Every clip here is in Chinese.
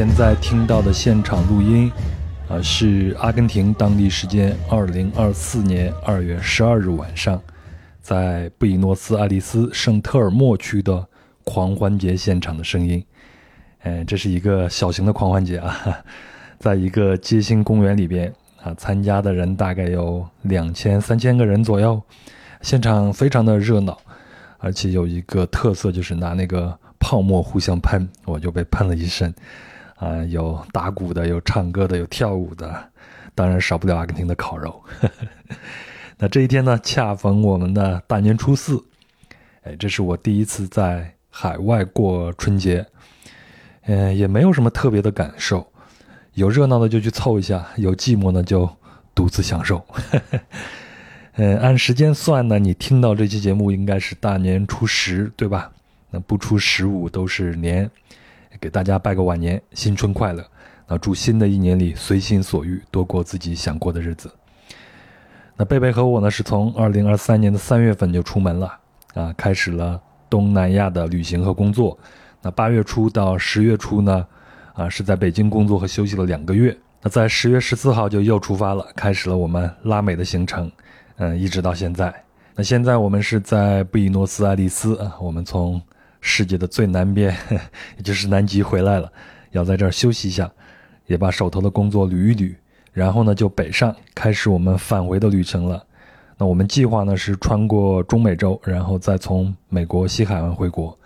现在听到的现场录音，啊，是阿根廷当地时间二零二四年二月十二日晚上，在布宜诺斯艾利斯圣特尔莫区的狂欢节现场的声音。嗯，这是一个小型的狂欢节啊，在一个街心公园里边啊，参加的人大概有两千三千个人左右，现场非常的热闹，而且有一个特色就是拿那个泡沫互相喷，我就被喷了一身，啊，有打鼓的，有唱歌的，有跳舞的，当然少不了阿根廷的烤肉。那这一天呢，恰逢我们的大年初四，哎，这是我第一次在海外过春节。嗯，也没有什么特别的感受，有热闹的就去凑一下，有寂寞呢就独自享受。嗯，按时间算呢，你听到这期节目应该是大年初十，对吧？那不出十五都是年，给大家拜个晚年，新春快乐。那祝新的一年里随心所欲，多过自己想过的日子。那贝贝和我呢，是从二零二三年的三月份就出门了啊，开始了东南亚的旅行和工作。那八月初到十月初呢，啊，是在北京工作和休息了两个月。那在十月十四号就又出发了，开始了我们拉美的行程，嗯，一直到现在。那现在我们是在布宜诺斯艾利斯啊，我们从世界的最南边，也就是南极回来了，要在这儿休息一下，也把手头的工作捋一捋，然后呢就北上，开始我们返回的旅程了。那我们计划呢是穿过中美洲，然后再从美国西海岸回国。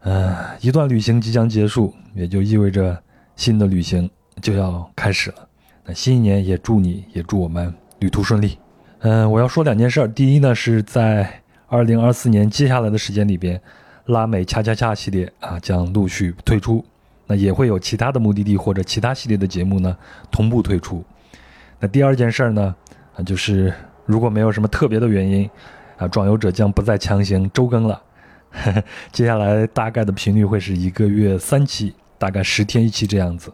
嗯，一段旅行即将结束，也就意味着新的旅行就要开始了。那新一年也祝你也祝我们旅途顺利。嗯，我要说两件事儿。第一呢，是在二零二四年接下来的时间里边，拉美恰恰恰系列啊将陆续推出，那也会有其他的目的地或者其他系列的节目呢同步推出。那第二件事儿呢，啊就是如果没有什么特别的原因，啊壮游者将不再强行周更了。接下来大概的频率会是一个月三期，大概十天一期这样子。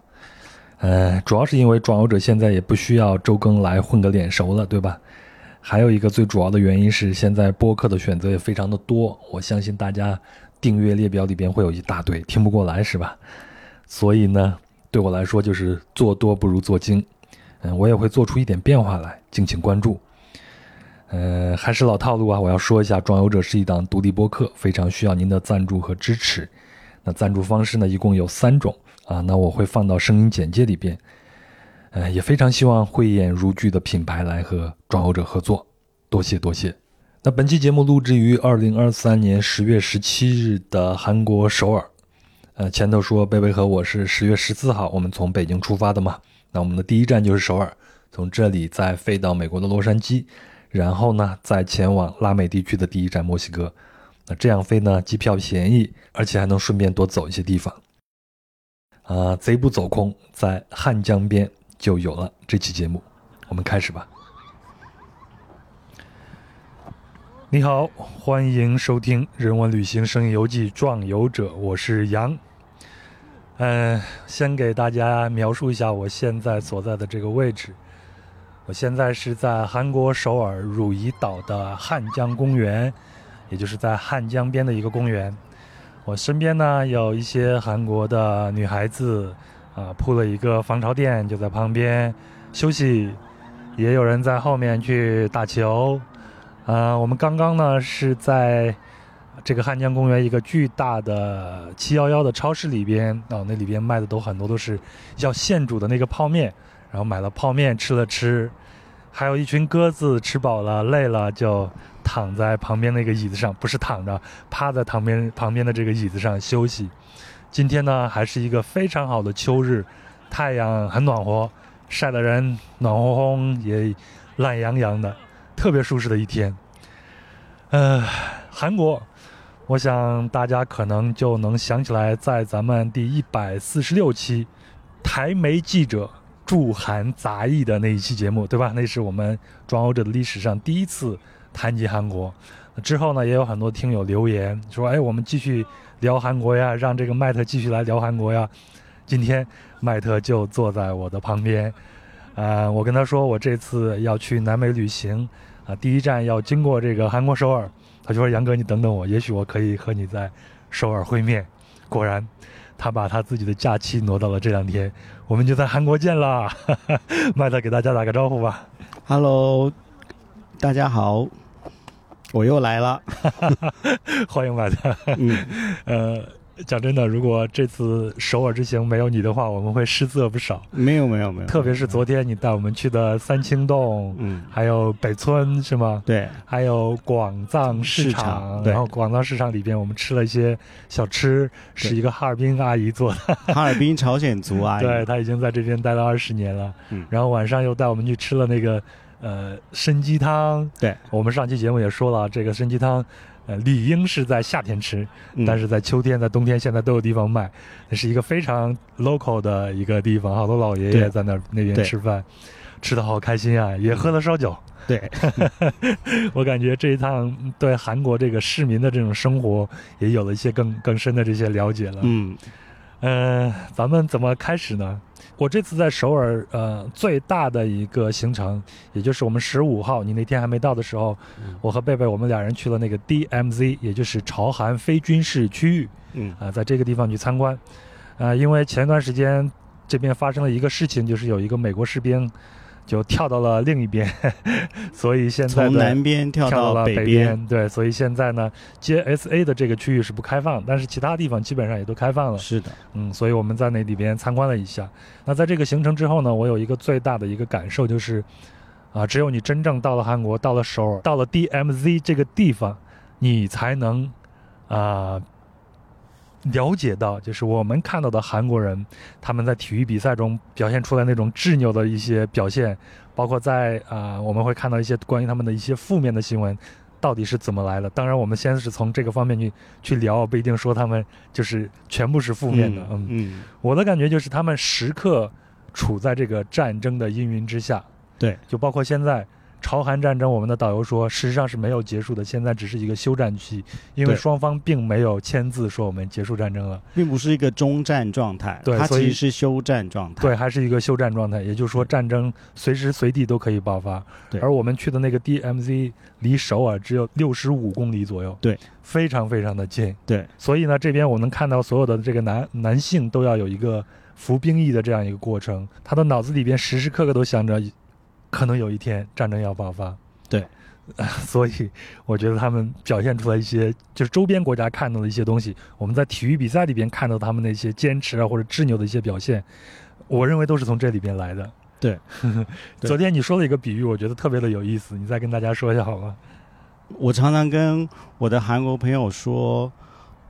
呃，主要是因为壮游者现在也不需要周更来混个脸熟了，对吧？还有一个最主要的原因是，现在播客的选择也非常的多，我相信大家订阅列表里边会有一大堆，听不过来是吧？所以呢，对我来说就是做多不如做精。嗯，我也会做出一点变化来，敬请关注。呃，还是老套路啊！我要说一下，《壮游者》是一档独立播客，非常需要您的赞助和支持。那赞助方式呢，一共有三种啊。那我会放到声音简介里边。呃，也非常希望慧眼如炬的品牌来和《壮游者》合作，多谢多谢。那本期节目录制于二零二三年十月十七日的韩国首尔。呃，前头说贝贝和我是十月十四号，我们从北京出发的嘛。那我们的第一站就是首尔，从这里再飞到美国的洛杉矶。然后呢，再前往拉美地区的第一站墨西哥，那这样飞呢，机票便宜，而且还能顺便多走一些地方。啊，贼不走空，在汉江边就有了这期节目，我们开始吧。你好，欢迎收听《人文旅行声音游记·壮游者》，我是杨。嗯，先给大家描述一下我现在所在的这个位置。我现在是在韩国首尔汝矣岛的汉江公园，也就是在汉江边的一个公园。我身边呢有一些韩国的女孩子，啊，铺了一个防潮垫就在旁边休息，也有人在后面去打球。啊，我们刚刚呢是在这个汉江公园一个巨大的七幺幺的超市里边，啊，那里边卖的都很多都是要现煮的那个泡面。然后买了泡面吃了吃，还有一群鸽子吃饱了累了就躺在旁边那个椅子上，不是躺着，趴在旁边旁边的这个椅子上休息。今天呢还是一个非常好的秋日，太阳很暖和，晒得人暖烘烘也懒洋洋的，特别舒适的一天。呃，韩国，我想大家可能就能想起来，在咱们第一百四十六期台媒记者。驻韩杂役的那一期节目，对吧？那是我们装欧者的历史上第一次谈及韩国。之后呢，也有很多听友留言说：“哎，我们继续聊韩国呀，让这个麦特继续来聊韩国呀。”今天麦特就坐在我的旁边，啊，我跟他说我这次要去南美旅行，啊，第一站要经过这个韩国首尔。他就说：“杨哥，你等等我，也许我可以和你在首尔会面。”果然，他把他自己的假期挪到了这两天，我们就在韩国见了。麦特给大家打个招呼吧。Hello，大家好，我又来了。欢迎麦特。嗯，呃，讲真的，如果这次首尔之行没有你的话，我们会失色不少。没有没有没有，特别是昨天你带我们去的三清洞，嗯，还有北村是吗？对，还有广藏市市场，然后广藏市场里边我们吃了一些小吃，是一个哈尔滨阿姨做的，哈尔滨朝鲜族阿姨，对她已经在这边待了二十年了。嗯。然后晚上又带我们去吃了那个呃参鸡汤，对，我们上期节目也说了，这个参鸡汤。呃，理应是在夏天吃，嗯但是在秋天、在冬天，现在都有地方卖。那是一个非常 local 的一个地方，好多老爷爷在那儿那边吃饭，吃的好开心啊，也喝了烧酒。对，我感觉这一趟对韩国这个市民的这种生活也有了一些更更深的这些了解了。嗯呃，咱们怎么开始呢？我这次在首尔，呃，最大的一个行程，也就是我们十五号，你那天还没到的时候，嗯我和贝贝我们俩人去了那个 DMZ，也就是朝韩非军事区域嗯啊、在这个地方去参观。啊、因为前段时间这边发生了一个事情，就是有一个美国士兵就跳到了另一边，所以现在从南边跳到了北边，对，所以现在呢，JSA 的这个区域是不开放，但是其他地方基本上也都开放了。是的，嗯，所以我们在那里边参观了一下。那在这个行程之后呢，我有一个最大的一个感受就是，啊，只有你真正到了韩国，到了首尔，到了 DMZ 这个地方，你才能啊。了解到，就是我们看到的韩国人，他们在体育比赛中表现出来那种执拗的一些表现，包括在啊、我们会看到一些关于他们的一些负面的新闻，到底是怎么来的？当然，我们先是从这个方面去去聊，不一定说他们就是全部是负面的。嗯，嗯，我的感觉就是他们时刻处在这个战争的阴云之下。对，就包括现在朝韩战争，我们的导游说，事实上是没有结束的，现在只是一个休战期，因为双方并没有签字说我们结束战争了。并不是一个中战状态，它对它其实是休战状态，对，还是一个休战状态，也就是说战争随时随地都可以爆发。对而我们去的那个 DMZ 离首尔只有六十五公里左右，对，非常非常的近。对，所以呢，这边我能看到所有的这个男男性都要有一个服兵役的这样一个过程，他的脑子里边时时刻刻都想着，可能有一天战争要爆发。对，所以我觉得他们表现出来一些，就是周边国家看到的一些东西，我们在体育比赛里边看到他们那些坚持啊或者执拗的一些表现，我认为都是从这里边来的。对，对昨天你说了一个比喻，我觉得特别的有意思，你再跟大家说一下好吗？我常常跟我的韩国朋友说，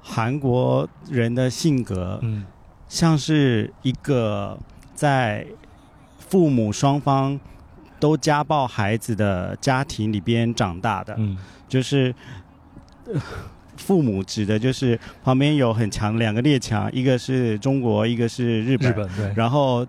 韩国人的性格嗯像是一个在父母双方都家暴孩子的家庭里边长大的，嗯就是。呃父母指的就是旁边有很强两个列强，一个是中国，一个是日本。日本对，然后，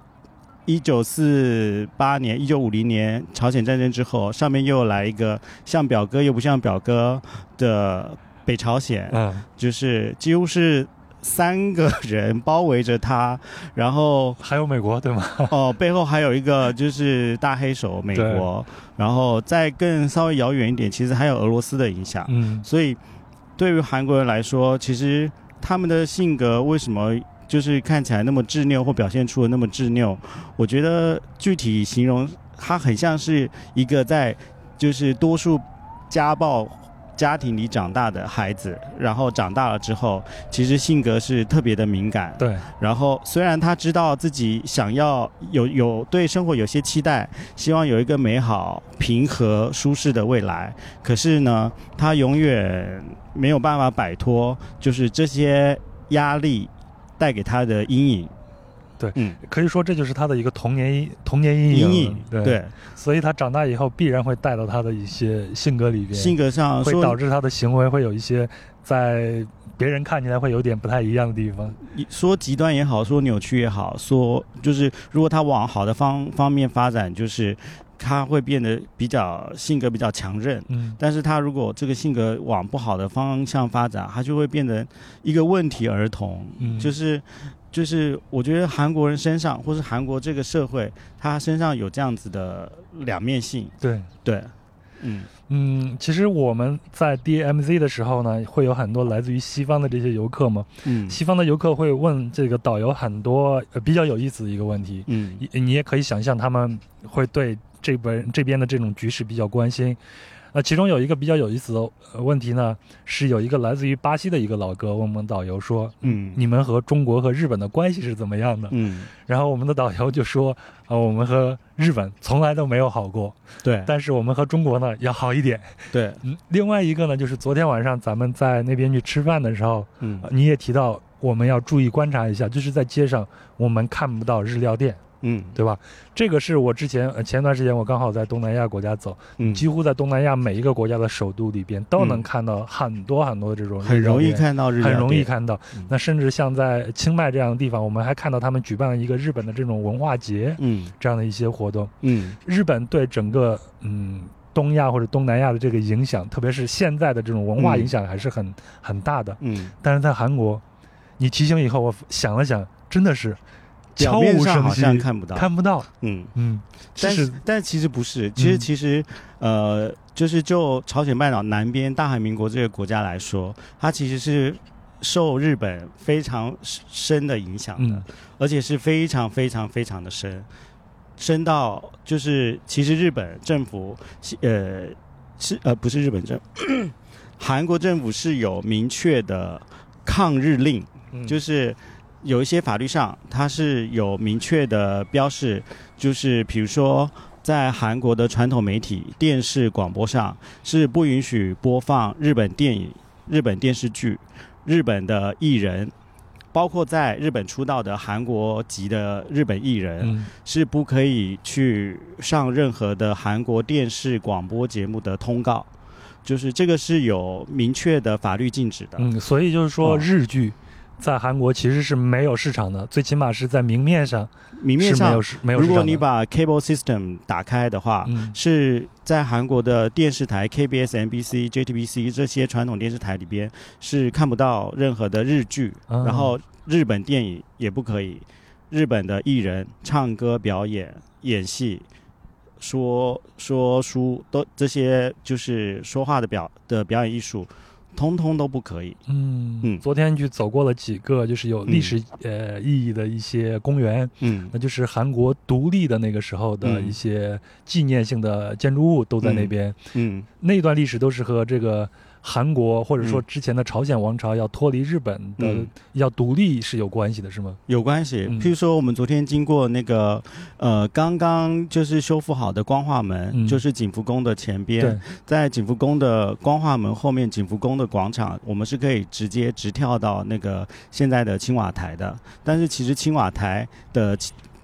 一九四八年、一九五零年朝鲜战争之后，上面又来一个像表哥又不像表哥的北朝鲜，嗯就是几乎是三个人包围着他，然后还有美国对吗？哦背后还有一个就是大黑手美国，然后再更稍微遥远一点，其实还有俄罗斯的影响。嗯所以对于韩国人来说，其实他们的性格为什么就是看起来那么执拗，或表现出了那么执拗？我觉得具体形容，他很像是一个在就是多数家暴。家庭里长大的孩子，然后长大了之后，其实性格是特别的敏感。对，然后虽然他知道自己想要有有对生活有些期待，希望有一个美好、平和、舒适的未来，可是呢，他永远没有办法摆脱就是这些压力带给他的阴影。对嗯，可以说这就是他的一个童年阴童年阴影。阴影对，对所以他长大以后必然会带到他的一些性格里边，性格上会导致他的行为会有一些在别人看起来会有点不太一样的地方。说极端也好，说扭曲也好，说就是如果他往好的方方面发展，就是他会变得比较性格比较强韧。嗯，但是他如果这个性格往不好的方向发展，他就会变成一个问题儿童。嗯就是就是，我觉得韩国人身上，或是韩国这个社会，他身上有这样子的两面性。对。对，嗯嗯，其实我们在 DMZ 的时候呢，会有很多来自于西方的这些游客嘛。嗯西方的游客会问这个导游很多、呃、比较有意思的一个问题，嗯你你也可以想象他们会对这边这边的这种局势比较关心。那其中有一个比较有意思的呃问题呢，是有一个来自于巴西的一个老哥问我们导游说：“嗯。你们和中国和日本的关系是怎么样的？”嗯，然后我们的导游就说：“啊、我们和日本从来都没有好过，对。但是我们和中国呢要好一点。对，嗯，另外一个呢，就是昨天晚上咱们在那边去吃饭的时候，嗯。呃你也提到我们要注意观察一下，就是在街上我们看不到日料店，嗯。对吧？这个是我之前呃前段时间我刚好在东南亚国家走，嗯，几乎在东南亚每一个国家的首都里边都能嗯。看到很多很多的这种很容易。看到很容易，看到。嗯，那甚至像在清迈这样的地方，我们还看到他们举办了一个日本的这种文化节，嗯。这样的一些活动。嗯。日本对整个嗯东亚或者东南亚的这个影响，特别是现在的这种文化嗯。影响还是很、很大的。嗯，但是在韩国，你提醒以后，我想了想，真的是悄表面上好无声息，像看不到，看不到。嗯。嗯，但是是。但其实不是，其实嗯。其实、呃，就是就朝鲜半岛南边大韩民国这个国家来说，它其实是受日本非常深的影响的，嗯。而且是非常非常非常的深，深到就是其实日本政府呃是呃不是日本政，韩国政府是有明确的抗日令，嗯。就是有一些法律上它是有明确的标示，就是比如说在韩国的传统媒体、电视、广播上是不允许播放日本电影、日本电视剧、日本的艺人。包括在日本出道的韩国籍的日本艺人，嗯是不可以去上任何的韩国电视广播节目的通告，就是这个是有明确的法律禁止的。嗯，所以就是说，哦日剧在韩国其实是没有市场的，最起码是在明面上明面上没有，市没有市如。果你把 cable system 打开的话，嗯是在韩国的电视台 KBS、MBC、JTBC 这些传统电视台里边是看不到任何的日剧，啊然后日本电影也不可以，日本的艺人唱歌、表演、演戏。说说书都这些就是说话的表的表演艺术，通通都不可以。嗯嗯。昨天去走过了几个就是有历史、呃意义的一些公园，嗯。那就是韩国独立的那个时候的嗯。一些纪念性的建筑物都在那边，嗯。那段历史都是和这个韩国或者说嗯之前的朝鲜王朝要脱离日本的、嗯要独立是有关系的，是吗？有关系。嗯譬如说，我们昨天经过那个呃，刚刚就是修复好的光化门，嗯就是景福宫的前边，，在景福宫的光化门后面，景福宫的广场，我们是可以直接直跳到那个现在的青瓦台的。但是其实青瓦台的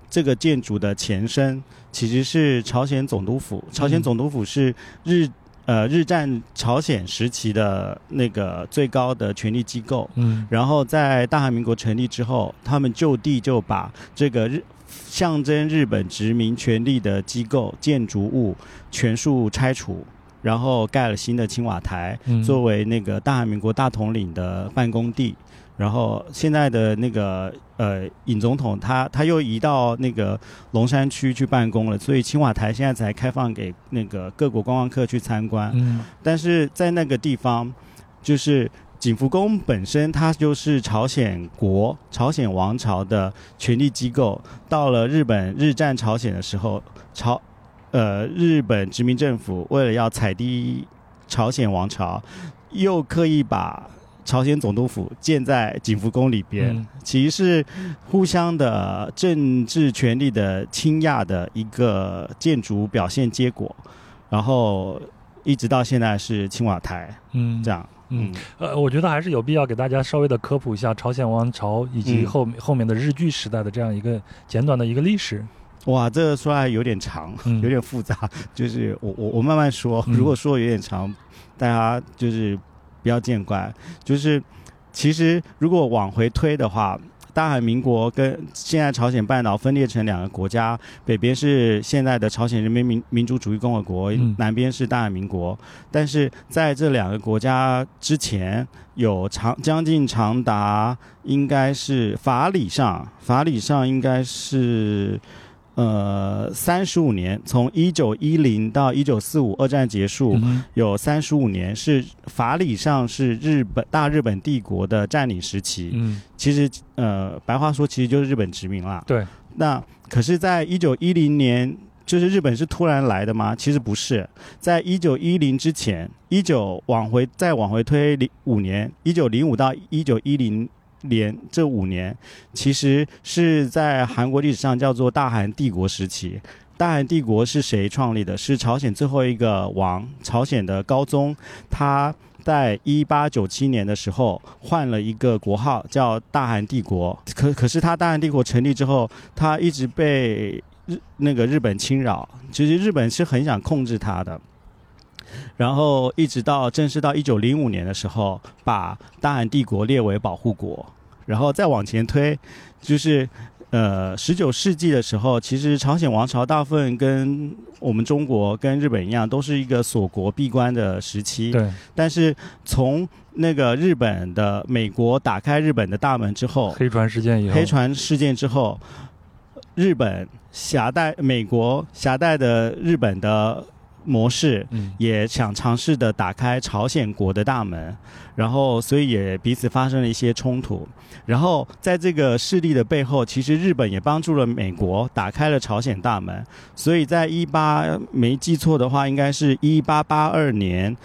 这个建筑的前身其实是朝鲜总督府，朝鲜总督府是日。呃，日战朝鲜时期的那个最高的权力机构，嗯然后在大韩民国成立之后，他们就地就把这个日象征日本殖民权力的机构建筑物全数拆除，然后盖了新的青瓦台，嗯作为那个大韩民国大统领的办公地。然后现在的那个呃尹总统他他又移到那个龙山区去办公了，所以青瓦台现在才开放给那个各国观光客去参观。嗯但是在那个地方，就是景福宫本身，它就是朝鲜国、朝鲜王朝的权力机构。到了日本日战朝鲜的时候，朝呃日本殖民政府为了要踩低朝鲜王朝，又刻意把朝鲜总督府建在景福宫里边，嗯。其实是互相的政治权力的倾轧的一个建筑表现结果，然后一直到现在是青瓦台嗯。这样，嗯，呃，我觉得还是有必要给大家稍微的科普一下朝鲜王朝以及嗯。后面、后面的日据时代的这样一个简短的一个历史。哇，这个说来有点长，嗯。有点复杂，就是我我我慢慢说，嗯。如果说有点长，大家就是不要见怪。就是其实如果往回推的话，大韩民国跟现在朝鲜半岛分裂成两个国家，北边是现在的朝鲜人民民民主主义共和国，嗯南边是大韩民国。但是在这两个国家之前，有长将近长达应该是法理上，法理上应该是呃三十五年，从一九一零到一九四五，二战结束。嗯有三十五年是法理上是日本大日本帝国的占领时期，嗯，其实呃白话说其实就是日本殖民啦。对，那可是，在一九一零年，就是日本是突然来的吗？其实不是，在一九一零之前，一九往回再往回推零五年，一九零五到一九一零年这五年，其实是在韩国历史上叫做大韩帝国时期。大韩帝国是谁创立的？是朝鲜最后一个王，朝鲜的高宗，他在一八九七年的时候换了一个国号，叫大韩帝国。可可是他大韩帝国成立之后，他一直被日那个日本侵扰，其实日本是很想控制他的。然后一直到正式到一九零五年的时候，把大韩帝国列为保护国，然后再往前推，就是呃十九世纪的时候，其实朝鲜王朝大部分跟我们中国跟日本一样，都是一个锁国闭关的时期。对，但是从那个日本的美国打开日本的大门之后，黑船事件以后，黑船事件之后，日本狭带美国狭带的日本的模式，嗯，也想尝试的打开朝鲜国的大门，然后所以也彼此发生了一些冲突。然后在这个势力的背后，其实日本也帮助了美国打开了朝鲜大门。所以在一八没记错的话，应该是一八八二年。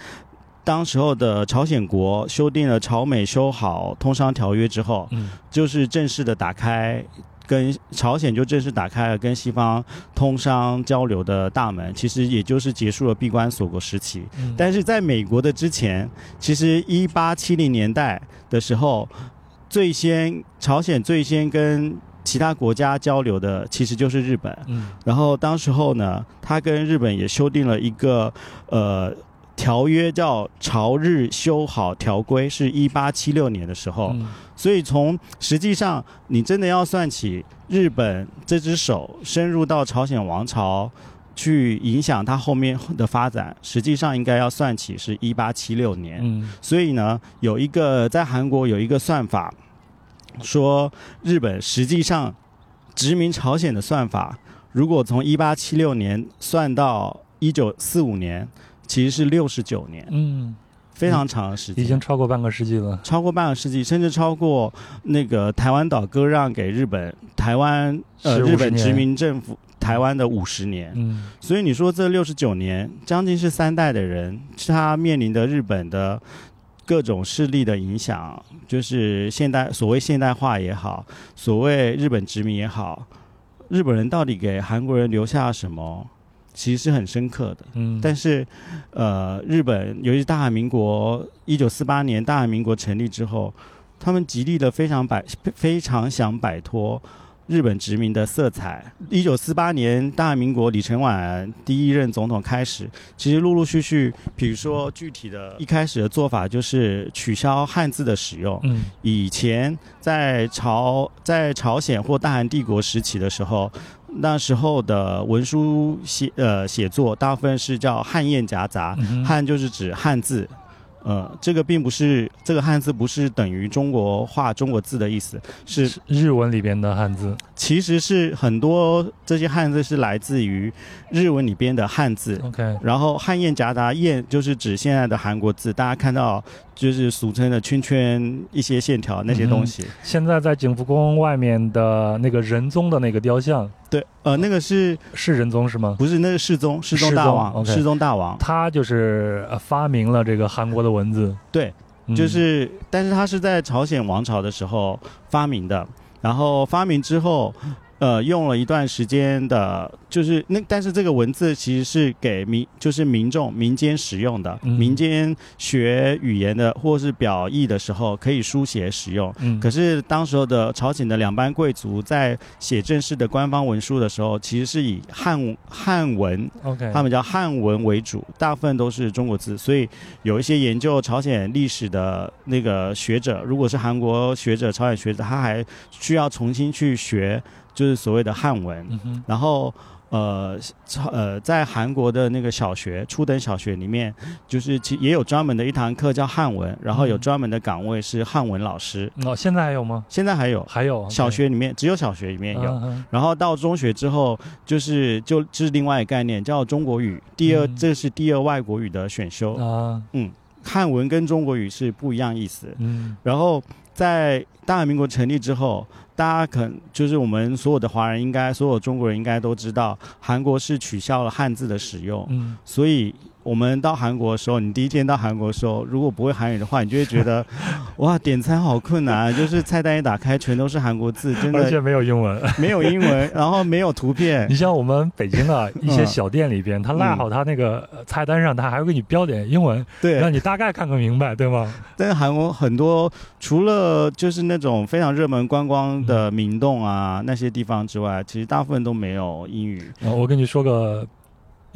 当时候的朝鲜国修订了朝美修好通商条约之后，嗯，就是正式的打开跟朝鲜就正式打开了跟西方通商交流的大门，其实也就是结束了闭关锁国时期。嗯但是在美国的之前，其实一八七零年代的时候，最先朝鲜最先跟其他国家交流的其实就是日本。嗯然后当时候呢，他跟日本也修订了一个呃条约，叫《朝日修好条规》，是一八七六年的时候。嗯所以从实际上，你真的要算起日本这只手深入到朝鲜王朝。去影响它后面的发展，实际上应该要算起是一八七六年。嗯所以呢，有一个在韩国有一个算法，说日本实际上殖民朝鲜的算法，如果从一八七六年算到一九四五年，其实是六十九年，嗯，非常长的时间，已经超过半个世纪了。超过半个世纪，甚至超过那个台湾岛割让给日本，台湾呃日本殖民政府台湾的五十年。嗯。所以你说这六十九年，将近是三代的人，是他面临的日本的各种势力的影响，就是现代所谓现代化也好，所谓日本殖民也好，日本人到底给韩国人留下什么，其实是很深刻的。嗯，但是，呃，日本尤其大韩民国一九四八年大韩民国成立之后，他们极力的非常摆非常想摆脱日本殖民的色彩。一九四八年大韩民国李承晚第一任总统开始，其实陆陆续续，比如说具体的一开始的做法就是取消汉字的使用。嗯以前在朝在朝鲜或大韩帝国时期的时候，那时候的文书写呃写作大部分是叫汉砚夹杂，嗯汉就是指汉字。呃，这个并不是这个汉字不是等于中国画中国字的意思，是是日文里边的汉字。其实是很多这些汉字是来自于日文里边的汉字，OK，然后汉砚夹杂砚就是指现在的韩国字，大家看到就是俗称的圈圈一些线条那些东西。现在在景福宫外面的那个仁宗的那个雕像对，呃，那个是是仁宗是吗？不是那是世宗？世宗大王世宗大王，他就是呃发明了这个韩国的文字。对，嗯就是，但是他是在朝鲜王朝的时候发明的，然后发明之后。呃，用了一段时间的，就是那，但是这个文字其实是给民，就是民众民间使用的，嗯。民间学语言的或是表意的时候可以书写使用。嗯，可是当时候的朝鲜的两班贵族在写正式的官方文书的时候，其实是以汉汉文 OK，他们叫汉文为主，大部分都是中国字，所以有一些研究朝鲜历史的那个学者，如果是韩国学者、朝鲜学者，他还需要重新去学，就是所谓的汉文。嗯，然后呃呃，在韩国的那个小学初等小学里面，就是其也有专门的一堂课叫汉文，然后有专门的岗位是汉文老师。哦，现在还有吗？现在还有，还有小学里面只有小学里面有，然后到中学之后，就是就这是另外一个概念叫中国语，第二、嗯这是第二外国语的选修。啊，嗯汉文跟中国语是不一样意思。嗯然后在大韩民国成立之后，大家可能就是我们所有的华人应该，所有中国人应该都知道，韩国是取消了汉字的使用，嗯，所以。我们到韩国的时候，你第一天到韩国的时候，如果不会韩语的话，你就会觉得，哇，点餐好困难，就是菜单一打开全都是韩国字，真的而且没有英文。没有英文，然后没有图片你，像我们北京的，一些嗯小店里边，他赖好他那个呃菜单上，他还会给你标点英文，对，让你大概看个明白，对吗？但是韩国很多除了就是那种非常热门观光的明洞啊、那些地方之外，其实大部分都没有英语。呃我跟你说个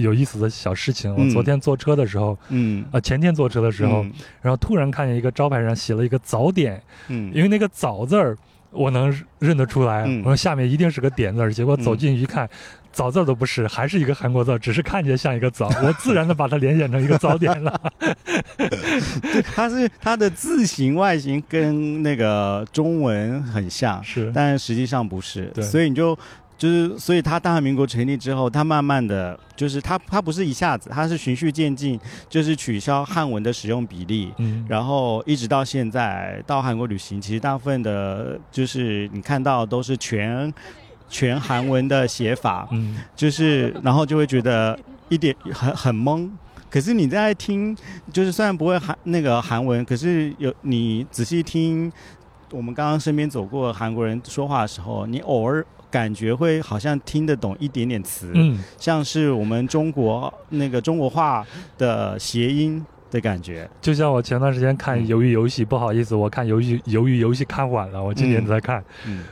有意思的小事情，我嗯昨天坐车的时候，嗯，呃，前天坐车的时候，嗯然后突然看见一个招牌上写了一个早点，嗯因为那个早字儿我能认得出来，嗯我说下面一定是个点字儿，结果走嗯近一看。早字儿都不是，还是一个韩国字儿，只是看起来像一个早，我自然的把它联想成一个早点了。对，它是它的字形外形跟那个中文很像，是，但实际上不是，对所以你就。就是，所以它大韩民国成立之后，它慢慢的就是它它不是一下子，它是循序渐进，就是取消汉文的使用比例，嗯，然后一直到现在到韩国旅行，其实大部分的，就是你看到都是全全韩文的写法，嗯，就是然后就会觉得一点很很懵。可是你在听，就是虽然不会韩那个韩文，可是有你仔细听我们刚刚身边走过的韩国人说话的时候，你偶尔感觉会好像听得懂一点点词，嗯，像是我们中国那个中国话的谐音的感觉。就像我前段时间看嗯《鱿鱼游戏》，不好意思，我看《鱿鱼鱿鱼游戏》看晚了，我今年才看。嗯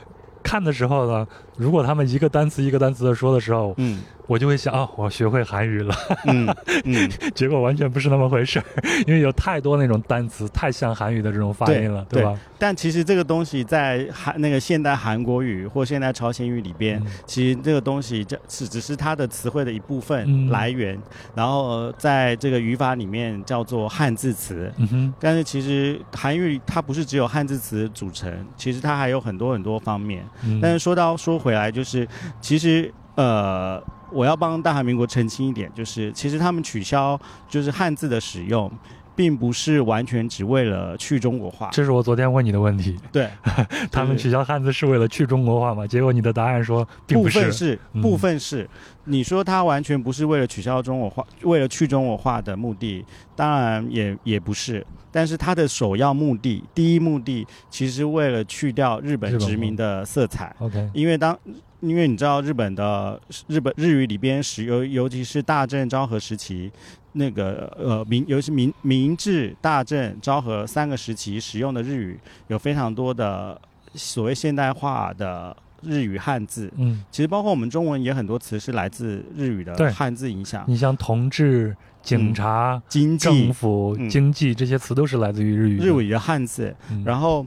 看的时候呢，如果他们一个单词一个单词的说的时候，嗯我就会想啊，我学会韩语了。嗯嗯，结果完全不是那么回事儿，因为有太多那种单词太像韩语的这种发音了，对吧？但其实这个东西在韩那个现代韩国语或现代朝鲜语里边，嗯其实这个东西这是只是它的词汇的一部分嗯来源，然后呃在这个语法里面叫做汉字词。嗯哼，但是其实韩语它不是只有汉字词组成，其实它还有很多很多方面。嗯但是说到说回来，就是其实呃，我要帮大韩民国澄清一点，就是其实他们取消就是汉字的使用，并不是完全只为了去中国化。这是我昨天问你的问题，对，他们取消汉字是为了去中国化吗？结果你的答案说并部不分是嗯。部分是，你说它完全不是为了取消中国化，为了去中国化的目的，当然也也不是。但是它的首要目的，第一目的其实为了去掉日本日本殖民的色彩，OK，因为当因为你知道日本的日本日语里边使尤尤其是大正昭和时期，那个呃明尤其是明明治、大正、昭和三个时期使用的日语有非常多的所谓现代化的日语汉字。嗯，其实包括我们中文也很多词是来自日语的汉字影响，你像同志、警察、经政济、府、嗯。经济这些词都是来自于日语，日语的汉字，嗯，然后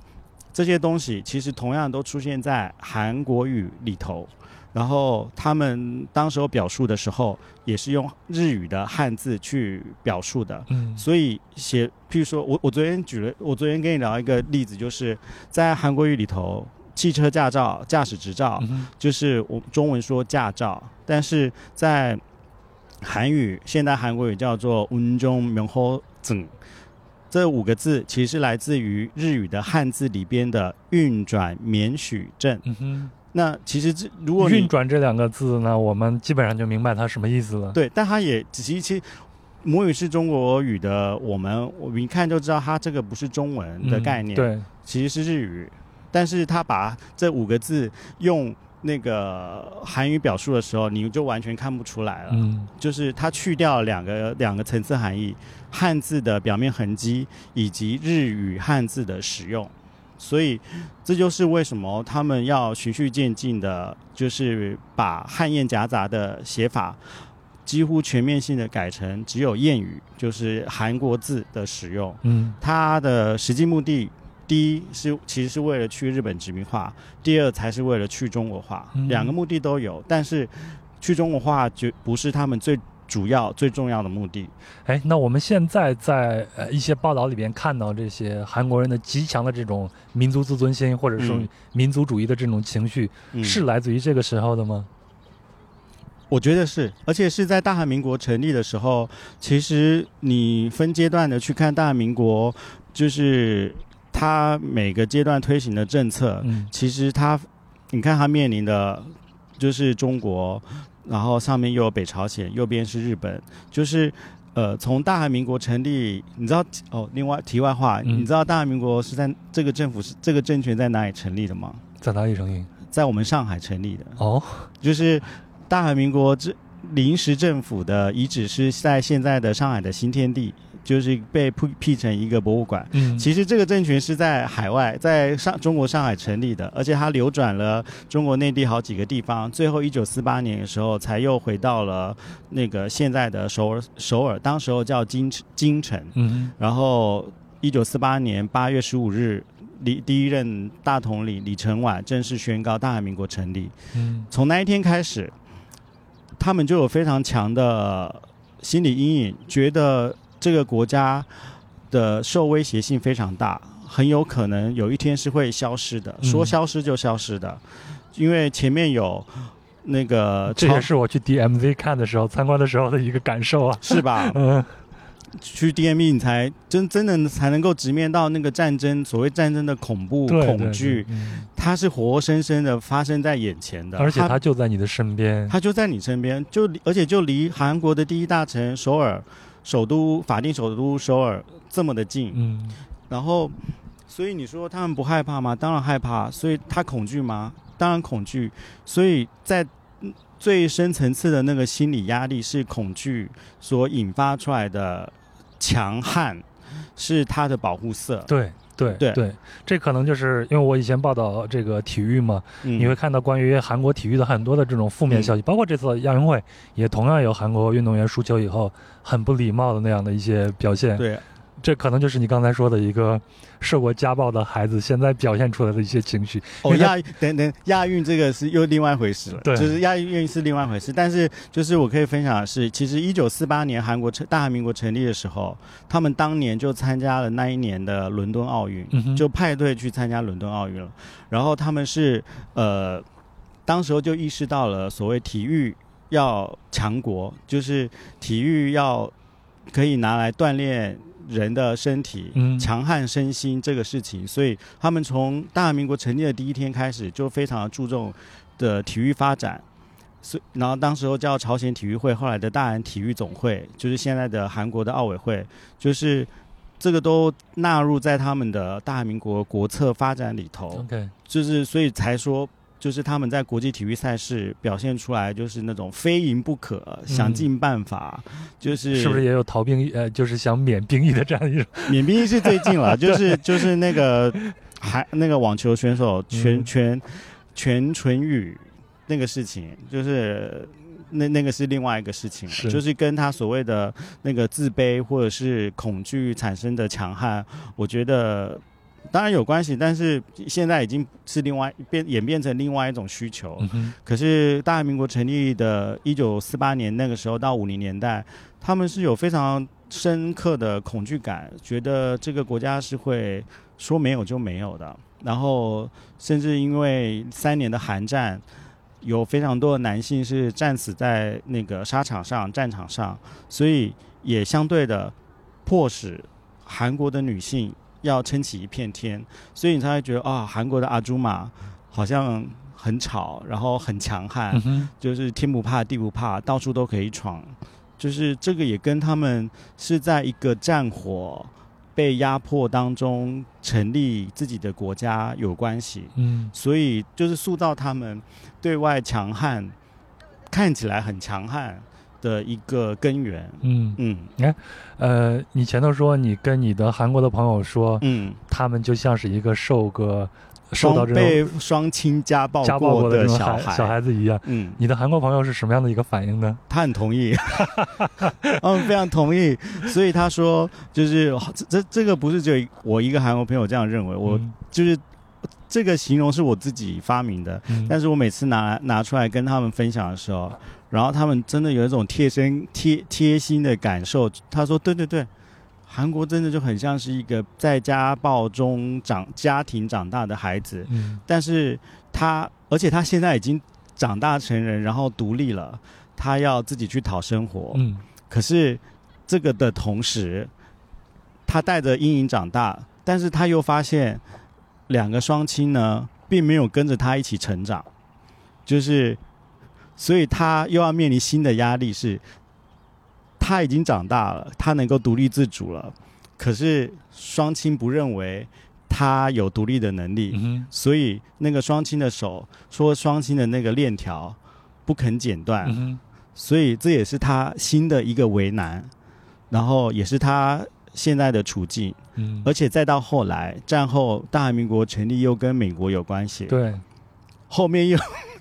这些东西其实同样都出现在韩国语里头。然后他们当时候表述的时候，也是用日语的汉字去表述的。嗯所以写，譬如说我我昨天举了，我昨天跟你聊一个例子，就是在韩国语里头，汽车驾照、驾驶执照，嗯哼就是我中文说驾照，但是在韩语现代韩国语叫做운전면허증。 这五个字其实来自于日语的汉字里边的运转免许证。嗯哼，那其实这如果运转这两个字呢，我们基本上就明白它什么意思了。对，但它也其实其实母语是中国语的，我们我们一看就知道它这个不是中文嗯，的概念，，对，其实是日语，但是他把这五个字用那个韩语表述的时候，你就完全看不出来了，嗯就是它去掉两个两个层次含义，汉字的表面痕迹以及日语汉字的使用。所以，这就是为什么他们要循序渐进的，就是把汉谚夹杂的写法几乎全面性的改成只有谚语，就是韩国字的使用。嗯它的实际目的，第一是其实是为了去日本殖民化，第二才是为了去中国化，嗯两个目的都有。但是去中国化绝不是他们最主要、最重要的目的。哎，那我们现在在呃一些报道里边看到这些韩国人的极强的这种民族自尊心，或者说嗯民族主义的这种情绪，嗯是来自于这个时候的吗？我觉得是，而且是在大韩民国成立的时候，其实你分阶段的去看大韩民国，就是它每个阶段推行的政策，嗯其实它，你看它面临的就是中国，然后上面又有北朝鲜，右边是日本，就是。呃，从大韩民国成立，你知道哦？另外，题外话，嗯你知道大韩民国是在这个政府是这个政权在哪里成立的吗？在哪里成立？在我们上海成立的。哦，就是大韩民国这临时政府的遗址是在现在的上海的新天地，就是被辟辟成一个博物馆。嗯，其实这个政权是在海外，在上中国上海成立的，而且它流转了中国内地好几个地方，最后一九四八年的时候才又回到了那个现在的首尔，首尔当时候叫京京城。嗯然后，一九四八年八月十五日，李第一任大统领李承晚正式宣告大韩民国成立。嗯从那一天开始，他们就有非常强的心理阴影，觉得这个国家的受威胁性非常大，很有可能有一天是会消失的，嗯说消失就消失的，因为前面有那个这也是我去 DMZ 看的时候参观的时候的一个感受啊。是吧？嗯去 DMZ 你才真真的才能够直面到那个战争，所谓战争的恐怖、恐惧，，嗯它是活生生的发生在眼前的，而且它就在你的身边。它就在你身边，就而且就离韩国的第一大城首尔，首都法定首都首尔这么的近，嗯然后，所以你说他们不害怕吗？当然害怕，所以他恐惧吗？当然恐惧，所以在嗯最深层次的那个心理压力是恐惧所引发出来的强悍，是他的保护色。对对对。对，这可能就是因为我以前报道这个体育嘛，嗯。你会看到关于韩国体育的很多的这种负面消息，包括这次亚运会也同样有韩国运动员输球以后很不礼貌的那样的一些表现。对这可能就是你刚才说的一个受过家暴的孩子现在表现出来的一些情绪。哦，亚等等亚运这个是又另外一回事了，对就是亚运是另外一回事。但是就是我可以分享的是，其实一九四八年韩国成大韩民国成立的时候，他们当年就参加了那一年的伦敦奥运，嗯就派队去参加伦敦奥运了。然后他们是呃，当时候就意识到了所谓体育要强国，就是体育要可以拿来锻炼人的身体，嗯强悍身心这个事情，所以他们从大韩民国成立的第一天开始，就非常注重的体育发展。所以，然后当时候叫朝鲜体育会，后来的大韩体育总会，就是现在的韩国的奥委会，就是这个都纳入在他们的大韩民国国策发展里头。OK，就是所以才说，就是他们在国际体育赛事表现出来，就是那种非赢不可，想尽办法，就是是不是也有逃兵役呃，就是想免兵役的这样一种？免兵役是最近了，就是就是那个还那个网球选手全嗯全全纯宇那个事情，就是那那个是另外一个事情，是就是跟他所谓的那个自卑或者是恐惧产生的强悍，我觉得。当然有关系，但是现在已经是另外变演变成另外一种需求。嗯，可是大韩民国成立的一九四八年那个时候到五零年代，他们是有非常深刻的恐惧感，觉得这个国家是会说没有就没有的。然后甚至因为三年的韩战，有非常多的男性是战死在那个沙场上、战场上，所以也相对的迫使韩国的女性要撑起一片天，所以你才会觉得啊，韩国的阿朱玛好像很吵，然后很强悍，嗯，就是天不怕地不怕，到处都可以闯。就是这个也跟他们是在一个战火被压迫当中成立自己的国家有关系，嗯。所以就是塑造他们对外强悍，看起来很强悍的一个根源。嗯嗯呃，你前头说你跟你的韩国的朋友说，嗯，他们就像是一个受个受到这种双被双亲家暴家暴过的小孩小孩子一样。嗯，你的韩国朋友是什么样的一个反应呢？他很同意，嗯，非常同意。所以他说，就是这这这个不是只有我一个韩国朋友这样认为，我嗯就是这个形容是我自己发明的，嗯但是我每次拿拿出来跟他们分享的时候，然后他们真的有一种贴身贴贴心的感受。他说：“对对对，韩国真的就很像是一个在家暴中长家庭长大的孩子，嗯但是他而且他现在已经长大成人，然后独立了，他要自己去讨生活。嗯可是这个的同时，他带着阴影长大，但是他又发现两个双亲呢，并没有跟着他一起成长，就是，所以他又要面临新的压力是，他已经长大了，他能够独立自主了，可是双亲不认为他有独立的能力，嗯所以那个双亲的手说双亲的那个链条不肯剪断，嗯所以这也是他新的一个为难，然后也是他现在的处境，嗯，而且再到后来战后大韩民国成立又跟美国有关系，对，后面又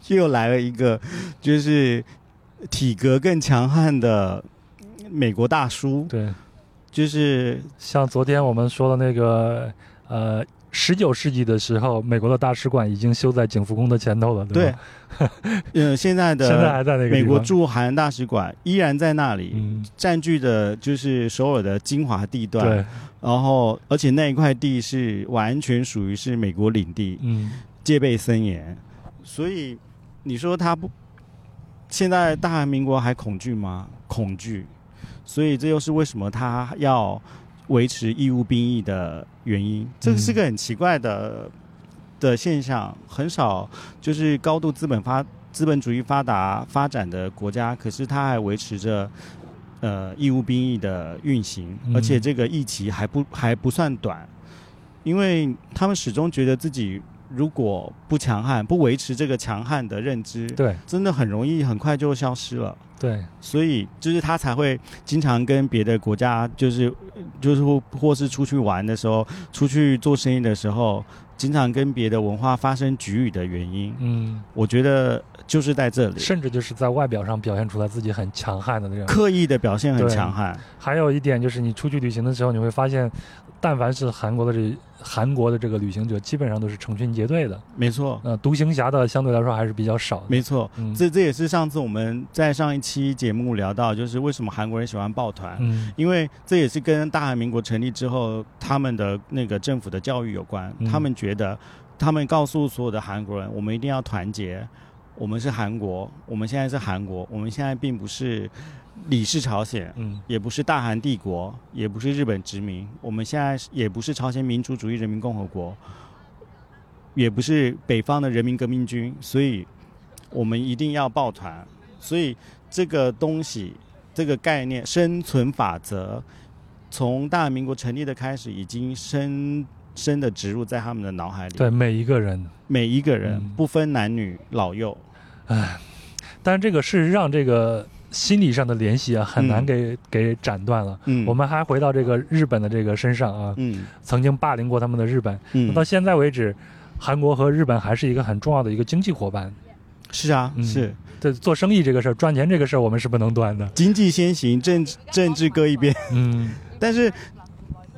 又来了一个就是体格更强悍的美国大叔，对，就是像昨天我们说的那个，呃，十九世纪的时候，美国的大使馆已经修在景福宫的前头了，对吧？，呃，现在的现在的还在那个美国驻韩大使馆依然在那里。嗯，占据着就是首尔的精华地段，对，然后而且那一块地是完全属于是美国领地，嗯戒备森严，所以你说他不，现在大韩民国还恐惧吗？恐惧，所以这又是为什么他要维持义务兵役的原因。这是个很奇怪的的现象，很少就是高度资本发资本主义发达发展的国家，可是他还维持着。呃，义务兵役的运行，嗯而且这个役期还不还不算短，因为他们始终觉得自己如果不强悍，不维持这个强悍的认知，对真的很容易很快就消失了。对，所以就是他才会经常跟别的国家，就是就是或或是出去玩的时候，出去做生意的时候，经常跟别的文化发生局域的原因，嗯，我觉得就是在这里，甚至就是在外表上表现出来自己很强悍的那种。刻意的表现很强悍。还有一点就是，你出去旅行的时候，你会发现，但凡是韩国的这韩国的这个旅行者，基本上都是成群结队的。没错，呃，独行侠的相对来说还是比较少的。没错。嗯这这也是上次我们在上一期节目聊到，就是为什么韩国人喜欢抱团，嗯因为这也是跟大韩民国成立之后他们的那个政府的教育有关。嗯他们觉得，他们告诉所有的韩国人，我们一定要团结，我们是韩国，我们现在是韩国，我们现在并不是李氏朝鲜。嗯也不是大韩帝国，也不是日本殖民，我们现在也不是朝鲜民主主义人民共和国，也不是北方的人民革命军，所以我们一定要抱团。所以这个东西，这个概念，生存法则，从大韩民国成立的开始，已经深深的植入在他们的脑海里。对，每一个人。每一个人、嗯不分男女老幼，但是这个事实上这个心理上的联系啊，很难嗯。给、给斩断了。嗯，我们还回到这个日本的这个身上啊，嗯。曾经霸凌过他们的日本，嗯。到现在为止，韩国和日本还是一个很重要的一个经济伙伴。是啊，嗯。是。对，做生意这个事儿，赚钱这个事儿，我们是不能断的。经济先行，政治政治搁一边。嗯。但是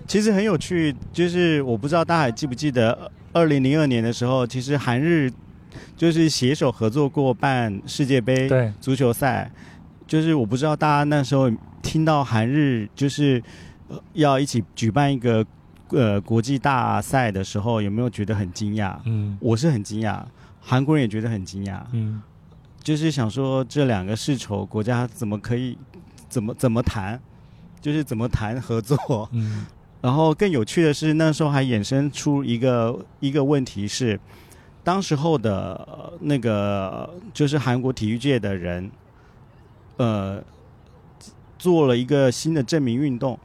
其实很有趣，就是我不知道大家还记不记得，二零零二年的时候，其实韩日就是携手合作过办世界杯对，足球赛，就是我不知道大家那时候听到韩日就是呃要一起举办一个呃国际大赛的时候，有没有觉得很惊讶？嗯。我是很惊讶，韩国人也觉得很惊讶，嗯。就是想说这两个世仇国家怎么可以怎么怎么谈，就是怎么谈合作。嗯。然后更有趣的是，那时候还衍生出一个一个问题是，当时候的呃那个就是韩国体育界的人，呃，做了一个新的证明运动，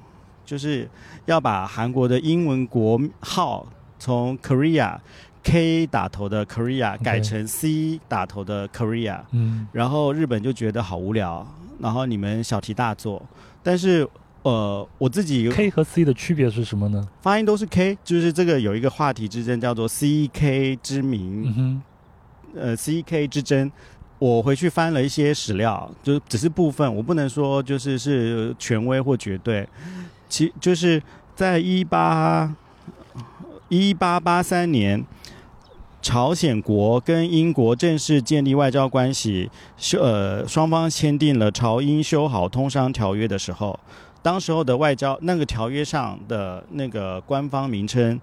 就是要把韩国的英文国号从 Korea K 打头的 Korea 改成 C 打头的 Korea。嗯然后日本就觉得好无聊，然后你们小题大做。但是呃，我自己，K 和 C 的区别是什么呢？发音都是 K，就是这个有一个话题之争叫做 CK 之名，嗯哼呃，CK 之争。我回去翻了一些史料，就只是部分，我不能说就是是权威或绝对。其就是在一八一八八三年，朝鲜国跟英国正式建立外交关系，修呃双方签订了朝英修好通商条约的时候，当时候的外交那个条约上的那个官方名称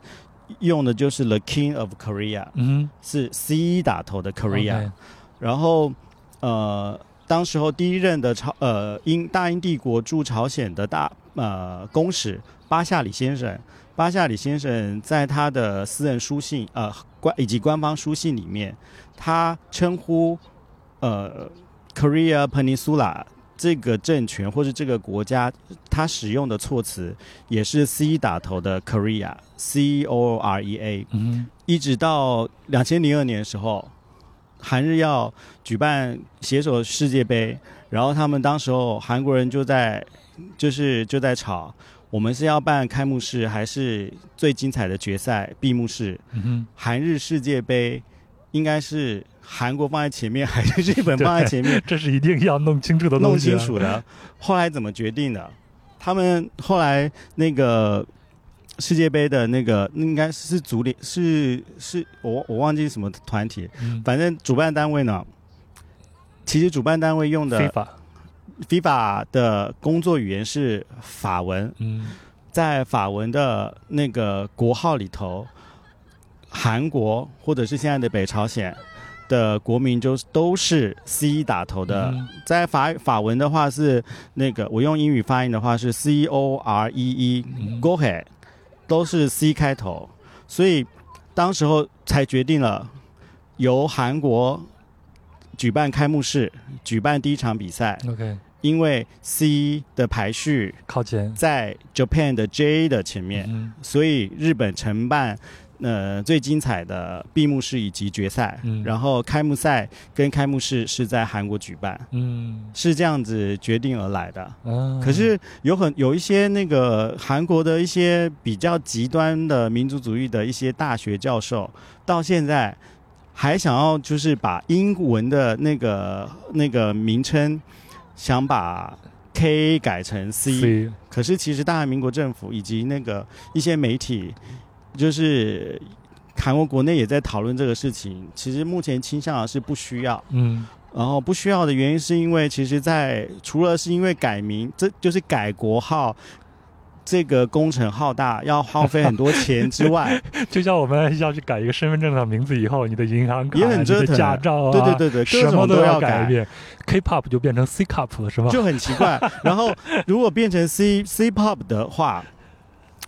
用的就是 The King of Korea，嗯是 C 打头的 Korea。然后呃，当时候第一任的朝呃英大英帝国驻朝鲜的大呃公使巴夏里先生，巴夏里先生在他的私人书信呃官以及官方书信里面，他称呼呃 Korea Peninsula 这个政权或是这个国家，他使用的措辞也是 C 打头的 Korea C O R E A。嗯一直到两千零二年的时候，韩日要举办携手世界杯，然后他们当时候韩国人就在就是就在吵，我们是要办开幕式还是最精彩的决赛闭幕式？韩日世界杯应该是韩国放在前面，还是日本放在前面？这是一定要弄清楚的弄。清楚的。后来怎么决定的？他们后来那个世界杯的那个应该是主联是是我我忘记什么团体，嗯，反正主办单位呢，其实主办单位用的非法。FIFA 的工作语言是法文，嗯。在法文的那个国号里头，韩国或者是现在的北朝鲜的国民就都是 C 打头的。嗯。在法法文的话是那个，我用英语发音的话是 C O R E E 嗯。G o h e 都是 C 开头，所以当时候才决定了由韩国举办开幕式，举办第一场比赛，OK，因为 C 的排序靠前。在 Japan 的 J 的前面，嗯所以日本承办呃最精彩的闭幕式以及决赛，嗯。然后开幕赛跟开幕式是在韩国举办，嗯。是这样子决定而来的。啊，可是有很有一些那个韩国的一些比较极端的民族主义的一些大学教授，到现在还想要就是把英文的那个那个名称，想把 K 改成 C，C。可是其实大韩民国政府以及那个一些媒体，就是韩国国内也在讨论这个事情。其实目前倾向的是不需要，嗯然后不需要的原因是因为，其实在除了是因为改名，这就是改国号。这个工程浩大，要耗费很多钱之外，就像我们要去改一个身份证的名字以后，你的银行卡、也很折你的腾驾照啊，对对对对，什么都要改变。K-pop 就变成 C-pop 了，是吗？就很奇怪。然后如果变成 C C pop 的话，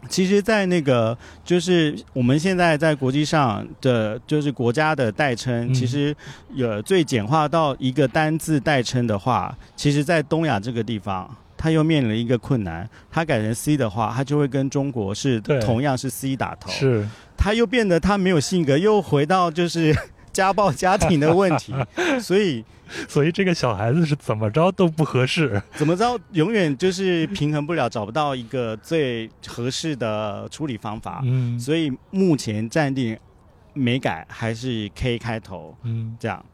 其实，在那个就是我们现在在国际上的就是国家的代称，嗯。其实有最简化到一个单字代称的话，其实，在东亚这个地方。它又面临一个困难，它改成 C 的话，它就会跟中国是同样是 C 打头，是，它又变得它没有性格，又回到就是家暴家庭的问题，所以所以这个小孩子是怎么着都不合适。怎么着，永远就是平衡不了，找不到一个最合适的处理方法。嗯所以目前暂定没改，还是 K 开头嗯，这样。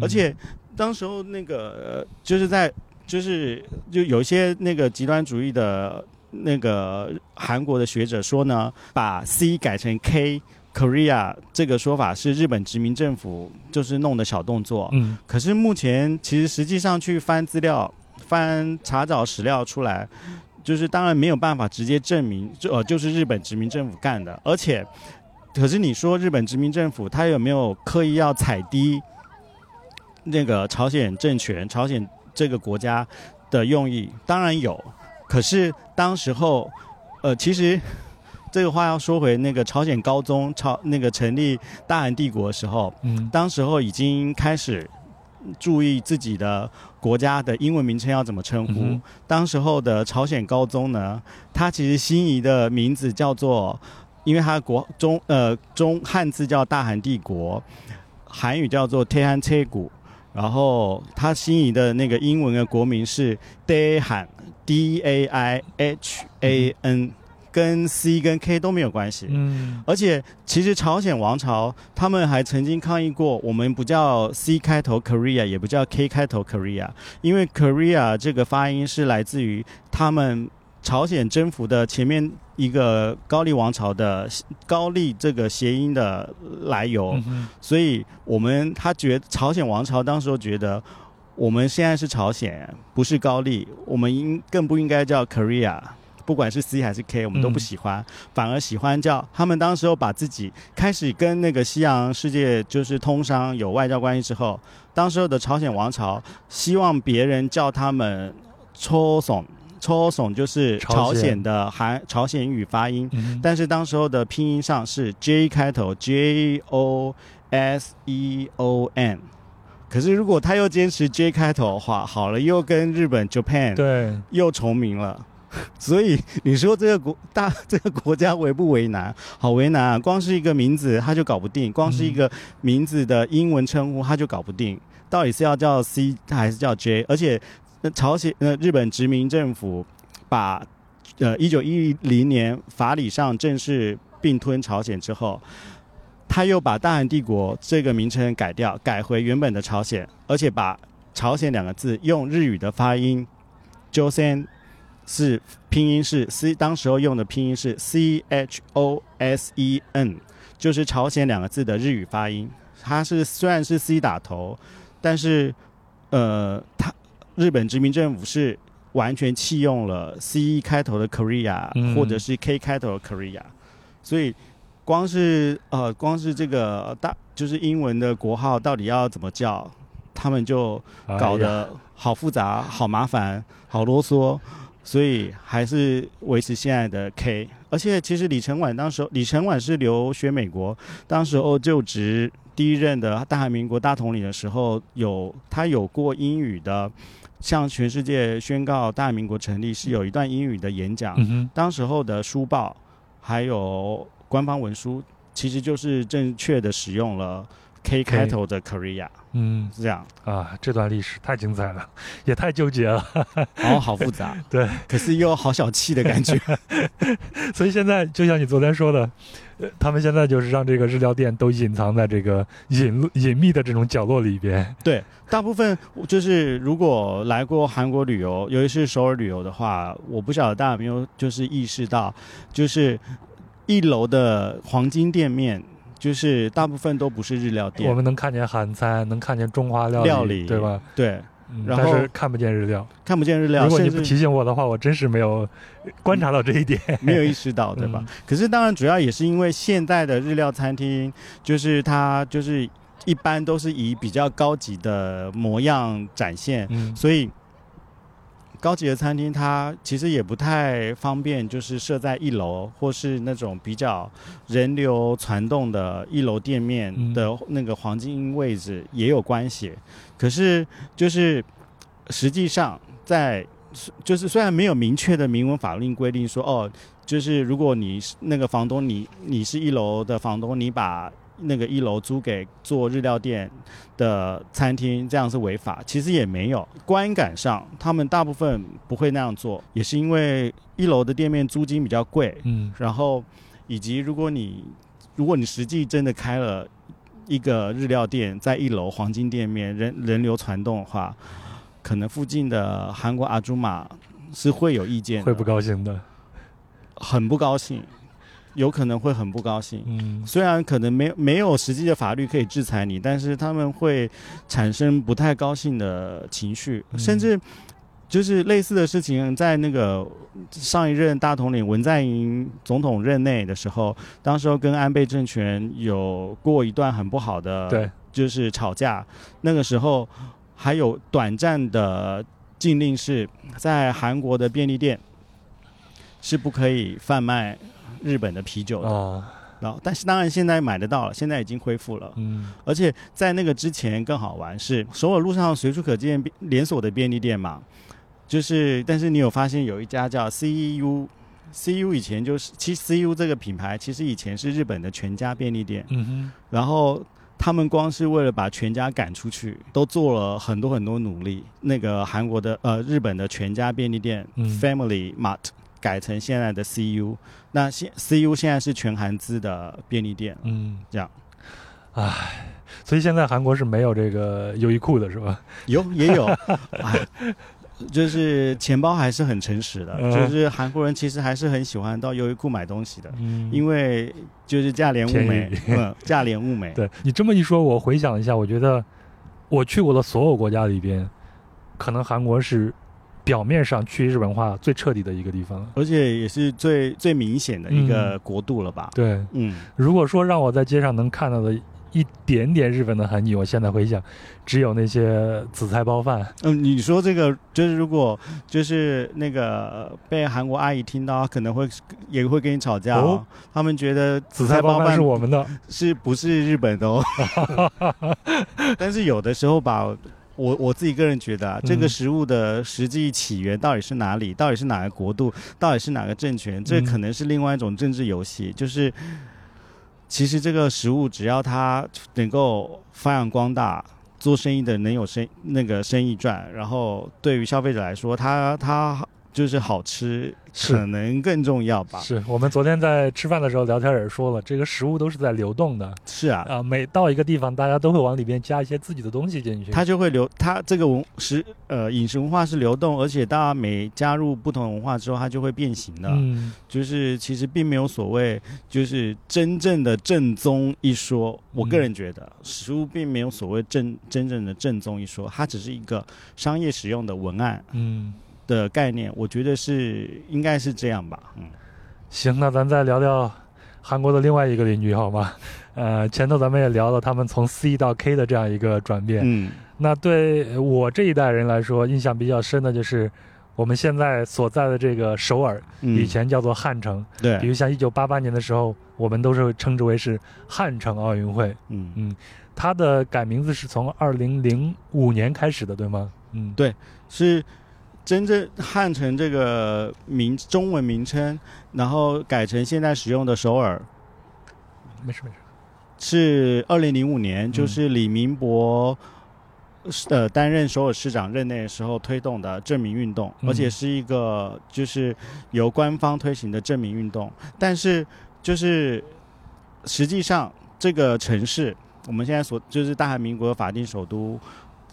而且当时候那个呃就是在就是就有一些那个极端主义的那个韩国的学者说呢，把 C 改成 K。Korea 这个说法是日本殖民政府就是弄的小动作，嗯可是目前其实实际上去翻资料、翻查找史料出来，就是当然没有办法直接证明，就呃就是日本殖民政府干的，而且，可是你说日本殖民政府他有没有刻意要踩低那个朝鲜政权、朝鲜这个国家的用意？当然有，可是当时候，呃，其实。这个话要说回那个朝鲜高宗朝那个成立大韩帝国的时候，嗯。当时候已经开始注意自己的国家的英文名称要怎么称呼。嗯当时候的朝鲜高宗呢，他其实心仪的名字叫做，因为他国中呃中汉字叫大韩帝国，韩语叫做태한切古，然后他心仪的那个英文的国名是 Daehan D A I H A N，、跟 C 跟 K 都没有关系。嗯而且，其实朝鲜王朝他们还曾经抗议过，我们不叫 C 开头 Korea，也不叫 K 开头 Korea，因为 Korea 这个发音是来自于他们朝鲜征服的前面一个高丽王朝的高丽这个谐音的来由，嗯所以我们他觉朝鲜王朝当时候觉得我们现在是朝鲜，不是高丽，我们应更不应该叫 Korea。不管是 C 还是 K，我们都不喜欢，反而喜欢叫他们。当时候把自己开始跟那个西洋世界就是通商有外交关系之后，当时候的朝鲜王朝希望别人叫他们抽耸，抽耸就是朝朝鲜鲜的韩朝鲜语发音，嗯但是当时候的拼音上是 J 开头，J O S E O N。可是如果他又坚持 J 开头的话，好了，又跟日本 Japan 对，又重名了。所以你说这个国大 这个国家为不为难？好为难啊！光是一个名字他就搞不定，光是一个名字的英文称呼他就搞不定，到底是要叫 C 还是叫 J？而且呃朝鲜呃日本殖民政府把呃一九一零年法理上正式并吞朝鲜之后，他又把大韩帝国这个名称改掉，改回原本的朝鲜，而且把朝鲜两个字用日语的发音 Joseon 是拼音是 C，当时候用的拼音是 C H O S E N，就是朝鲜两个字的日语发音。它是虽然是 C 打头，但是呃，它日本殖民政府是完全弃用了 C 开头的 Korea、嗯。或者是 K 开头的 Korea，所以光是呃光是这个大就是英文的国号到底要怎么叫，他们就搞得好复杂、好麻烦、好啰嗦，所以还是维持现在的 K。而且其实李承晚当时候，李承晚是留学美国，当时候就职第一任的大韩民国大统领的时候，有他有过英语的，向全世界宣告大韩民国成立是有一段英语的演讲。嗯，当时候的书报还有官方文书，其实就是正确的使用了 K 开头的 Korea，嗯是这样。啊，这段历史太精彩了，也太纠结了。然后好复杂，对，可是又好小气的感觉。所以现在就像你昨天说的，呃，他们现在就是让这个日料店都隐藏在这个隐隐秘的这种角落里边。对，大部分就是如果来过韩国旅游，尤其是首尔旅游的话，我不晓得大家有没有就是意识到，就是一楼的黄金店面，就是大部分都不是日料店，我们能看见韩餐，能看见中华料理，料理对吧？对嗯然后但是看不见日料。看不见日料，如果你不提醒我的话，我真是没有观察到这一点。没有意识到，对吧？嗯可是当然主要也是因为现在的日料餐厅，就是它就是一般都是以比较高级的模样展现，嗯所以高级的餐厅它其实也不太方便，就是设在一楼或是那种比较人流传动的一楼店面嗯的那个黄金位置也有关系。可是就是实际上在就是虽然没有明确的明文法令规定说哦，就是如果你是那个房东你你是一楼的房东，你把那个一楼租给做日料店的餐厅，这样是违法。其实也没有，观感上他们大部分不会那样做，也是因为一楼的店面租金比较贵，嗯然后以及如果你如果你实际真的开了一个日料店在一楼黄金店面，人人流传动的话，可能附近的韩国阿朱玛是会有意见，会不高兴的。很不高兴，有可能会很不高兴。嗯虽然可能没没有实际的法律可以制裁你，但是他们会产生不太高兴的情绪，嗯甚至就是类似的事情，在那个上一任大统领文在寅总统任内的时候，当时候跟安倍政权有过一段很不好的，对，就是吵架。那个时候还有短暂的禁令是在韩国的便利店是不可以贩卖日本的啤酒的。啊然后，但是当然现在买得到了，现在已经恢复了。嗯而且在那个之前更好玩是首尔路上随处可见便连锁的便利店嘛，就是但是你有发现有一家叫 CEU。CU 以前就是，其实 CU 这个品牌其实以前是日本的全家便利店，嗯哼然后他们光是为了把全家赶出去，都做了很多很多努力。那个韩国的呃日本的全家便利店、嗯 Family Mart 改成现在的 CU，那现 CU 现在是全韩资的便利店，嗯，这样。唉，所以现在韩国是没有这个优衣库的是吧？有也有，啊，就是钱包还是很诚实的，嗯就是韩国人其实还是很喜欢到优衣库买东西的，嗯因为就是价廉物美，嗯，价廉物美。对你这么一说，我回想一下，我觉得我去过的所有国家里边，可能韩国是表面上去日本化最彻底的一个地方。而且也是最最明显的一个国度了吧？对，嗯，如果说让我在街上能看到的一点点日本的痕迹，我现在回想，只有那些紫菜包饭。嗯，你说这个就是如果就是那个呃被韩国阿姨听到，可能会也会跟你吵架、哦哦。他们觉得紫菜包饭是我们的，是不是日本的哦？但是有的时候吧，我我自己个人觉得啊，这个嗯食物的实际起源到底是哪里？到底是哪个国度？到底是哪个政权？这嗯可能是另外一种政治游戏。就是其实这个食物只要它能够发扬光大。做生意的能有生那个生意赚，然后对于消费者来说，它它就是好吃，可能更重要吧？是我们昨天在吃饭的时候聊天也说了，这个食物都是在流动的是啊，啊，每到一个地方，大家都会往里边加一些自己的东西进去。它就会流，它这个文食呃饮食文化是流动，而且大家每加入不同文化之后，它就会变形的。嗯，就是其实并没有所谓就是真正的正宗一说。我个人觉得食物并没有所谓正真正的正宗一说，它只是一个商业使用的文案嗯，的概念。我觉得是应该是这样吧。嗯，行，那咱再聊聊韩国的另外一个邻居好吗？呃，前头咱们也聊了他们从 C 到 K 的这样一个转变。嗯那对我这一代人来说，印象比较深的就是我们现在所在的这个首尔，嗯，以前叫做汉城。对比对，如像一九八八年的时候，我们都是称之为是汉城奥运会。嗯嗯，它的改名字是从二零零五年开始的，对吗？嗯，对是真正汉城这个名中文名称，然后改成现在使用的首尔，没事没事。是二零零五年，嗯就是李明博。呃，担任首尔市长任内的时候推动的证明运动，嗯而且是一个就是由官方推行的证明运动。但是，就是实际上这个城市，我们现在所就是大韩民国的法定首都，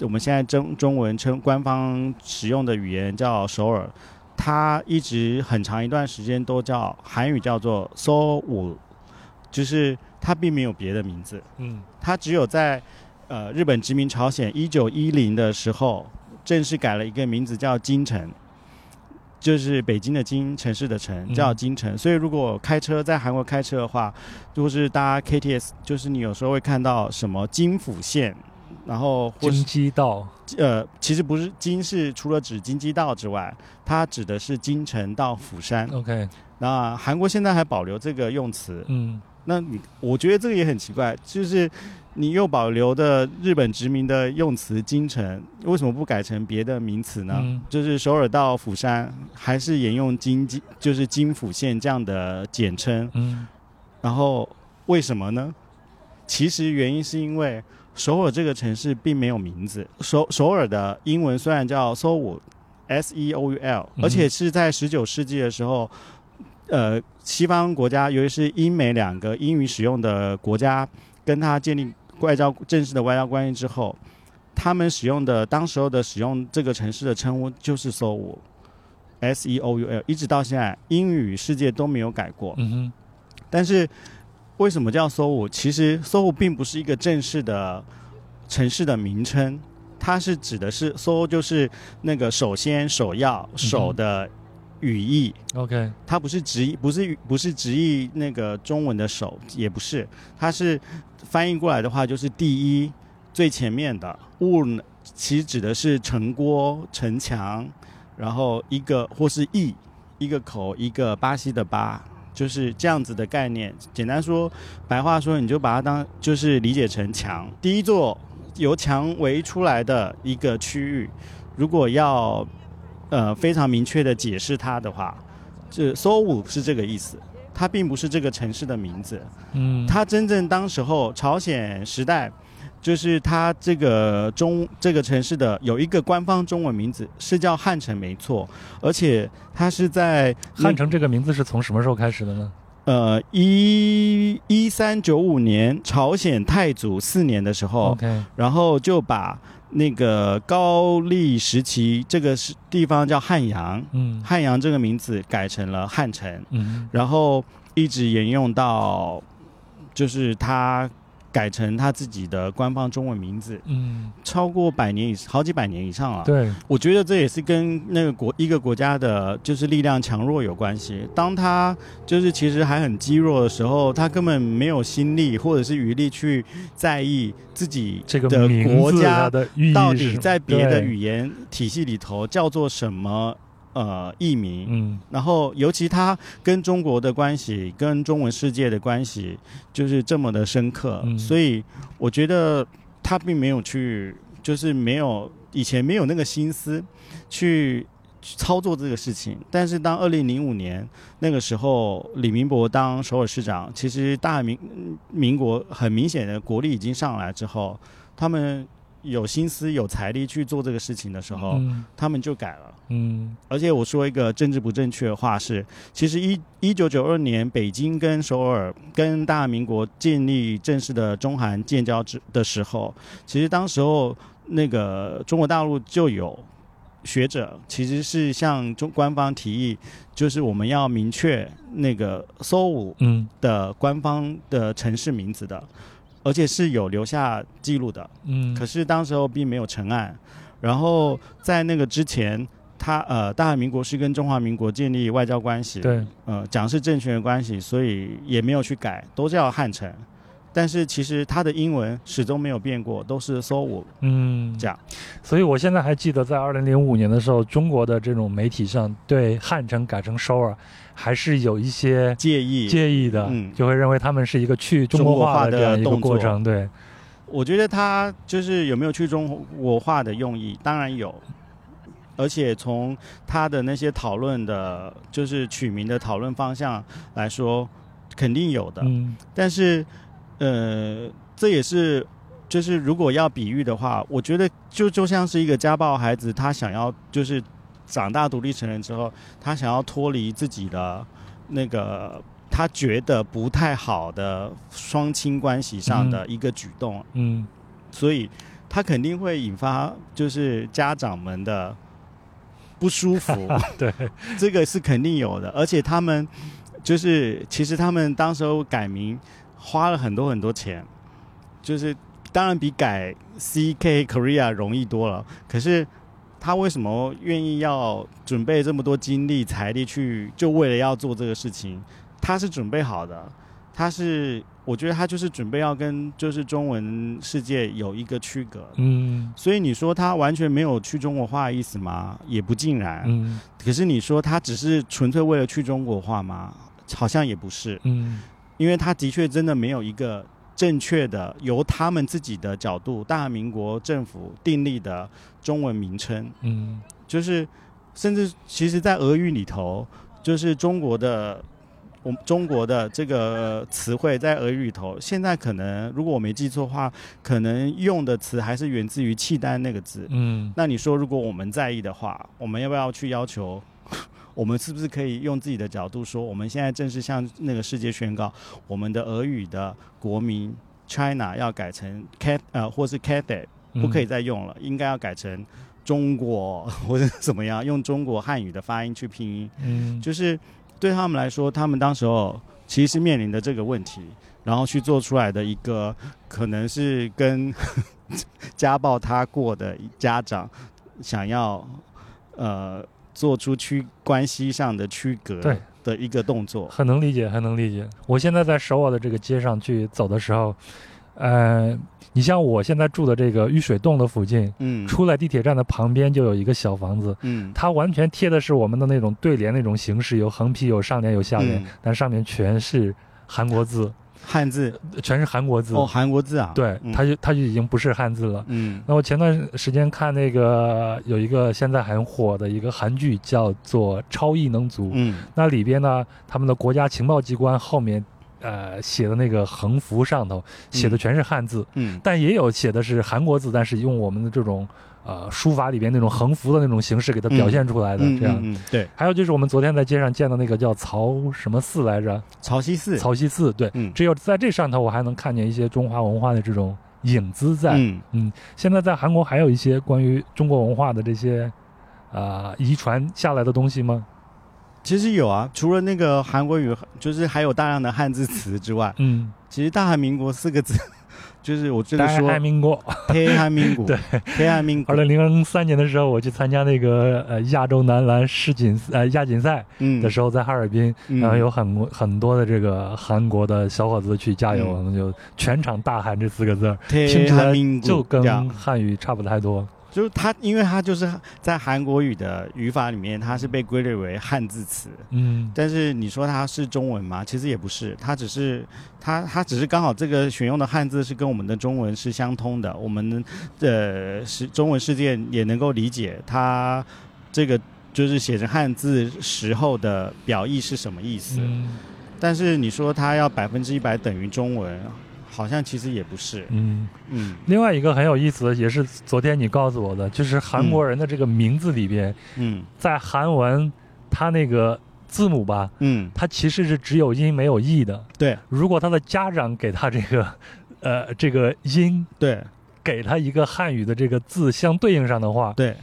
我们现在中中文称官方使用的语言叫首尔，它一直很长一段时间都叫韩语叫做 Seoul，就是它并没有别的名字，嗯它只有在呃日本殖民朝鲜一九一零的时候正式改了一个名字叫京城。就是北京的京，城市的城，嗯叫京城。所以如果开车在韩国开车的话，如果是搭 KTS，就是你有时候会看到什么京府线，然后金鸡道。呃，其实不是金是除了指金鸡道之外，它指的是京城到釜山。OK，那韩国现在还保留这个用词，嗯那你我觉得这个也很奇怪，就是你又保留的日本殖民的用词京城，为什么不改成别的名词呢？嗯就是首尔到釜山还是沿用京津，就是京釜线这样的简称，嗯然后为什么呢？其实原因是因为首尔这个城市并没有名字，首首尔的英文虽然叫 Seoul，S E O U L，嗯而且是在十九世纪的时候，呃，西方国家，尤其是英美两个英语使用的国家，跟他建立外交正式的外交关系之后，他们使用的当时候的使用这个城市的称呼就是 Seoul。S E O U L，一直到现在，英语世界都没有改过。嗯哼但是为什么叫搜五？其实搜五并不是一个正式的城市的名称，它是指的是搜就是那个首先首要首的语义，，OK，它不是直译，不是不是直译那个中文的首，也不是，它是翻译过来的话就是第一最前面的物呢，其实指的是城郭、城墙，然后一个或是邑，一个口，一个巴西的巴。就是这样子的概念，简单说，白话说，你就把它当就是理解成墙，第一座由墙围出来的一个区域。如果要呃非常明确的解释它的话，这 s o 是这个意思，它并不是这个城市的名字。嗯，它真正当时候朝鲜时代，就是它这个中这个城市的有一个官方中文名字是叫汉城，没错，而且它是在汉城这个名字是从什么时候开始的呢？呃一一三九五年朝鲜太祖四年的时候，OK，然后就把那个高丽时期，这个是地方叫汉阳，嗯。汉阳这个名字改成了汉城，嗯。然后一直沿用到，就是他改成他自己的官方中文名字，嗯，超过百年以好几百年以上了。对，我觉得这也是跟那个国一个国家的就是力量强弱有关系。当他就是其实还很积弱的时候，他根本没有心力或者是余力去在意自己这个的国家的到底在别的语言体系里头叫做什么呃译名。嗯然后，尤其他跟中国的关系，跟中文世界的关系，就是这么的深刻，嗯所以我觉得他并没有去，就是没有以前没有那个心思去去操作这个事情。但是当二零零五年那个时候，李明博当首尔市长，其实大民民国很明显的国力已经上来之后，他们有心思、有财力去做这个事情的时候，嗯。他们就改了。嗯。而且我说一个政治不正确的话是，其实一一九九二年北京跟首尔跟大民国建立正式的中韩建交之的时候，其实当时候那个中国大陆就有学者其实是向中官方提议，就是我们要明确那个搜武嗯。的官方的城市名字的，而且是有留下记录的。嗯，可是当时候并没有成案。然后在那个之前，他呃，大韩民国是跟中华民国建立外交关系，对，呃，讲是政权的关系，所以也没有去改，都叫汉城。但是其实它的英文始终没有变过，都是 so 我嗯这样。所以我现在还记得，在二零零五年的时候，中国的这种媒体上对汉城改成首尔，还是有一些介意。介意的，嗯就会认为他们是一个去中国化的这样一个过程。对，我觉得他就是有没有去中国化的用意，当然有。而且从他的那些讨论的，就是取名的讨论方向来说，肯定有的。嗯但是，呃，这也是，就是如果要比喻的话，我觉得就就像是一个家暴孩子，他想要就是长大独立成人之后，他想要脱离自己的那个他觉得不太好的双亲关系上的一个举动，嗯。所以他肯定会引发就是家长们的不舒服。对，这个是肯定有的，而且他们就是其实他们当时候改名花了很多很多钱，就是当然比改 CK Korea 容易多了，可是。他为什么愿意要准备这么多精力财力去，就为了要做这个事情？他是准备好的，他是我觉得他就是准备要跟就是中文世界有一个区隔，嗯所以你说他完全没有去中国化的意思吗？也不尽然。嗯可是你说他只是纯粹为了去中国化吗？好像也不是，嗯因为他的确真的没有一个正确的由他们自己的角度，大韩民国政府订立的中文名称，嗯就是甚至其实，在俄语里头，就是中国的。我们中国的这个词汇在俄语里头，现在可能如果我没记错的话，可能用的词还是源自于契丹那个字。嗯那你说，如果我们在意的话，我们要不要去要求？我们是不是可以用自己的角度说，我们现在正式向那个世界宣告，我们的俄语的国民 China 要改成 cat 呃，或是 Cathay 不可以再用了，应该要改成中国或者怎么样，用中国汉语的发音去拼音。嗯就是对他们来说，他们当时候其实是面临的这个问题，然后去做出来的一个可能是跟 家暴他过的家长想要呃做出区关系上的区隔对。的一个动作。很能理解，很能理解。我现在在首尔的这个街上去走的时候，呃，你像我现在住的这个玉水洞的附近，嗯。出来地铁站的旁边就有一个小房子，嗯。它完全贴的是我们的那种对联那种形式，有横批，有上联，有下联，嗯。但上面全是韩国字，汉字全是韩国字。哦，韩国字啊，对，嗯它就它就已经不是汉字了。嗯那我前段时间看那个有一个现在很火的一个韩剧，叫做《超异能族》。嗯那里边呢，他们的国家情报机关后面，呃，写的那个横幅上头写的全是汉字，嗯但也有写的是韩国字，但是用我们的这种呃书法里边那种横幅的那种形式给它表现出来的，嗯这样。对，还有就是我们昨天在街上见到那个叫曹什么寺来着，曹溪寺，曹溪寺，对，嗯。只有在这上头我还能看见一些中华文化的这种影子在。嗯。嗯，现在在韩国还有一些关于中国文化的这些啊、遗传下来的东西吗？其实有啊，除了那个韩国语，就是还有大量的汉字词之外，嗯，其实大韩民国四个字，就是我这个说“黑暗民国。黑暗民国，对，黑暗民国。二，零零三年的时候，我去参加那个呃亚洲男篮世锦呃亚锦赛嗯。的时候，在哈尔滨，嗯。然后有很多很多的这个韩国的小伙子去加油，嗯。我们就全场大喊这四个字儿，听天起来韩民国就跟汉语差不太多。就是它，因为它就是在韩国语的语法里面，它是被归类为汉字词。嗯但是你说它是中文吗？其实也不是，它只是它它只是刚好这个选用的汉字是跟我们的中文是相通的，我们的是中文世界也能够理解它这个就是写成汉字时候的表意是什么意思。嗯但是你说它要百分之一百等于中文，好像其实也不是。嗯。嗯另外一个很有意思的，也是昨天你告诉我的，就是韩国人的这个名字里边，嗯在韩文它那个字母吧，嗯，它其实是只有音没有义的。对如果他的家长给他这个，呃，这个音对给他一个汉语的这个字相对应上的话，对，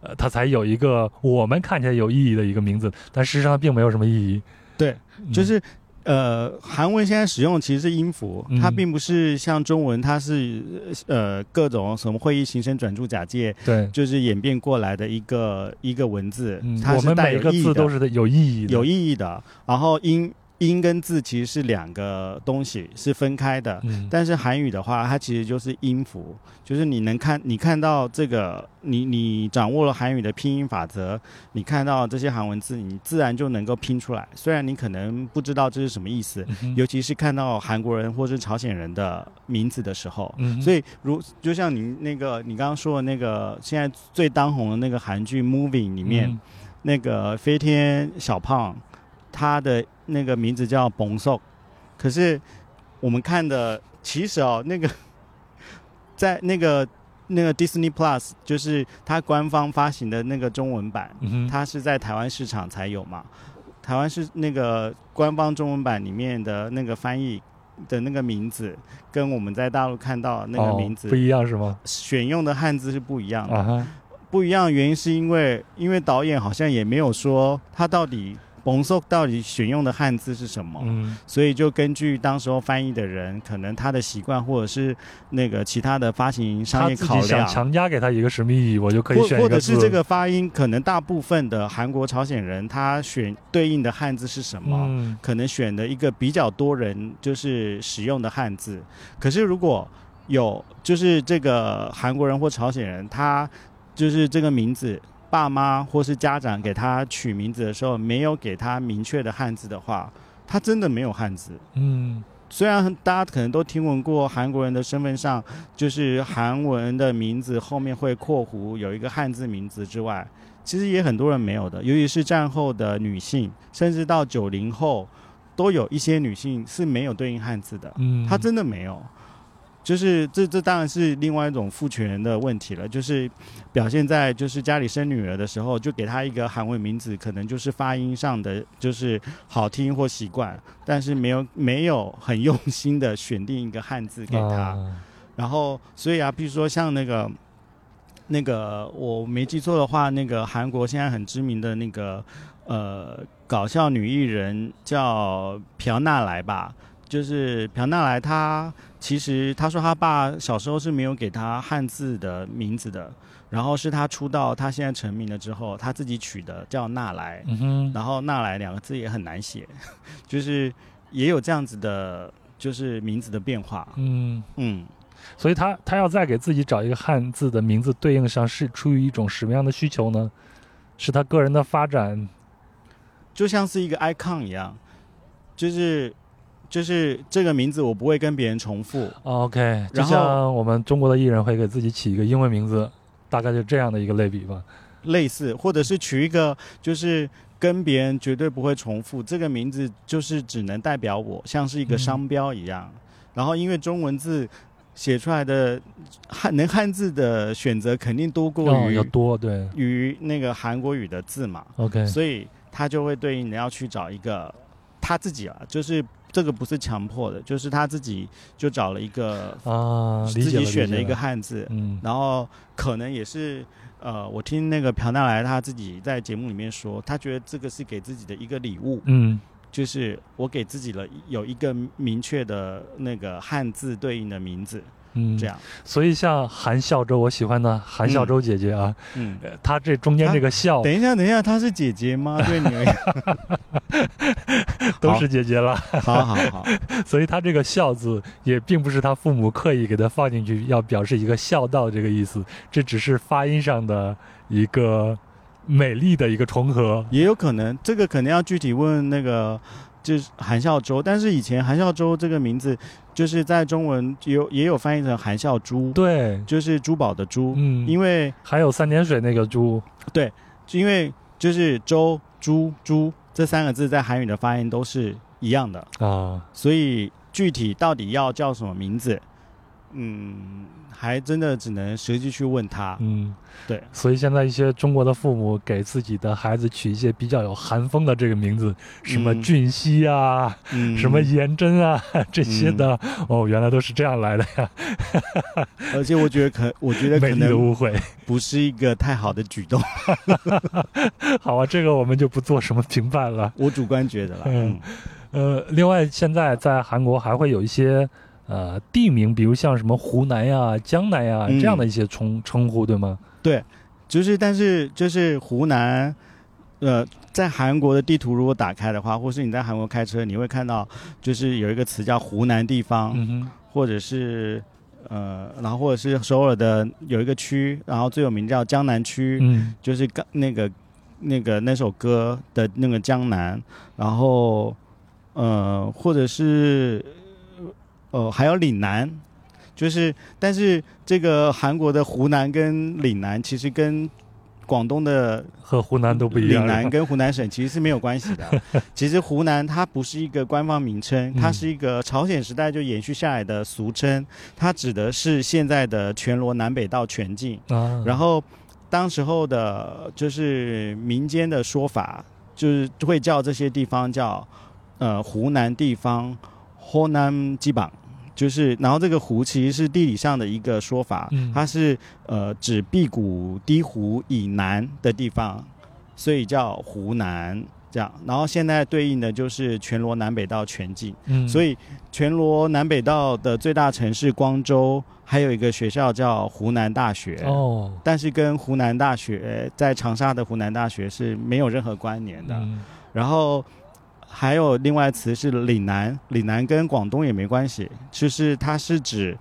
呃，他才有一个我们看起来有意义的一个名字，但事实上并没有什么意义。对嗯，就是呃，韩文现在使用其实是音符，嗯。它并不是像中文，它是呃各种什么会议、形声、转注、假借，对，就是演变过来的一个一个文字，嗯，它是我们每个带有意义的。字都是有意义的，有意义的。然后音音跟字其实是两个东西，是分开的。嗯，但是韩语的话，它其实就是音符，就是你能看，你看到这个，你你掌握了韩语的拼音法则，你看到这些韩文字，你自然就能够拼出来。虽然你可能不知道这是什么意思，嗯尤其是看到韩国人或是朝鲜人的名字的时候。嗯，所以，如就像你那个你刚刚说的那个现在最当红的那个韩剧《Moving》里面，嗯那个飞天小胖，他的那个名字叫彭寿，可是我们看的其实哦，那个 在那个那个 Disney Plus，就是它官方发行的那个中文版，嗯，它是在台湾市场才有嘛。台湾是那个官方中文版里面的那个翻译的那个名字，跟我们在大陆看到那个名字、哦、不一样是吗？选用的汉字是不一样的。啊，不一样的原因是因为，因为导演好像也没有说他到底彭寿到底选用的汉字是什么，嗯所以就根据当时候翻译的人可能他的习惯或者是那个其他的发行商业考量。想强加给他一个什么意义，我就可以或选或者是这个发音，可能大部分的韩国、朝鲜人他选对应的汉字是什么？嗯可能选的一个比较多人就是使用的汉字。可是如果有就是这个韩国人或朝鲜人，他就是这个名字，爸妈或是家长给他取名字的时候，没有给他明确的汉字的话，他真的没有汉字。嗯虽然大家可能都听闻过韩国人的身份上，就是韩文的名字后面会括弧有一个汉字名字之外，其实也很多人没有的，尤其是战后的女性，甚至到九零后，都有一些女性是没有对应汉字的，嗯，她真的没有。就是这这当然是另外一种父权的问题了，就是表现在就是家里生女儿的时候，就给她一个韩文名字，可能就是发音上的就是好听或习惯，但是没有没有很用心的选定一个汉字给她。啊然后，所以啊，比如说像那个那个我没记错的话，那个韩国现在很知名的那个呃搞笑女艺人叫朴娜莱吧，就是朴娜莱他其实他说他爸小时候是没有给他汉字的名字的，然后是他出道，他现在成名了之后，他自己取的叫娜来，嗯哼，然后娜莱两个字也很难写，就是也有这样子的，就是名字的变化，嗯，嗯。所以他他要再给自己找一个汉字的名字对应上，是出于一种什么样的需求呢？是他个人的发展，就像是一个 icon 一样，就是就是这个名字我不会跟别人重复，OK，就然后像我们中国的艺人会给自己起一个英文名字，大概就这样的一个类比吧。类似或者是取一个就是跟别人绝对不会重复，这个名字就是只能代表我，像是一个嗯。商标一样。然后因为中文字写出来的汉能汉字的选择肯定多过哦，于、要多对。于那个韩国语的字嘛，，OK，所以他就会对应你要去找一个他自己啊，就是这个不是强迫的，就是他自己就找了一个啊，自己选的一个汉字，嗯。然后可能也是呃，我听那个朴娜莱他自己在节目里面说，他觉得这个是给自己的一个礼物，嗯。就是我给自己了有一个明确的那个汉字对应的名字，嗯，这。样，所以像韩孝周，我喜欢的韩孝周姐姐啊，嗯。呃她这中间这个孝等一下，等一下，她是姐姐吗？对你而言，都是姐姐了，好好好，所以她这个孝字也并不是她父母刻意给她放进去，要表示一个孝道这个意思，这只是发音上的一个美丽的一个重合。也有可能，这个可能要具体问那个就是韩孝周，但是以前韩孝周这个名字，就是在中文有也有翻译成含笑珠，对，就是珠宝的珠，嗯，因为还有三点水那个珠，对，因为就是周珠珠这三个字在韩语的发音都是一样的，啊，所以具体到底要叫什么名字，嗯，还真的只能实际去问他。嗯，对，所以现在一些中国的父母给自己的孩子取一些比较有韩风的这个名字，什么嗯俊熙啊，嗯什么颜真啊，这些的，哦，原来都是这样来的呀，而且我觉得可，我觉得可能误会。不是一个太好的举动，好啊，这个我们就不做什么评判了。我主观觉得了。嗯嗯，呃，另外现在在韩国还会有一些呃地名，比如像什么湖南呀、江南呀嗯这样的一些称称呼，对吗？对就是但是就是湖南，呃，在韩国的地图如果打开的话，或是你在韩国开车，你会看到就是有一个词叫湖南地方，或者是。呃，然后或者是首尔的有一个区，然后最有名叫江南区，嗯就是刚那个那个那首歌的那个江南，然后呃，或者是呃还有岭南，就是但是这个韩国的湖南跟岭南其实跟广东的和湖南都不一样。岭南跟湖南省其实是没有关系的。其实湖南它不是一个官方名称，它嗯是一个朝鲜时代就延续下来的俗称，它指的是现在的全罗南北道全境。啊，然后当时候的就是民间的说法，就是会叫这些地方叫呃湖南地方湖南基榜。就是，然后这个湖其实是地理上的一个说法，嗯它是呃指辟谷低湖以南的地方，所以叫湖南这样。然后现在对应的就是全罗南北道全境，嗯，所以全罗南北道的最大城市光州，还有一个学校叫湖南大学。哦，但是跟湖南大学在长沙的湖南大学是没有任何关联的。嗯然后还有另外词是岭南，岭南跟广东也没关系，就是它是指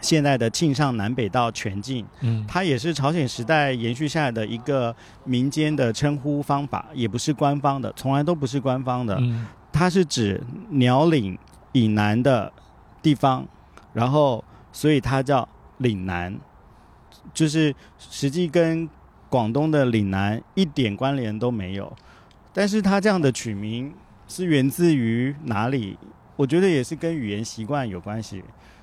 现在的庆尚南北道全境，嗯它也是朝鲜时代延续下来的一个民间的称呼方法，也不是官方的，从来都不是官方的。嗯它是指鸟岭以南的地方，然后所以它叫岭南，就是实际跟广东的岭南一点关联都没有。但是它这样的取名是源自于哪里？我觉得也是跟语言习惯有关系。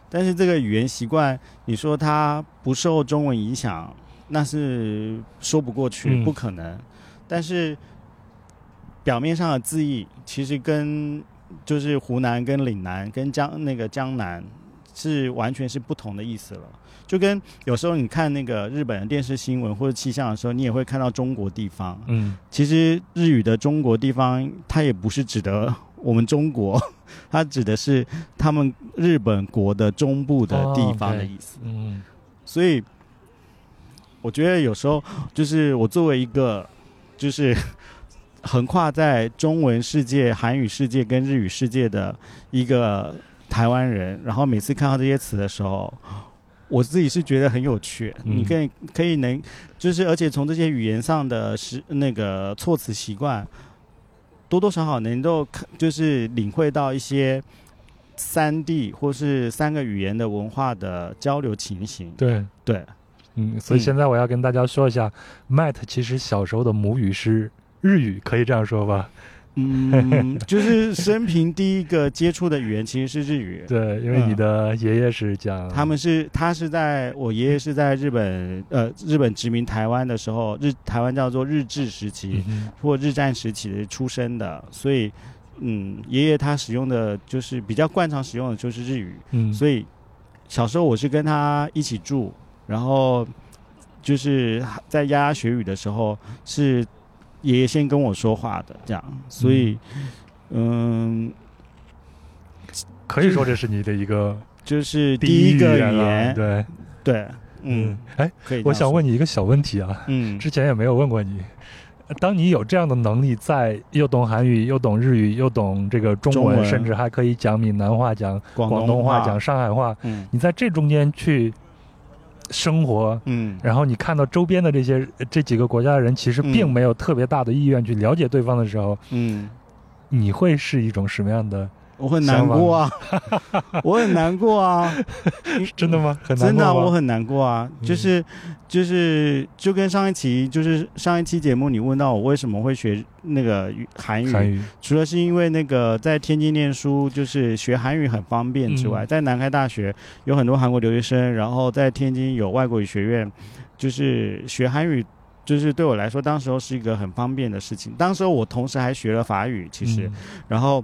但是这个语言习惯，你说它不受中文影响，那是说不过去，嗯不可能。但是表面上的字义，其实跟就是湖南、跟岭南、跟江那个江南是完全是不同的意思了。就跟有时候你看那个日本的电视新闻或者气象的时候，你也会看到中国地方。嗯其实日语的中国地方，它也不是指的我们中国，它指的是他们日本国的中部的地方的意思。嗯所以我觉得有时候就是我作为一个就是 横跨在中文世界、韩语世界跟日语世界的一个台湾人，然后每次看到这些词的时候。我自己是觉得很有趣，嗯你可以可以能，就是而且从这些语言上的是那个措辞习惯，多多少少能够看，就是领会到一些三地或是三个语言的文化的交流情形。对。对，嗯，所以嗯现在我要跟大家说一下、m a t t 其实小时候的母语是日语，可以这样说吧？嗯，就是生平第一个接触的语言其实是日语。对，因为你嗯。的爷爷是讲他们是，他是在我爷爷是在日本，呃，日本殖民台湾的时候，日台湾叫做日治时期嗯或日战时期的出生的，所以嗯，爷爷他使用的就是比较惯常使用的就是日语，嗯，所以小时候我是跟他一起住，然后就是在丫丫学语的时候是爷爷先跟我说话的，这样，所以嗯，可以说这是你的一个就是第第一一个语言对，对，嗯，，哎，可以。我想问，你一个小问题啊，嗯。之前也没有问过你。当你有这样的能力，在又懂韩语，又懂日语，又懂这个中文，甚至还可以讲闽南话、讲广广东话、话。讲上海话，嗯。你在这中间去生活，嗯然后你看到周边的这些这几个国家的人，其实嗯并没有特别大的意愿去了解对方的时候，嗯，你会是一种什么样的？我很难过啊，我很难过啊，真的吗？很难真的啊、我很难过啊，嗯。就是就是就跟上一期就是上一期节目你问到我为什么会学那个韩语，韩语，除了是因为那个在天津念书，就是学韩语很方便之外，嗯。在南开大学有很多韩国留学生，然后在天津有外国语学院，就是学韩语。就是对我来说，当时候是一个很方便的事情。当时候我同时还学了法语，其实，嗯。然后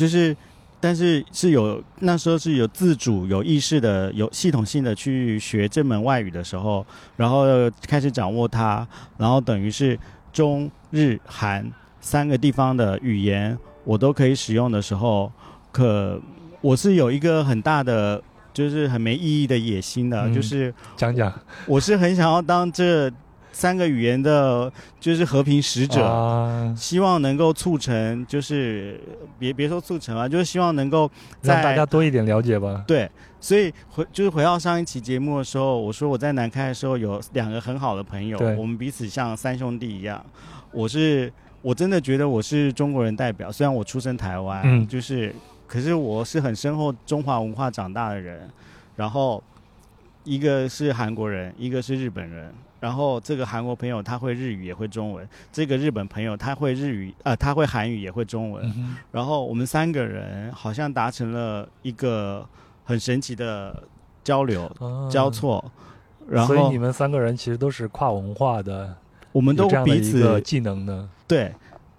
就是，但是是有那时候是有自主、有意识的、有系统性的去学这门外语的时候，然后开始掌握它，然后等于是中日韩三个地方的语言我都可以使用的时候，可我是有一个很大的。就是很没意义的野心的，嗯就是讲讲我是很想要当这三个语言的，就是和平使者。啊，希望能够促成，就是别别说促成啊，就是希望能够在让大家多一点了解吧。对，所以回就是回到上一期节目的时候，我说我在南开的时候有两个很好的朋友，我们彼此像三兄弟一样。我是我真的觉得我是中国人代表，虽然我出生台湾，嗯就是可是我是很深厚中华文化长大的人，然后一个是韩国人，一个是日本人。然后这个韩国朋友他会日语也会中文，这个日本朋友他会日语呃他会韩语也会中文，嗯然后我们三个人好像达成了一个很神奇的交流啊。交错，然所以后你们三个人其实都是跨文化的，我们都彼此技能的。对，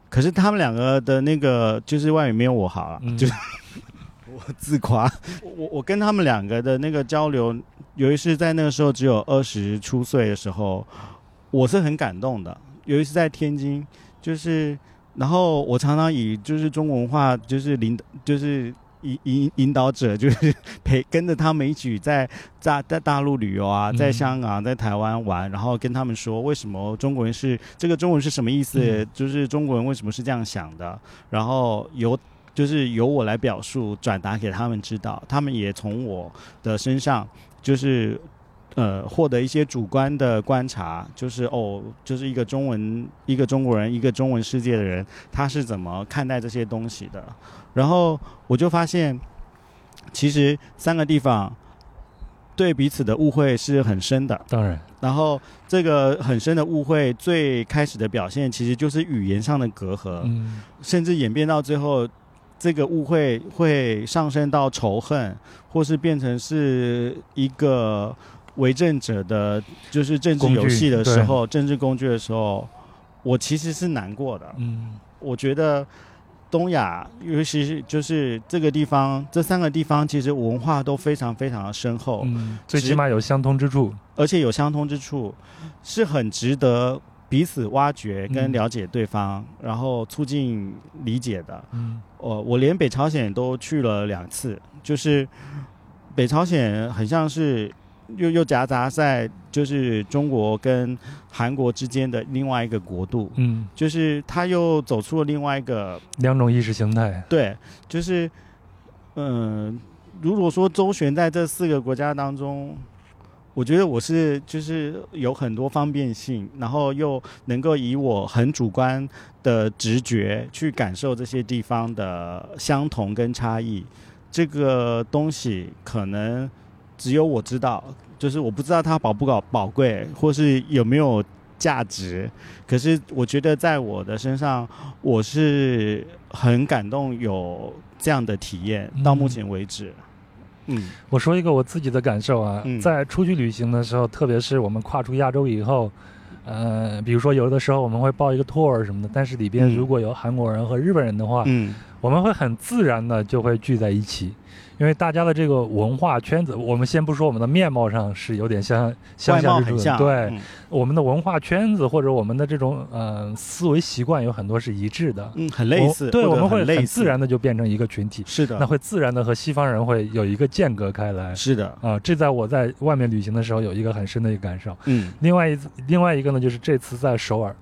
可是他们两个的那个就是外语没有我好啊，嗯。就是 我自夸，我我跟他们两个的那个交流，有一次在那个时候只有二十出岁的时候，我是很感动的。有一次在天津，就是然后我常常以就是中国文化就是领就是。引引引导者就是陪跟着他们一起在在在大陆旅游啊，嗯在香港、在台湾玩，然后跟他们说为什么中国人是这个中文是什么意思，嗯就是中国人为什么是这样想的，然后由就是由我来表述转达给他们知道，他们也从我的身上就是呃获得一些主观的观察，就是哦，就是一个中文一个中国人一个中文世界的人，他是怎么看待这些东西的，然后我就发现，其实三个地方对彼此的误会是很深的。当然，然后这个很深的误会，最开始的表现其实就是语言上的隔阂，嗯甚至演变到最后，这个误会会上升到仇恨，或是变成是一个为政者的，就是政治游戏的时候，政治工具的时候，我其实是难过的。嗯我觉得东亚，尤其是就是这个地方，这三个地方其实文化都非常非常的深厚。嗯，最起码有相通之处。而且有相通之处，是很值得彼此挖掘跟嗯了解对方，然后促进理解的。嗯呃，我连北朝鲜都去了两次，就是北朝鲜很像是又又夹杂在就是中国跟韩国之间的另外一个国度，嗯，就是他又走出了另外一个两种意识形态。对，就是嗯、如果说周旋在这四个国家当中，我觉得我是就是有很多方便性，然后又能够以我很主观的直觉去感受这些地方的相同跟差异。这个东西可能只有我知道，就是我不知道它宝不宝宝贵，或是有没有价值。可是我觉得在我的身上，我是很感动有这样的体验，到目前为止。我说一个我自己的感受啊，嗯。在出去旅行的时候，特别是我们跨出亚洲以后，呃，比如说有的时候我们会报一个 tour 什么的，但是里边嗯。如果有韩国人和日本人的话，嗯。我们会很自然的就会聚在一起，因为大家的这个文化圈子，我们先不说我们的面貌上是有点像相外像之处的，貌很像，对，嗯。我们的文化圈子或者我们的这种呃思维习惯有很多是一致的，嗯，很类似，对，我们会很自然的就变成一个群体，是的，那会自然的和西方人会有一个间隔开来。是的，啊，这在我在外面旅行的时候有一个很深的一个感受。嗯。另外一次，另外一个呢，就是这次在首尔，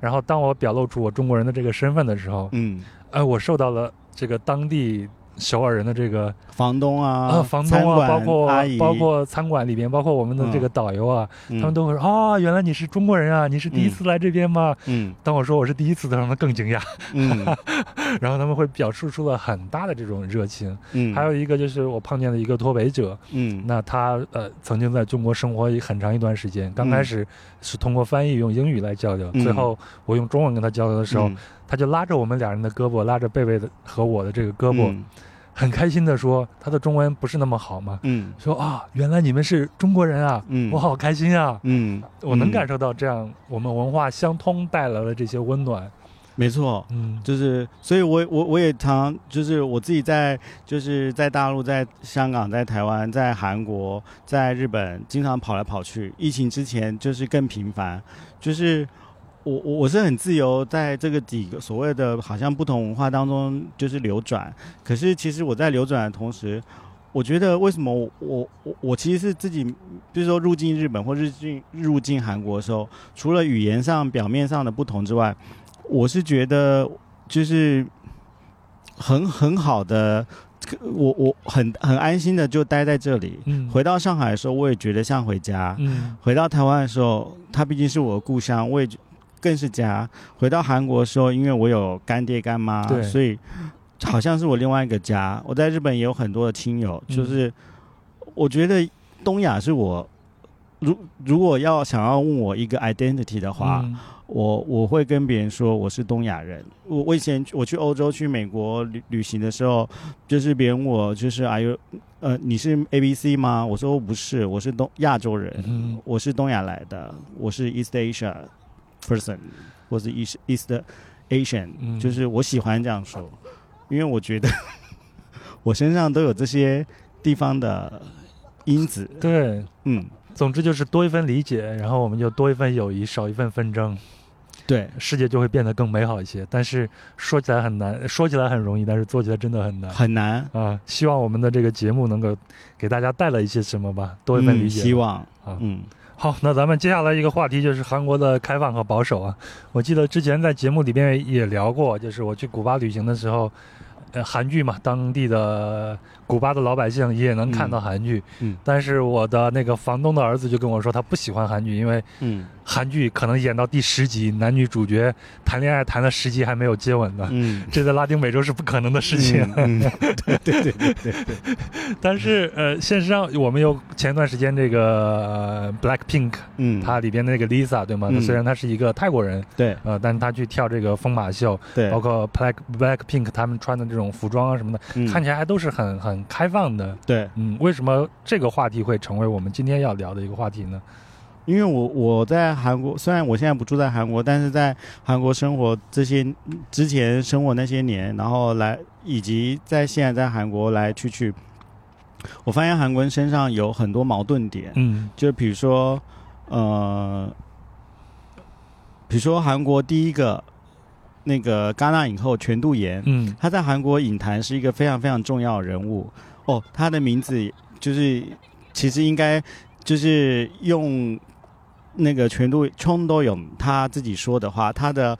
然后当我表露出我中国人的这个身份的时候，嗯，哎，我受到了这个当地首尔人的这个房东啊，啊，房东啊，包括包括餐馆里边，包括我们的这个导游啊，嗯。他们都会说啊，原来你是中国人啊，你是第一次来这边吗？嗯。当我说我是第一次的时候，他们更惊讶，嗯。然后他们会表述出了很大的这种热情。嗯，还有一个就是我碰见了一个脱北者，嗯。那他呃曾经在中国生活很长一段时间，刚开始是通过翻译用英语来交流，嗯。最后我用中文跟他交流的时候，嗯。他就拉着我们俩人的胳膊，拉着贝贝的和我的这个胳膊，嗯很开心的说他的中文不是那么好嘛，嗯。说啊原来你们是中国人啊，嗯。我好开心啊。嗯，我能感受，受到这样我们文化相通带来的这些温暖，没错，嗯，就是，所以我我我也常就是我自己在就是在大陆、在香港、在台湾、在韩国、在日本，经常跑来跑去。疫情之前就是更频繁，就是我我我是很自由，在这个几个所谓的好像不同文化当中就是流转。可是其实我在流转的同时，我觉得为什么我我我我其实是自己，比如说入境日本或入境入境韩国的时候，除了语言上表面上的不同之外，我是觉得就是很很好的，我我很很安心的就待在这里。嗯回到上海的时候，我也觉得像回家；嗯回到台湾的时候，它毕竟是我的故乡，我也觉更是家。回到韩国的时候，因为我有干爹干妈，所以好像是我另外一个家。我在日本也有很多的亲友，嗯就是我觉得东亚是我。如如果要想要问我一个 identity 的话，嗯我我会跟别人说我是东亚人。我我以前我去欧洲、去美国旅旅行的时候，就是别人问我就是啊有呃你是 A B C 吗？我说不是，我是东亚洲人，嗯我是东亚来的，我是 East Asia person，或是 East East Asian，、嗯就是我喜欢这样说，因为我觉得我身上都有这些地方的因子。对，嗯，总之就是多一份理解，然后我们就多一份友谊，少一份纷争，对，世界就会变得更美好一些。但是说起来很难，说起来很容易，但是做起来真的很难很难。啊！希望我们的这个节目能够给大家带来一些什么吧，多一份理嗯解。希望。啊，嗯好，那咱们接下来一个话题就是韩国的开放和保守啊。我记得之前在节目里边也聊过，就是我去古巴旅行的时候，呃，韩剧嘛，当地的古巴的老百姓也能看到韩剧，嗯。但是我的那个房东的儿子就跟我说，他不喜欢韩剧，因为嗯。韩剧可能演到第十集，男女主角谈恋爱谈了十集还没有接吻呢。嗯。这在拉丁美洲是不可能的事情，对对对对对对，但是呃，现实上我们有前段时间这个、呃、Black Pink，嗯，它里边的那个 Lisa 对吗？嗯。虽然她是一个泰国人，对。呃，但是她去跳这个疯马秀，对，包括 Black Black Pink 他们穿的这种服装啊什么的，嗯。看起来还都是很很开放的。对，嗯，为什么这个话题会成为我们今天要聊的一个话题呢？因为我我在韩国，虽然我现在不住在韩国，但是在韩国生活这些之前生活那些年，然后来以及在现在在韩国来去去，我发现韩国人身上有很多矛盾点，嗯就比如说，呃，比如说韩国第一个那个戛纳影后全度妍，嗯她在韩国影坛是一个非常非常重要的人物哦。她的名字就是其实应该就是用那个全度冲都勇他自己说的话，他的。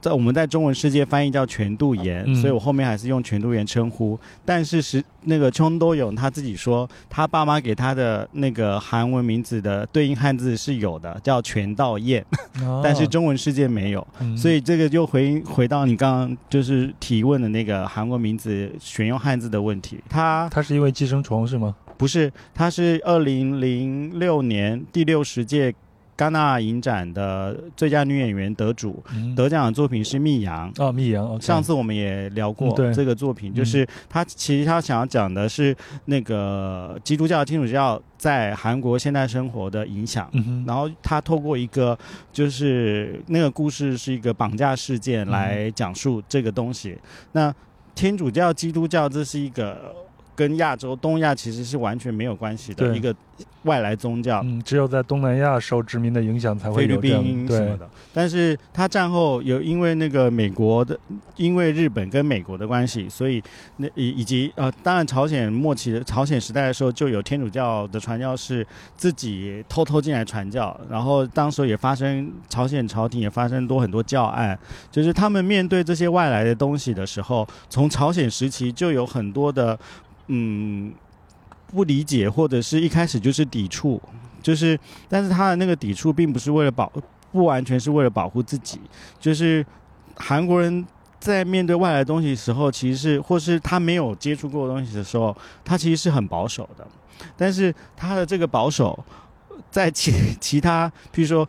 在我们在中文世界翻译叫全度妍，嗯所以我后面还是用全度妍称呼。但是是那个冲多勇他自己说，他爸妈给他的那个韩文名字的对应汉字是有的，叫全道彦，哦但是中文世界没有。嗯所以这个就回回到你刚刚就是提问的那个韩国名字选用汉字的问题。他他是因为寄生虫是吗？不是，他是二零零六年第六十届戛纳影展的最佳女演员得主，嗯得奖的作品是《密阳》。啊，密阳上次我们也聊过这个作品，嗯就是他其实他想要讲的是那个基督教、天主教在韩国现代生活的影响。嗯，然后他透过一个就是那个故事是一个绑架事件嗯来讲述这个东西。那天主教、基督教这是一个跟亚洲、东亚其实是完全没有关系的一个外来宗教。嗯，只有在东南亚受殖民的影响才会菲律有这样对，宾什么的，但是他战后有因为那个美国的，因为日本跟美国的关系，所以那以以及呃，当然朝鲜末期的朝鲜时代的时候，就有天主教的传教士自己偷偷进来传教，然后当时也发生朝鲜朝廷也发生多很多教案，就是他们面对这些外来的东西的时候，从朝鲜时期就有很多的嗯不理解，或者是一开始就是抵触，就是但是他的那个抵触并不是为了保，不完全是为了保护自己，就是韩国人在面对外来的东西的时候，其实是或是他没有接触过的东西的时候，他其实是很保守的，但是他的这个保守，在其其他，譬如说。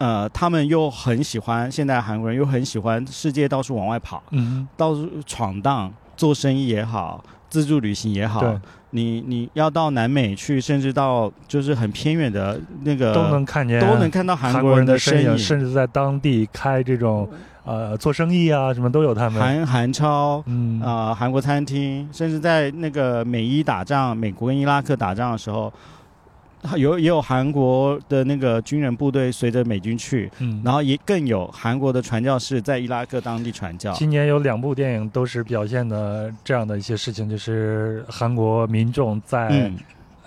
呃，他们又很喜欢，现在韩国人又很喜欢世界到处往外跑，嗯到处闯荡，做生意也好，自助旅行也，好，对，你你要到南美去，甚至到就是很偏远的那个都能看见都能看到韩韩国人的身影，甚至在当地开这种呃做生意啊，什么都有他们。韩韩超嗯。啊、韩国餐厅，甚至在那个美伊打仗，美国跟伊拉克打仗的时候，有也有韩国的那个军人部队随着美军去，嗯，然后也更有韩国的传教士在伊拉克当地传教。今年有两部电影都是表现的这样的一些事情，就是韩国民众在、嗯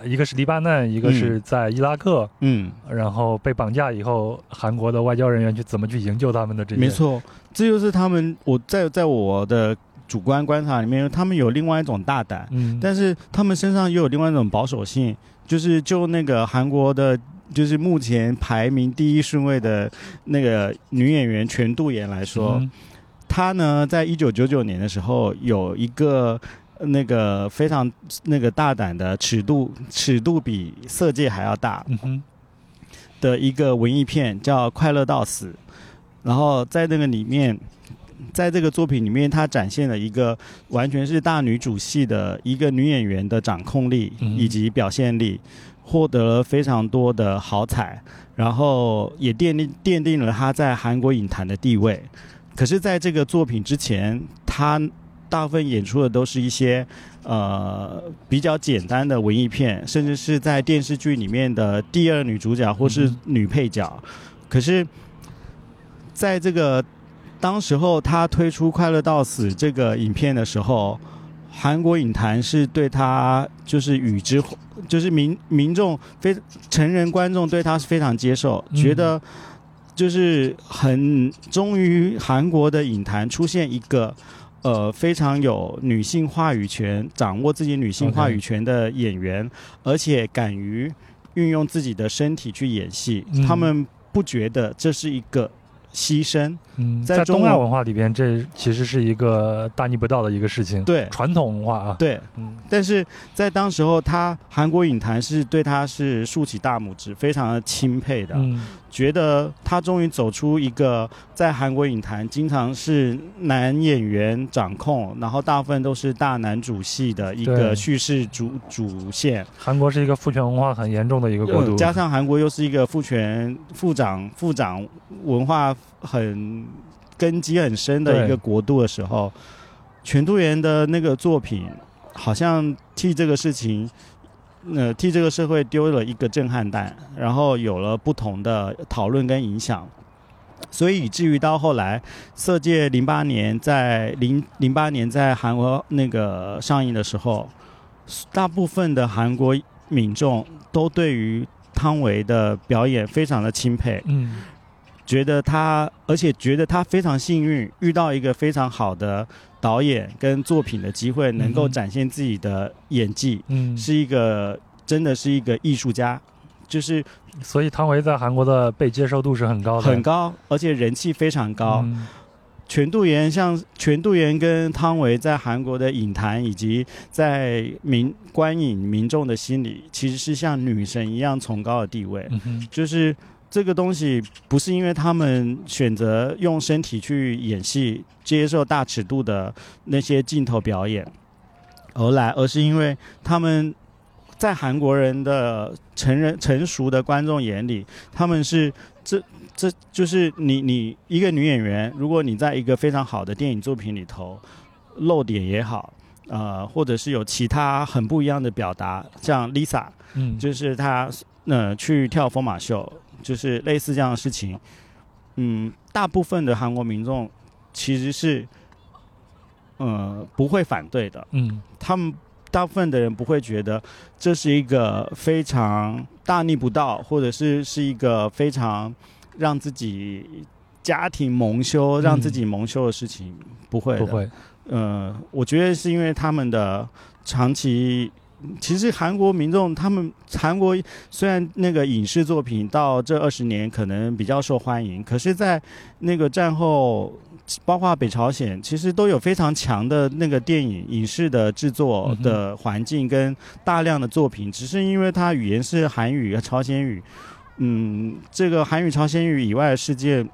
一个是黎巴嫩，一个是在伊拉克，嗯，然后被绑架以后，韩国的外交人员去怎么去营救他们的这些。没，错，这就是他们我在在我的主观观察里面，他们有另外一种大胆，嗯，但是他们身上又有另外一种保守性，就是就那个韩国的，就是目前排名第一顺位的那个女演员全度妍来说，嗯她呢在一九九九年的时候有一个。呃那个非常那个大胆的尺度，尺度比《色戒》还要大的一个文艺片，叫《快乐到死》。然后在那个里面，在这个作品里面，她展现了一个完全是大女主戏的一个女演员的掌控力嗯以及表现力，获得了非常多的好彩，然后也奠定奠定了她在韩国影坛的地位。可是，在这个作品之前，她大部分演出的都是一些呃比较简单的文艺片，甚至是在电视剧里面的第二女主角或是嗯女配角。可是，在这个当时候他推出《快乐到死》这个影片的时候，韩国影坛是对他就是与之，就是民民众非成人观众对他是非常接受，嗯觉得就是很终于韩国的影坛出现一个。呃，非常有女性话语权，掌握自己女性话语权的演员而且敢于运用自己的身体去演戏，嗯他们不觉得这是一个牺牲。嗯，在东亚文化里边，这其实是一个大逆不道的一个事情。对。传统文化啊，对，嗯。但是在当时候，他韩国影坛是对他是竖起大拇指，非常的钦佩的，嗯觉得他终于走出一个在韩国影坛经常是男演员掌控，然后大部分都是大男主戏的一个叙事主主线。韩国是一个父权文化很严重的一个国度，嗯加上韩国又是一个父权父长父长文化很根基很深的一个国度的时候，全度妍的那个作品好像替这个事情。呃，替这个社会丢了一个震撼弹，然后有了不同的讨论跟影响，所以以至于到后来，《色戒》零八年在零零八年在韩国那个上映的时候，大部分的韩国民众都对于汤唯的表演非常的钦佩，嗯觉得他，而且觉得他非常幸运，遇到一个非常好的导演跟作品的机会，能够展现自己的演技，嗯，是一个真的是一个艺术家，就是所以汤唯在韩国的被接受度是很高的，很高，而且人气非常高。嗯全度妍像全度妍跟汤唯在韩国的影坛以及在民观影民众的心里，其实是像女神一样崇高的地位。嗯，就是这个东西不是因为他们选择用身体去演戏，接受大尺度的那些镜头表演而来，而是因为他们在韩国人的成人成熟的观众眼里，他们是这这就是你你一个女演员，如果你在一个非常好的电影作品里头露点也好，呃，或者是有其他很不一样的表达，像 Lisa，嗯，就是她呃去跳疯马秀。就是类似这样的事情，嗯，大部分的韩国民众其实是，呃，不会反对的。嗯，他们大部分的人不会觉得这是一个非常大逆不道，或者是是一个非常让自己家庭蒙羞、让自己蒙羞的事情，不会，不会。呃，我觉得是因为他们的长期。其实韩国民众，他们韩国虽然那个影视作品到这二十年可能比较受欢迎，可是，在那个战后，包括北朝鲜，其实都有非常强的那个电影影视的制作的环境跟大量的作品，只是因为它语言是韩语、朝鲜语，嗯，这个韩语、朝鲜语以外的世界。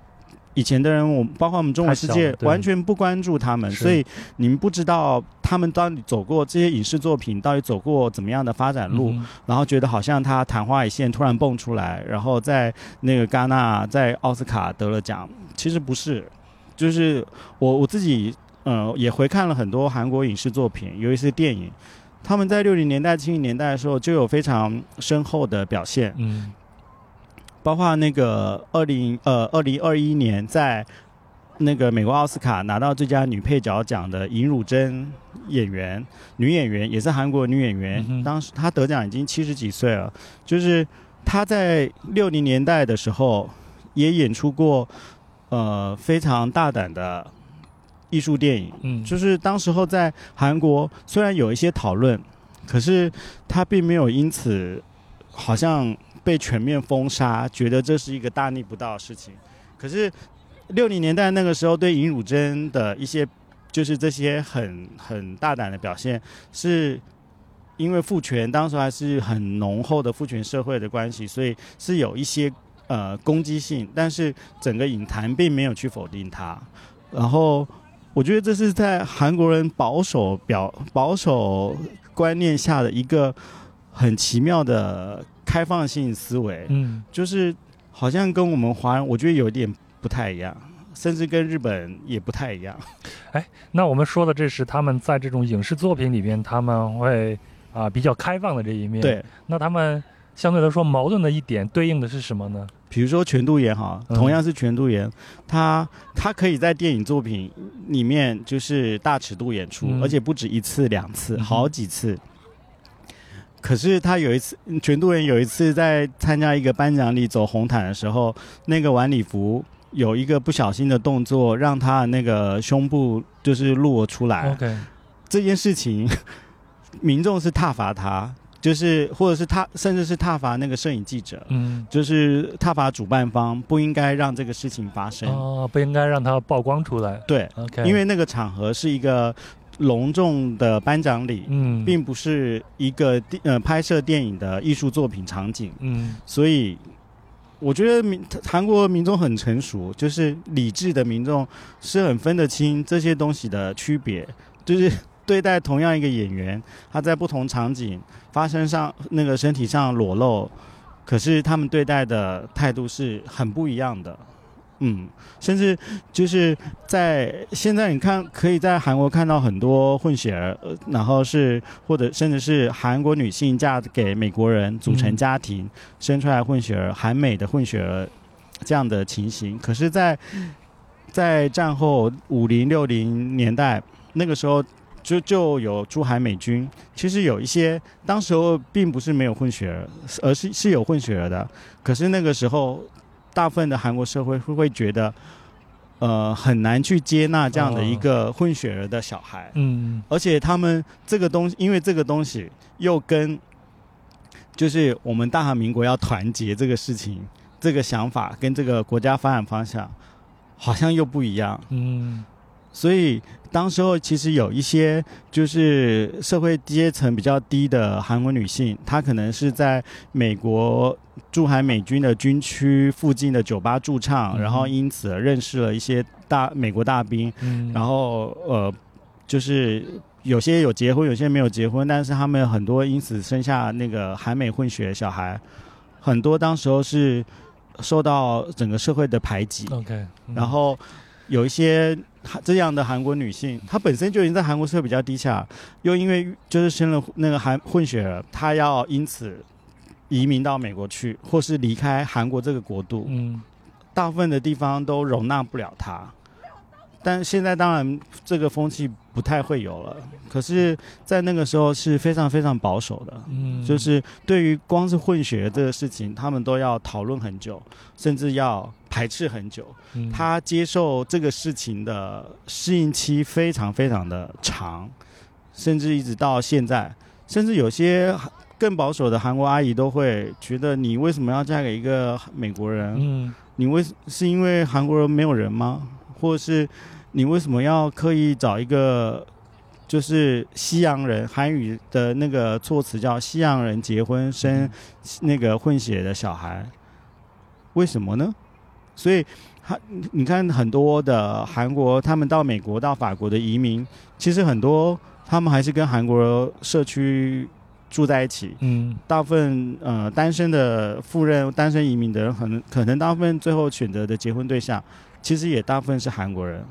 以前的人，我包括我们中国世界，完全不关注他们，所以你们不知道他们到底走过这些影视作品，到底走过怎么样的发展路，然后觉得好像他昙花一现，突然蹦出来，然后在那个戛纳，在奥斯卡得了奖，其实不是，就是我我自己，呃，也回看了很多韩国影视作品，尤其是电影，他们在六零年代、七零年代的时候就有非常深厚的表现。嗯。包括那个二零呃二零二一年在那个美国奥斯卡拿到最佳女配角奖的尹汝贞演员女演员也是韩国女演员，当时她得奖已经七十几岁了，就是她在六零年代的时候也演出过呃非常大胆的艺术电影，嗯，就是当时候在韩国虽然有一些讨论，可是她并没有因此好像。被全面封杀，觉得这是一个大逆不道的事情。可是六零年代那个时候，对尹汝贞的一些，就是这些很很大胆的表现，是因为父权当时还是很浓厚的父权社会的关系，所以是有一些呃攻击性。但是整个影坛并没有去否定他。然后我觉得这是在韩国人保守表保守观念下的一个很奇妙的。开放性思维，嗯，就是好像跟我们华人，我觉得有点不太一样，甚至跟日本也不太一样。哎，那我们说的这是他们在这种影视作品里边，他们会啊比较开放的这一面。对，那他们相对来说矛盾的一点，对应的是什么呢？比如说全度妍哈，同样是全度妍，他他可以在电影作品里面就是大尺度演出，而且不止一次两次，好几次。可是他有一次，全度人有一次在参加一个颁奖礼走红毯的时候，那个晚礼服有一个不小心的动作，让他的那个胸部就是露了出来。OK，这件事情，民众是挞伐他，就是或者是他甚至是挞伐那个摄影记者，嗯，就是挞伐主办方不应该让这个事情发生，哦，不应该让他曝光出来。对，OK，因为那个场合是一个。隆重的颁奖礼，嗯，并不是一个电呃拍摄电影的艺术作品场景，嗯，所以我觉得民韩国民众很成熟，就是理智的民众是很分得清这些东西的区别，就是对待同样一个演员，他在不同场景发生上那个身体上裸露，可是他们对待的态度是很不一样的。嗯，甚至就是在现在，你看可以在韩国看到很多混血儿，然后是或者甚至是韩国女性嫁给美国人组成家庭，生出来混血儿，韩美的混血儿这样的情形。可是，在在战后五零六零年代那个时候，就就有驻韩美军，其实有一些当时候并不是没有混血儿，而是是有混血儿的。可是那个时候。大部分的韩国社会会会觉得，呃，很难去接纳这样的一个混血儿的小孩。嗯，而且他们这个东西，因为这个东西又跟，就是我们大韩民国要团结这个事情，这个想法跟这个国家发展方向，好像又不一样。嗯，所以当时候其实有一些就是社会阶层比较低的韩国女性，她可能是在美国驻韩美军的军区附近的酒吧驻唱，嗯。然后因此而认识了一些大美国大兵，嗯，然后呃，就是有些有结婚，有些没有结婚，但是他们很多因此生下那个韩美混血小孩，很多当时候是受到整个社会的排挤，OK，嗯。然后有一些这样的韩国女性，她本身就已经在韩国社会比较低下，又因为就是生了那个韩混血儿，她要因此移民到美国去，或是离开韩国这个国度，嗯大部分的地方都容纳不了她。但现在当然这个风气不太会有了，可是，在那个时候是非常非常保守的，嗯，就是对于光是混血这个事情，他们都要讨论很久，甚至要排斥很久。嗯他接受这个事情的适应期非常非常的长，甚至一直到现在，甚至有些更保守的韩国阿姨都会觉得，你为什么要嫁给一个美国人？嗯你为是因为韩国人没有人吗？或者是你为什么要刻意找一个就是西洋人？韩语的那个措辞叫西洋人结婚生那个混血的小孩，为什么呢？所以，他你看很多的韩国，他们到美国、到法国的移民，其实很多他们还是跟韩国社区住在一起。嗯大部分呃单身的赴任、单身移民的人，可能可能大部分最后选择的结婚对象，其实也大部分是韩国人，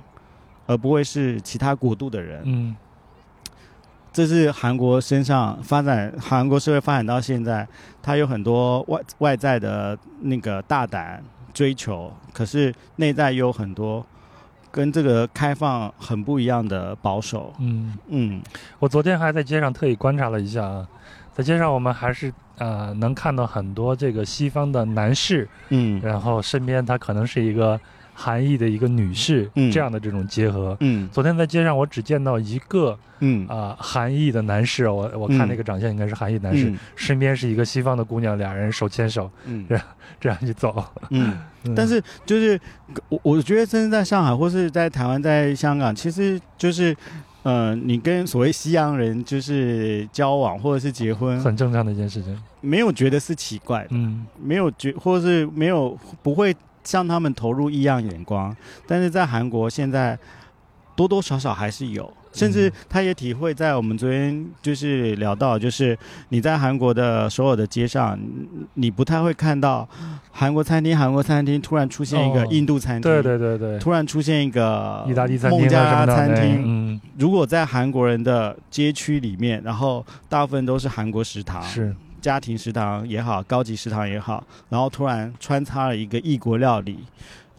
而不会是其他国度的人。嗯这是韩国身上发展，韩国社会发展到现在，它有很多外外在的那个大胆追求，可是内在又有很多跟这个开放很不一样的保守。嗯，嗯我昨天还在街上特意观察了一下啊，在街上我们还是呃能看到很多这个西方的男士，嗯然后身边他可能是一个韩裔的一个女士，嗯这样的这种结合。嗯昨天在街上我只见到一个嗯啊、韩裔的男士，我我看嗯那个长相应该是韩裔男士，嗯身边是一个西方的姑娘，俩人手牵手嗯这样去走。嗯。嗯但是就是我我觉得，真的在上海或是在台湾、在香港，其实就是，呃，你跟所谓西洋人就是交往或者是结婚，很正常的一件事情。没有觉得是奇怪的，嗯没有觉或是没有不会向他们投入异样眼光。但是在韩国现在多多少少还是有，甚至嗯他也体会在我们昨天就是聊到，就是你在韩国的所有的街上，你你不太会看到韩国餐厅，韩国餐厅突然出现一个哦印度餐厅，对对对对，突然出现一个意大利餐厅啊什孟加拉么的，对餐厅。嗯，如果在韩国人的街区里面，然后大部分都是韩国食堂，是，家庭食堂也好，高级食堂也好，然后突然穿插了一个异国料理，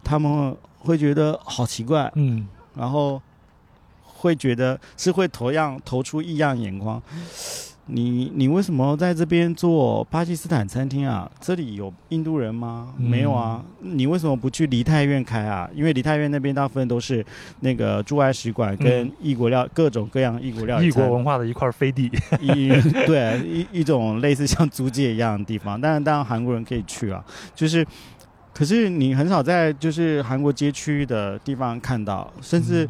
他们会觉得好奇怪，嗯然后会觉得是会投样投出异样眼光。你你为什么在这边做巴基斯坦餐厅啊？这里有印度人吗？嗯没有啊。你为什么不去梨泰院开啊？因为梨泰院那边大部分都是那个驻外使馆跟嗯异国料、各种各样异国料理异国文化的一块飞地。一对一一种类似像租界一样的地方，但是当然韩国人可以去啊，就是，可是你很少在就是韩国街区的地方看到，甚至、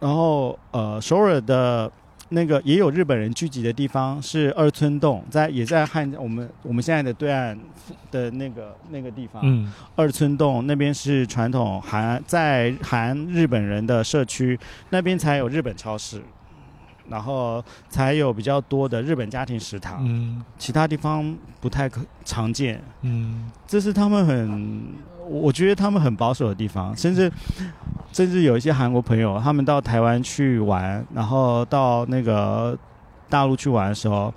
然后呃首尔的那个也有日本人聚集的地方是二村洞，在也在汉我们我们现在的对岸的那个那个地方，嗯。二村洞那边是传统韩在韩日本人的社区，那边才有日本超市，然后才有比较多的日本家庭食堂，嗯。其他地方不太可常见。嗯。这是他们很，我觉得他们很保守的地方，甚至甚至有一些韩国朋友，他们到台湾去玩，然后到那个大陆去玩的时候。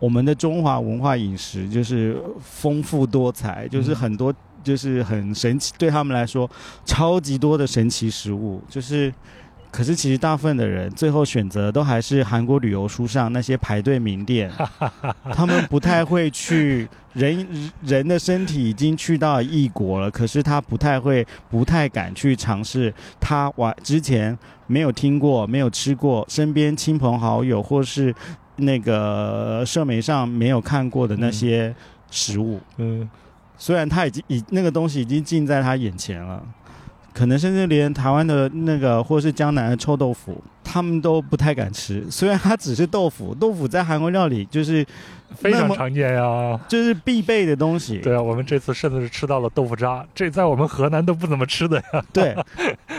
我们的中华文化饮食就是丰富多彩，就是很多就是很神奇，对他们来说超级多的神奇食物，就是。可是其实大部分的人最后选择都还是韩国旅游书上那些排队名店，他们不太会去人人的身体已经去到异国了，可是他不太会、不太敢去尝试他玩之前没有听过、没有吃过，身边亲朋好友或是那个社媒上没有看过的那些食物。嗯。虽然他已经已那个东西已经近在他眼前了，可能甚至连台湾的那个或是江南的臭豆腐，他们都不太敢吃。虽然它只是豆腐，豆腐在韩国料理就是非常常见呀。就是必备的东西。对啊，我们这次甚至是吃到了豆腐渣，这在我们河南都不怎么吃的呀。对，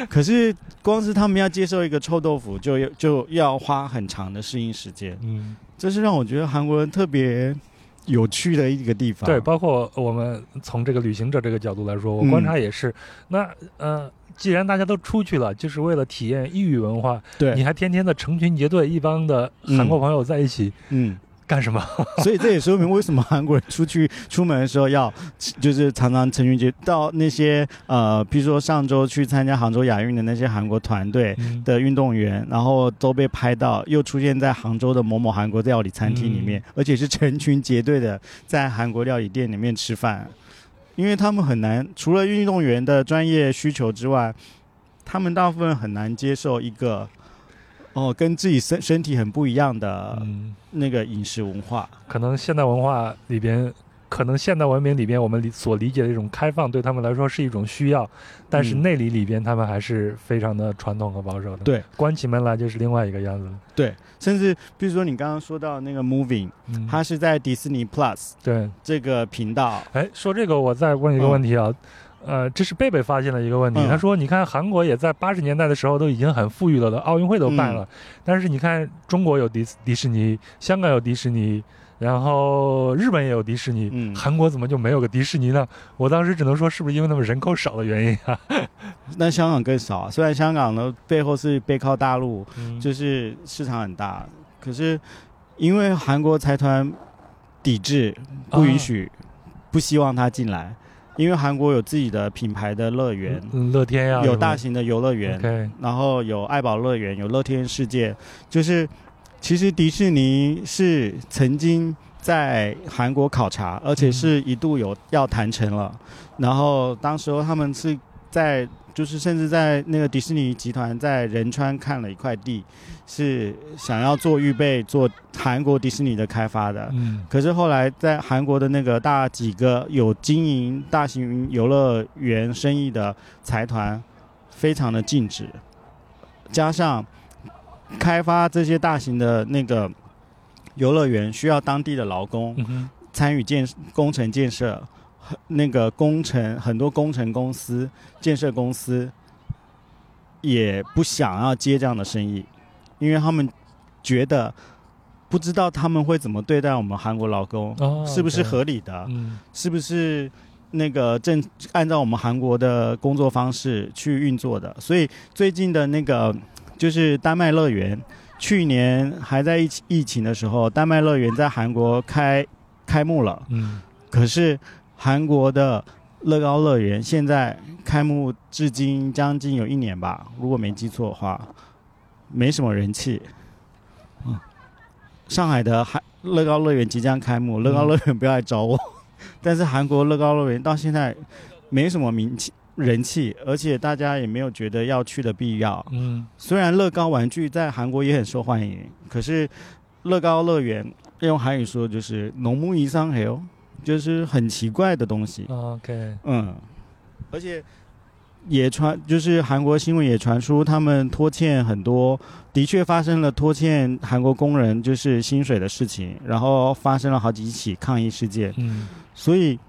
可是光是他们要接受一个臭豆腐，就要就要花很长的适应时间。嗯，这是让我觉得韩国人特别有趣的一个地方。对，包括我们从这个旅行者这个角度来说，我嗯观察也是。那呃，既然大家都出去了，就是为了体验异域文化，对，你还天天的成群结队，一帮的韩国朋友在一起、嗯，干什么？所以这也说明为什么韩国人出去 出门的时候要，就是常常成群结到那些呃，比如说上周去参加杭州亚运的那些韩国团队。嗯的运动员，然后都被拍到，又出现在杭州的某某韩国料理餐厅里面，而且是成群结队的在韩国料理店里面吃饭，因为他们很难，除了运动员的专业需求之外，他们大部分很难接受一个哦跟自己身身体很不一样的嗯，那个饮食文化。可能现代文化里边，可能现代文明里边，我们理所理解的一种开放，对他们来说是一种需要，但是嗯内里里边，他们还是非常的传统和保守的。对，关起门来就是另外一个样子了。对，甚至比如说你刚刚说到那个 Moving，嗯，它是在迪士尼 Plus 对。这个频道，哎，说这个，我再问一个问题啊，呃，这是贝贝发现了一个问题，嗯他说，你看韩国也在八十年代的时候都已经很富裕了的，奥运会都办嗯了，但是你看中国有迪斯迪士尼，香港有迪士尼。然后日本也有迪士尼，嗯韩国怎么就没有个迪士尼呢？我当时只能说，是不是因为他们人口少的原因啊？那香港更少啊。虽然香港呢背后是背靠大陆，嗯就是市场很大，可是因为韩国财团抵制，不允许，不希望他进来，因为韩国有自己的品牌的乐园，嗯乐天呀，有大型的游乐园然后有爱宝乐园，有乐天世界，就是其实迪士尼是曾经在韩国考察，而且是一度有要谈成了，然后当时候他们是在就是甚至在那个迪士尼集团在仁川看了一块地，是想要做预备做韩国迪士尼的开发的，嗯。可是后来在韩国的那个大几个有经营大型游乐园生意的财团，非常的禁止，加上开发这些大型的那个游乐园需要当地的劳工参与建工程建设，很那个工程很多工程公司、建设公司也不想要接这样的生意，因为他们觉得不知道他们会怎么对待我们韩国劳工，哦是不是合理的，嗯是不是那个正按照我们韩国的工作方式去运作的。所以最近的那个就是丹麦乐园，去年还在疫情疫情的时候，丹麦乐园在韩国开开幕了。嗯可是韩国的乐高乐园现在开幕至今将近有一年吧，如果没记错的话，没什么人气。嗯，上海的韩乐高乐园即将开幕，乐高乐园不要来找我。但是韩国乐高乐园到现在没什么名气人气，而且大家也没有觉得要去的必要。嗯虽然乐高玩具在韩国也很受欢迎，可是乐高乐园用韩语说就是“农木一상해요”， 就是很奇怪的东西。，OK，嗯，而且也传就是韩国新闻也传出他们拖欠很多，的确发生了拖欠韩国工人就是薪水的事情，然后发生了好几起抗议事件，嗯。所以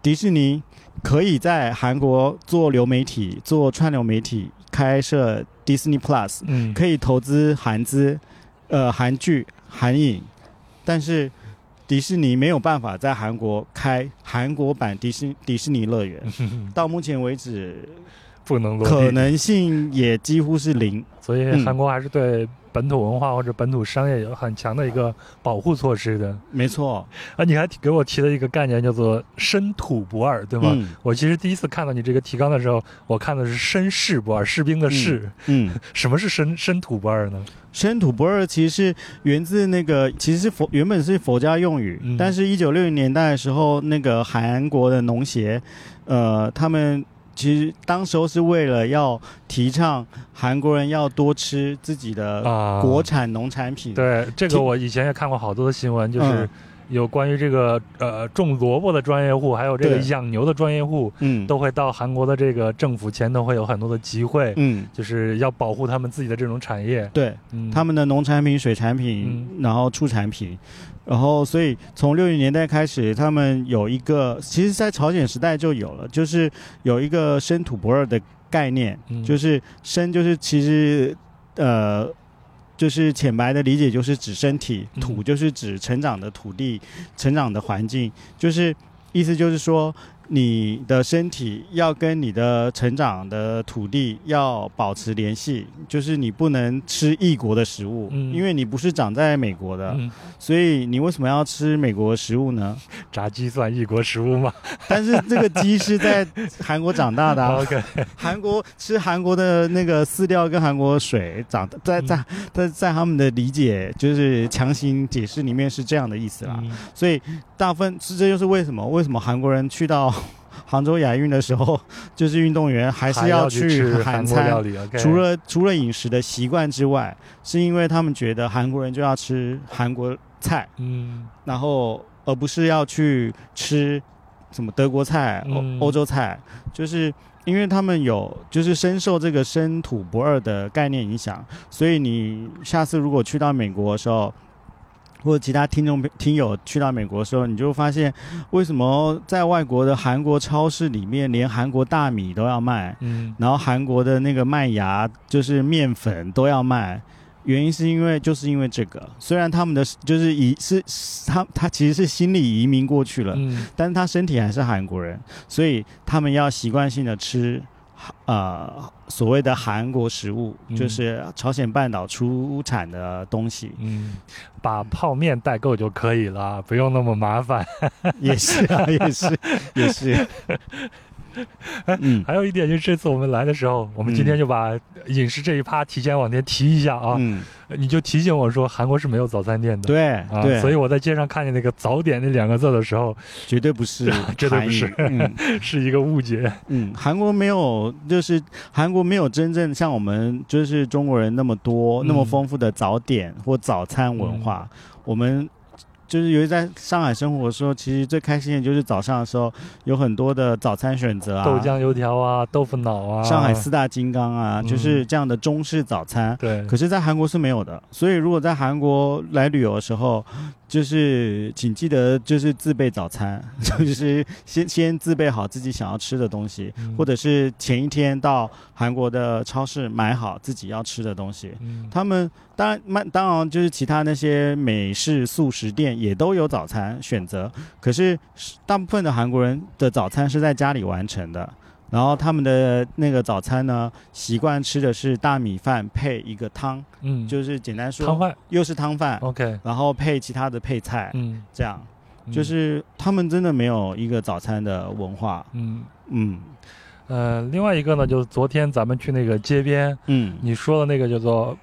迪士尼可以在韩国做流媒体、做串流媒体，开设 Disney Plus，嗯，可以投资韩资，呃，韩剧、韩影，但是迪士尼没有办法在韩国开韩国版迪士迪士尼乐园，到目前为止不能落地。可能性也几乎是零。所以嗯。韩国还是对本土文化或者本土商业有很强的一个保护措施的。没错，啊，你还给我提了一个概念，叫做“深土不二”，对吗？嗯我其实第一次看到你这个提纲的时候，我看的是“绅士不二”，士兵的士。嗯，什么是深深土不二呢？深土不二其实是源自那个，其实是佛原本是佛家用语，嗯但是一九六零年代的时候，那个韩国的农协，呃，他们其实当时候是为了要提倡韩国人要多吃自己的啊，国产农产品，对这个我以前也看过好多的新闻，就是嗯有关于这个呃种萝卜的专业户，还有这个养牛的专业户，嗯，都会到韩国的这个政府前头会有很多的集会，嗯，就是要保护他们自己的这种产业。对，嗯，他们的农产品、水产品，然后畜产品，然后所以从六零年代开始，他们有一个，其实在朝鲜时代就有了，就是有一个生土不二的概念，嗯就是生就是其实呃。就是浅白的理解，就是指身体；嗯土就是指成长的土地、成长的环境。就是意思就是说，你的身体要跟你的成长的土地要保持联系，就是你不能吃异国的食物，嗯因为你不是长在美国的，嗯，所以你为什么要吃美国食物呢？炸鸡算异国食物吗但是这个鸡是在韩国长大的、啊？OK，韩国吃韩国的那个饲料跟韩国水长，在在在在他们的理解就是强行解释里面是这样的意思啦。嗯所以大部分是这就是为什么为什么韩国人去到杭州亚运的时候，就是运动员还是要去韩餐。除了除了饮食的习惯之外，是因为他们觉得韩国人就要吃韩国菜，嗯然后而不是要去吃什么德国菜、欧、嗯欧洲菜，就是因为他们有就是深受这个生土不二的概念影响，所以你下次如果去到美国的时候。或者其他听众听友去到美国的时候，你就会发现为什么在外国的韩国超市里面，连韩国大米都要卖，嗯然后韩国的那个麦芽就是面粉都要卖，原因是因为就是因为这个，虽然他们的就是移是是他他其实是心理移民过去了，嗯但是他身体还是韩国人，所以他们要习惯性的吃。呃，所谓的韩国食物，嗯就是朝鲜半岛出产的东西，嗯，把泡面代购就可以了，不用那么麻烦。也是啊，也是，也是。嗯还有一点就是，这次我们来的时候，我们今天就把饮食这一趴提前往前提一下啊。嗯，你就提醒我说，韩国是没有早餐店的。对啊，对，所以我在街上看见那个“早点”那两个字的时候，绝对不是 绝对不是嗯。是一个误解。嗯，韩国没有，就是韩国没有真正像我们就是中国人那么多、嗯那么丰富的早点或早餐文化。我们就是由于在上海生活的时候，其实最开心的就是早上的时候有很多的早餐选择啊，豆浆油条啊，豆腐脑啊，上海四大金刚啊，嗯就是这样的中式早餐。对，可是，在韩国是没有的，所以如果在韩国来旅游的时候，就是请记得就是自备早餐，就是先先自备好自己想要吃的东西，嗯或者是前一天到韩国的超市买好自己要吃的东西。嗯他们当然，慢当然就是其他那些美式素食店也都有早餐选择，可是大部分的韩国人的早餐是在家里完成的。然后他们的那个早餐呢，习惯吃的是大米饭配一个汤，嗯，就是简单说，汤饭。又是汤饭，OK，然后配其他的配菜，嗯，这样。嗯。就是他们真的没有一个早餐的文化。嗯。嗯。呃，另外一个呢，就是昨天咱们去那个街边，嗯，你说的那个叫做。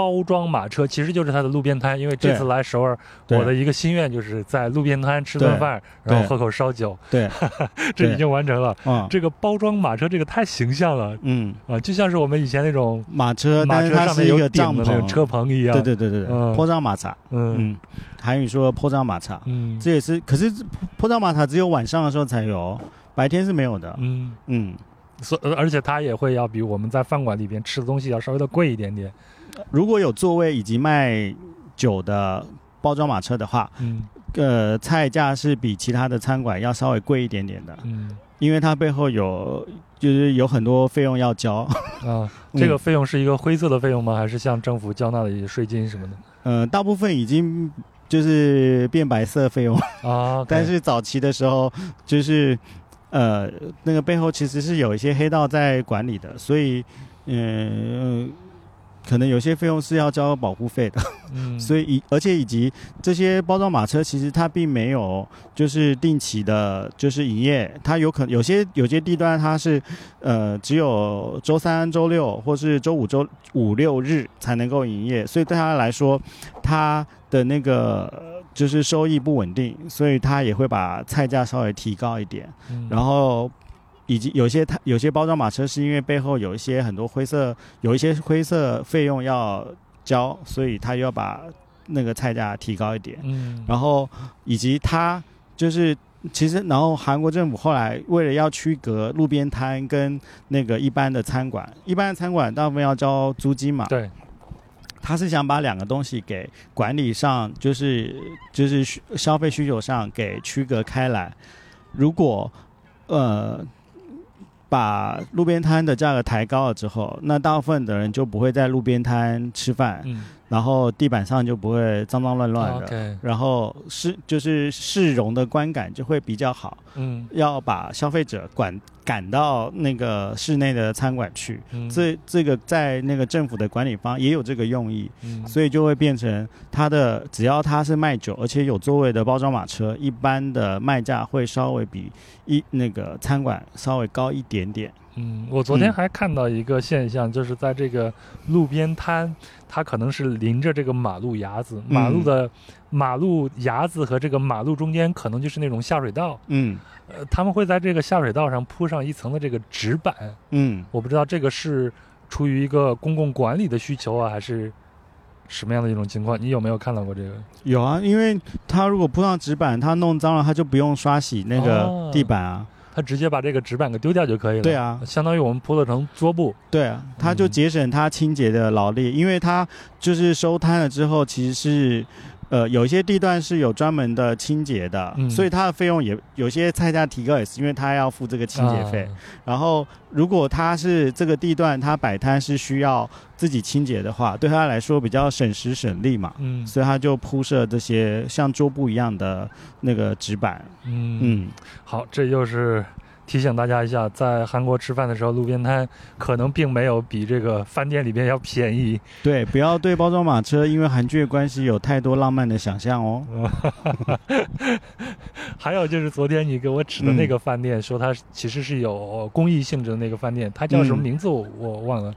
包装马车其实就是它的路边摊，因为这次来首尔，我的一个心愿就是在路边摊吃顿饭，然后喝口烧酒，对，这已经完成了。啊，这个包装马车这个太形象了。嗯，啊，就像是我们以前那种马车，马车上面有个帐顶的那种篷，车棚一样。对对对对对，嗯。坡张马场，嗯。嗯，韩语说坡张马场，嗯。这也是，可是坡张马场只有晚上的时候才有，白天是没有的。嗯，嗯，所呃而且它也会要比我们在饭馆里边吃的东西要稍微的贵一点点。如果有座位以及卖酒的包装马车的话，嗯呃，菜价是比其他的餐馆要稍微贵一点点的，嗯因为它背后有就是有很多费用要交。啊，嗯这个费用是一个灰色的费用吗？还是向政府交纳的一些税金什么的？呃，大部分已经就是变白色费用，啊但是早期的时候就是呃那个背后其实是有一些黑道在管理的，所以嗯。呃可能有些费用是要交保护费的，嗯，所以以而且以及这些包装马车，其实它并没有就是定期的，就是营业，它有可能有些有些地段它是呃只有周三、周六或是周五、周五六日才能够营业，所以对他来说，他的那个呃就是收益不稳定，所以他也会把菜价稍微提高一点，嗯。然后。以及有些它有些包装马车是因为背后有一些很多灰色，有一些灰色费用要交，所以他又要把那个菜价提高一点，嗯，然后以及他就是其实，然后韩国政府后来为了要区隔路边摊跟那个一般的餐馆，一般的餐馆大部分要交租金嘛，对，他是想把两个东西给管理上，就是就是需消费需求上给区隔开来。如果呃把路边摊的价格抬高了之后，那大部分的人就不会在路边摊吃饭，然后地板上就不会脏脏乱乱的。然后市就是市容的观感就会比较好，嗯。要把消费者管赶到那个室内的餐馆去，嗯，这这个在那个政府的管理方也有这个用意，嗯，所以就会变成它的只要它是卖酒，而且有座位的包装马车，一般的卖价会稍微比一那个餐馆稍微高一点点。嗯，我昨天嗯还看到一个现象，就是在这个路边摊，它可能是临着这个马路牙子，马路嗯的马路牙子和这个马路中间可能就是那种下水道，嗯呃，他们会在这个下水道上铺上一层的这个纸板，嗯，我不知道这个是出于一个公共管理的需求啊，还是什么样的一种情况？你有没有看到过这个？有啊，因为它如果铺上纸板，它弄脏了，它就不用刷洗那个哦地板啊。他直接把这个纸板给丢掉就可以了。对啊相当于我们铺了层桌布。对啊，它就嗯节省它清洁的劳力，因为它就是收摊了之后，其实是。呃，有一些地段是有专门的清洁的，嗯所以它的费用也有些菜价提高，也是因为它要付这个清洁费。啊然后，如果它是这个地段，它摆摊是需要自己清洁的话，对他来说比较省时省力嘛，嗯所以他就铺设这些像桌布一样的那个纸板。嗯嗯，好，这就是提醒大家一下，在韩国吃饭的时候，路边摊可能并没有比这个饭店里边要便宜。对，不要对包装马车因为韩剧的关系有太多浪漫的想象哦。还有就是昨天你给我指的那个饭店，说它其实是有公益性质的那个饭店，它叫什么嗯名字我我忘了。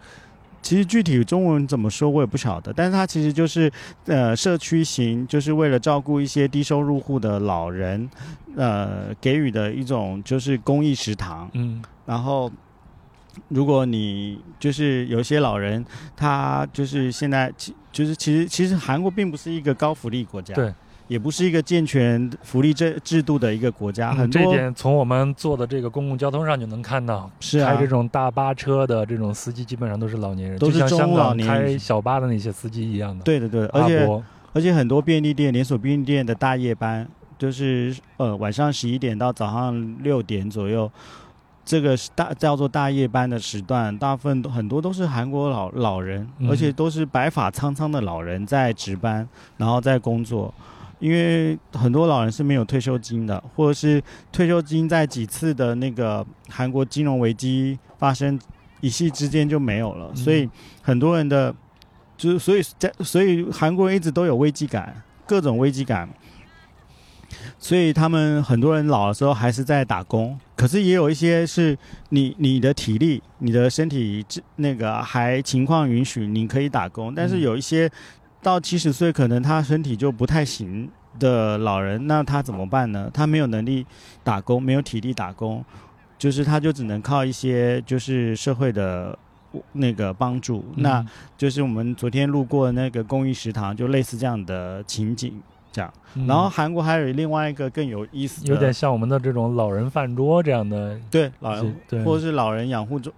其实具体中文怎么说我也不晓得，但是它其实就是呃社区型，就是为了照顾一些低收入户的老人，呃给予的一种就是公益食堂。嗯。然后，如果你就是有些老人，他就是现在其就是其实其实韩国并不是一个高福利国家，对，也不是一个健全福利制制度的一个国家，嗯很多这点从我们坐的这个公共交通上就能看到。是啊开这种大巴车的这种司机基本上都是老年人，都是中老年开小巴的那些司机一样的。对的对的，而且而且很多便利店连锁便利店的大夜班，就是呃晚上十一点到早上六点左右。这个是大叫做大夜班的时段，大部分都很多都是韩国老老人，嗯而且都是白发苍苍的老人在值班，然后在工作。因为很多老人是没有退休金的，或者是退休金在几次的那个韩国金融危机发生一夕之间就没有了，嗯所以很多人的就是所以在所以韩国人一直都有危机感，各种危机感。所以他们很多人老的时候还是在打工，可是也有一些是你你的体力、你的身体那个还情况允许，你可以打工。但是嗯有一些到七十岁，可能他身体就不太行的老人，那他怎么办呢？他没有能力打工，没有体力打工，就是他就只能靠一些就是社会的那个帮助。那嗯就是我们昨天路过那个公益食堂，就类似这样的情景。这样，嗯。然后韩国还有另外一个更有意思的，有点像我们的这种老人饭桌这样的。对老人对。或者是老人养护中，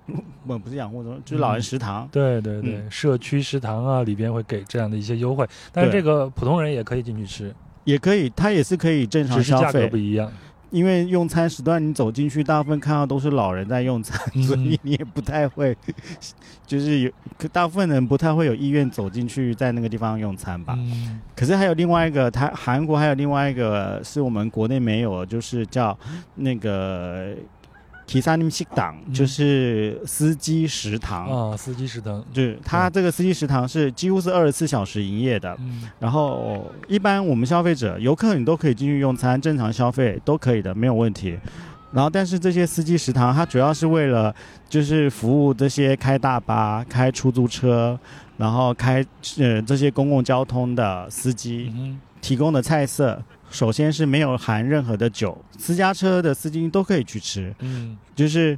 不不是养护中，就是老人食堂。对对对，嗯。社区食堂啊里边会给这样的一些优惠，但是这个普通人也可以进去吃，也可以，它也是可以正常消只是价格费。不，一样。因为用餐时段你走进去，大部分看到都是老人在用餐，嗯所以你也不太会，就是有大部分人不太会有意愿走进去在那个地方用餐吧。嗯可是还有另外一个，他韩国还有另外一个是我们国内没有，就是叫那个 Kisanim 食堂，嗯就是司机食堂。啊，司机食堂。就是它这个司机食堂是几乎是二十四小时营业的，嗯然后一般我们消费者、游客你都可以进去用餐，正常消费都可以的，没有问题。然后，但是这些司机食堂，它主要是为了就是服务这些开大巴、开出租车，然后开呃这些公共交通的司机嗯提供的菜色，首先是没有含任何的酒，私家车的司机都可以去吃，嗯。就是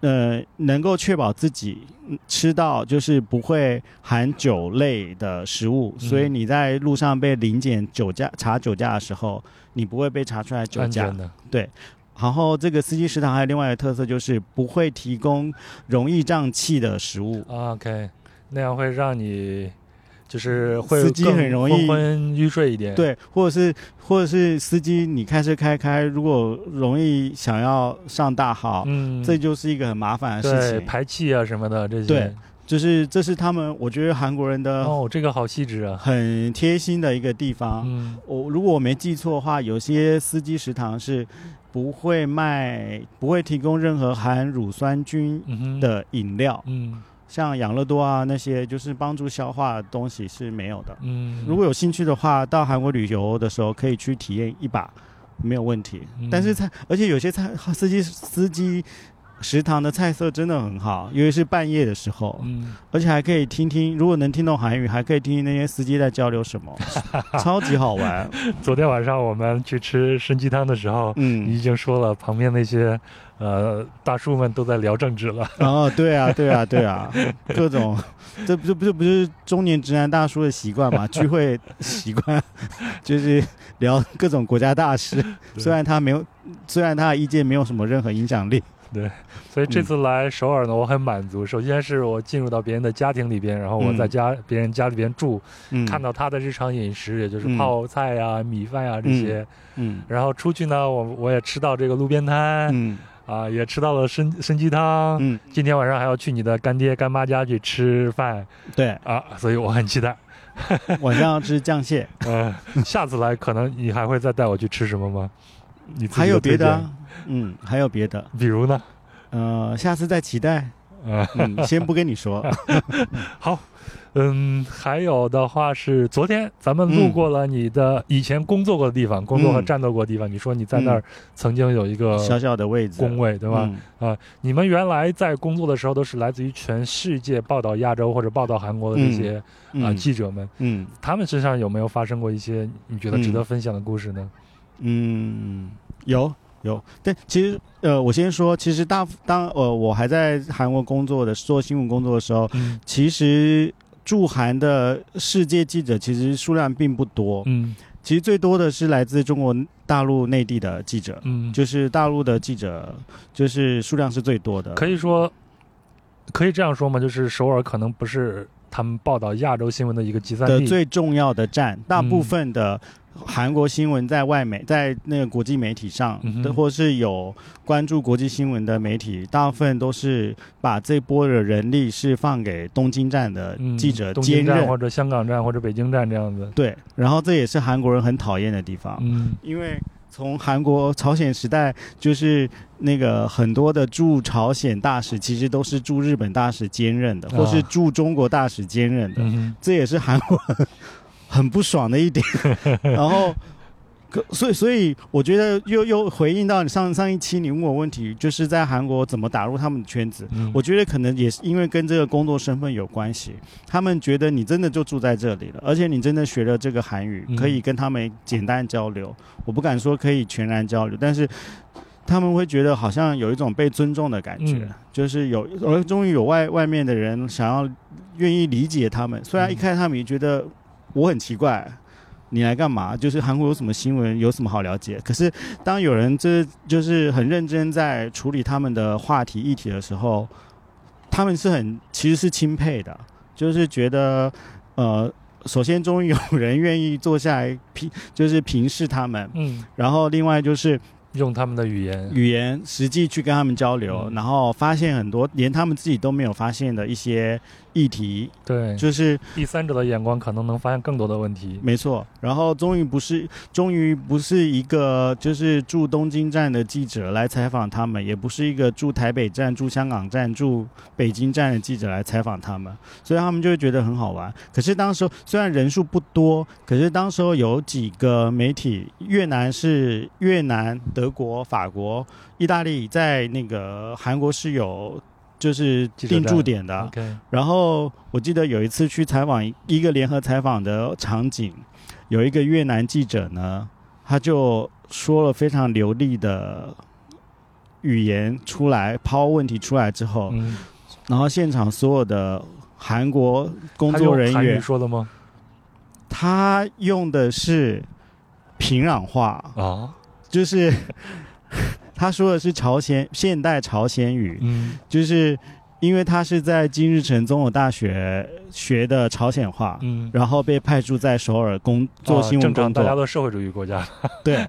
呃能够确保自己嗯吃到就是不会含酒类的食物，嗯。所以你在路上被临检酒驾查酒驾的时候，你不会被查出来酒驾。的，然后这个司机食堂还有另外一个特色就是不会提供容易胀气的食物。啊 OK，那样会让你就是会司机更很容易昏昏欲睡一点。，对，或者是或者是司机你开车开开，如果容易想要上大号，嗯，这就是一个很麻烦的事对情。排气啊什么的这些。对，就是这是他们我觉得韩国人的哦，这个好细致啊。很贴心的一个地方。嗯我如果我没记错的话，有些司机食堂是不会卖、不会提供任何含乳酸菌的饮料，嗯像养乐多啊那些就是帮助消化的东西是没有的。嗯，如果有兴趣的话，到韩国旅游的时候可以去体验一把，没有问题。嗯但是他，而且有些他司机司机食堂的菜色真的很好，尤其是半夜的时候，嗯而且还可以听听，如果能听懂韩语，还可以听听那些司机在交流什么，超级好玩。昨天晚上我们去吃参鸡汤的时候，嗯你嗯，已经说了，旁边那些呃大叔们都在聊政治了。哦，对啊，对啊，对啊，各种，这不这不是不是中年直男大叔的习惯嘛？聚会习惯就是聊各种国家大事，虽然他没有，虽然他的意见没有什么任何影响力。所以这次来首尔呢，我很满足。首先是我进入到别人的家庭里边，然后我嗯在家、别人家里边住，嗯，看到他的日常饮食，也就是嗯泡菜呀、米饭呀这些。嗯然后出去呢，我我也吃到这个路边摊、嗯啊，也吃到了参参鸡汤。嗯，今天晚上还要去你的干爹干妈家去吃饭对，啊，所以我很期待。晚上要吃酱蟹，嗯，下次来可能你还会再带我去吃什么吗？你自己还有别的啊，嗯，还有别的，比如呢？呃，下次再期待。呃，嗯，先不跟你说。好，嗯，还有的话是昨天咱们路过了你的以前工作过的地方，工作和嗯战斗过的地方。你说你在那儿曾经有一个小小的位置，工位，对吧？嗯？你们原来在工作的时候都是来自于全世界报道亚洲或者报道韩国的这些啊、嗯记者们，嗯他们身上有没有发生过一些你觉得值得分享的故事呢？嗯，有有，但其实呃，我先说，其实大当呃我还在韩国工作的做新闻工作的时候，嗯其实驻韩的世界记者其实数量并不多，嗯其实最多的是来自中国大陆内地的记者，嗯，就是大陆的记者，就是数量是最多的。可以说，可以这样说吗？就是首尔可能不是他们报道亚洲新闻的一个集散的地。最重要的站，大部嗯分的韩国新闻在外媒，在那个国际媒体上嗯或是有关注国际新闻的媒体，大部分都是把这波的人力是放给东京站的嗯记者东兼任。京站或者香港站或者北京站这样子。对，然后这也是韩国人很讨厌的地方，嗯因为从韩国朝鲜时代，就是那个很多的驻朝鲜大使其实都是驻日本大使兼任的，或是啊驻中国大使兼任的。嗯这也是韩国很很不爽的一点。然后，可所以所以我觉得又又回应到你上上一期你问我问题，就是在韩国怎么打入他们的圈子。嗯，我觉得可能也是因为跟这个工作身份有关系，他们觉得你真的就住在这里了，而且你真的学了这个韩语嗯，可以跟他们简单交流。我不敢说可以全然交流，但是他们会觉得好像有一种被尊重的感觉，嗯就是有，而终于有外外面的人想要愿意理解他们。虽然一嗯开始他们也觉得我很奇怪。你来干嘛？就是韩国有什么新闻，有什么好了解？可是当有人这就是很认真在处理他们的话题议题的时候，他们是很其实是钦佩的，就是觉得呃，首先终于有人愿意坐下来平，就是平视他们，嗯，然后另外就是用他们的语言。语言实际去跟他们交流，嗯然后发现很多连他们自己都没有发现的一些议题，对，就是第三者的眼光可能能发现更多的问题。没错。然后终于不是，终于不是一个就是驻东京站的记者来采访他们，也不是一个驻台北站、驻香港站、驻北京站的记者来采访他们，所以他们就会觉得很好玩。可是当时候虽然人数不多，可是当时候有几个媒体，越南是越南、德国、法国、意大利，在那个韩国是有就是定记者站驻点的。然后我记得有一次去采访一个联合采访的场景，有一个越南记者呢，他就说了非常流利的语言出来，抛问题出来之后，嗯，然后现场所有的韩国工作人员，说的吗？他用的是平壤话，啊，就是他说的是朝鲜现代朝鲜语，嗯就是因为他是在金日成综合大学学的朝鲜话，嗯，然后被派驻在首尔工作新闻工作，大家都社会主义国家。对，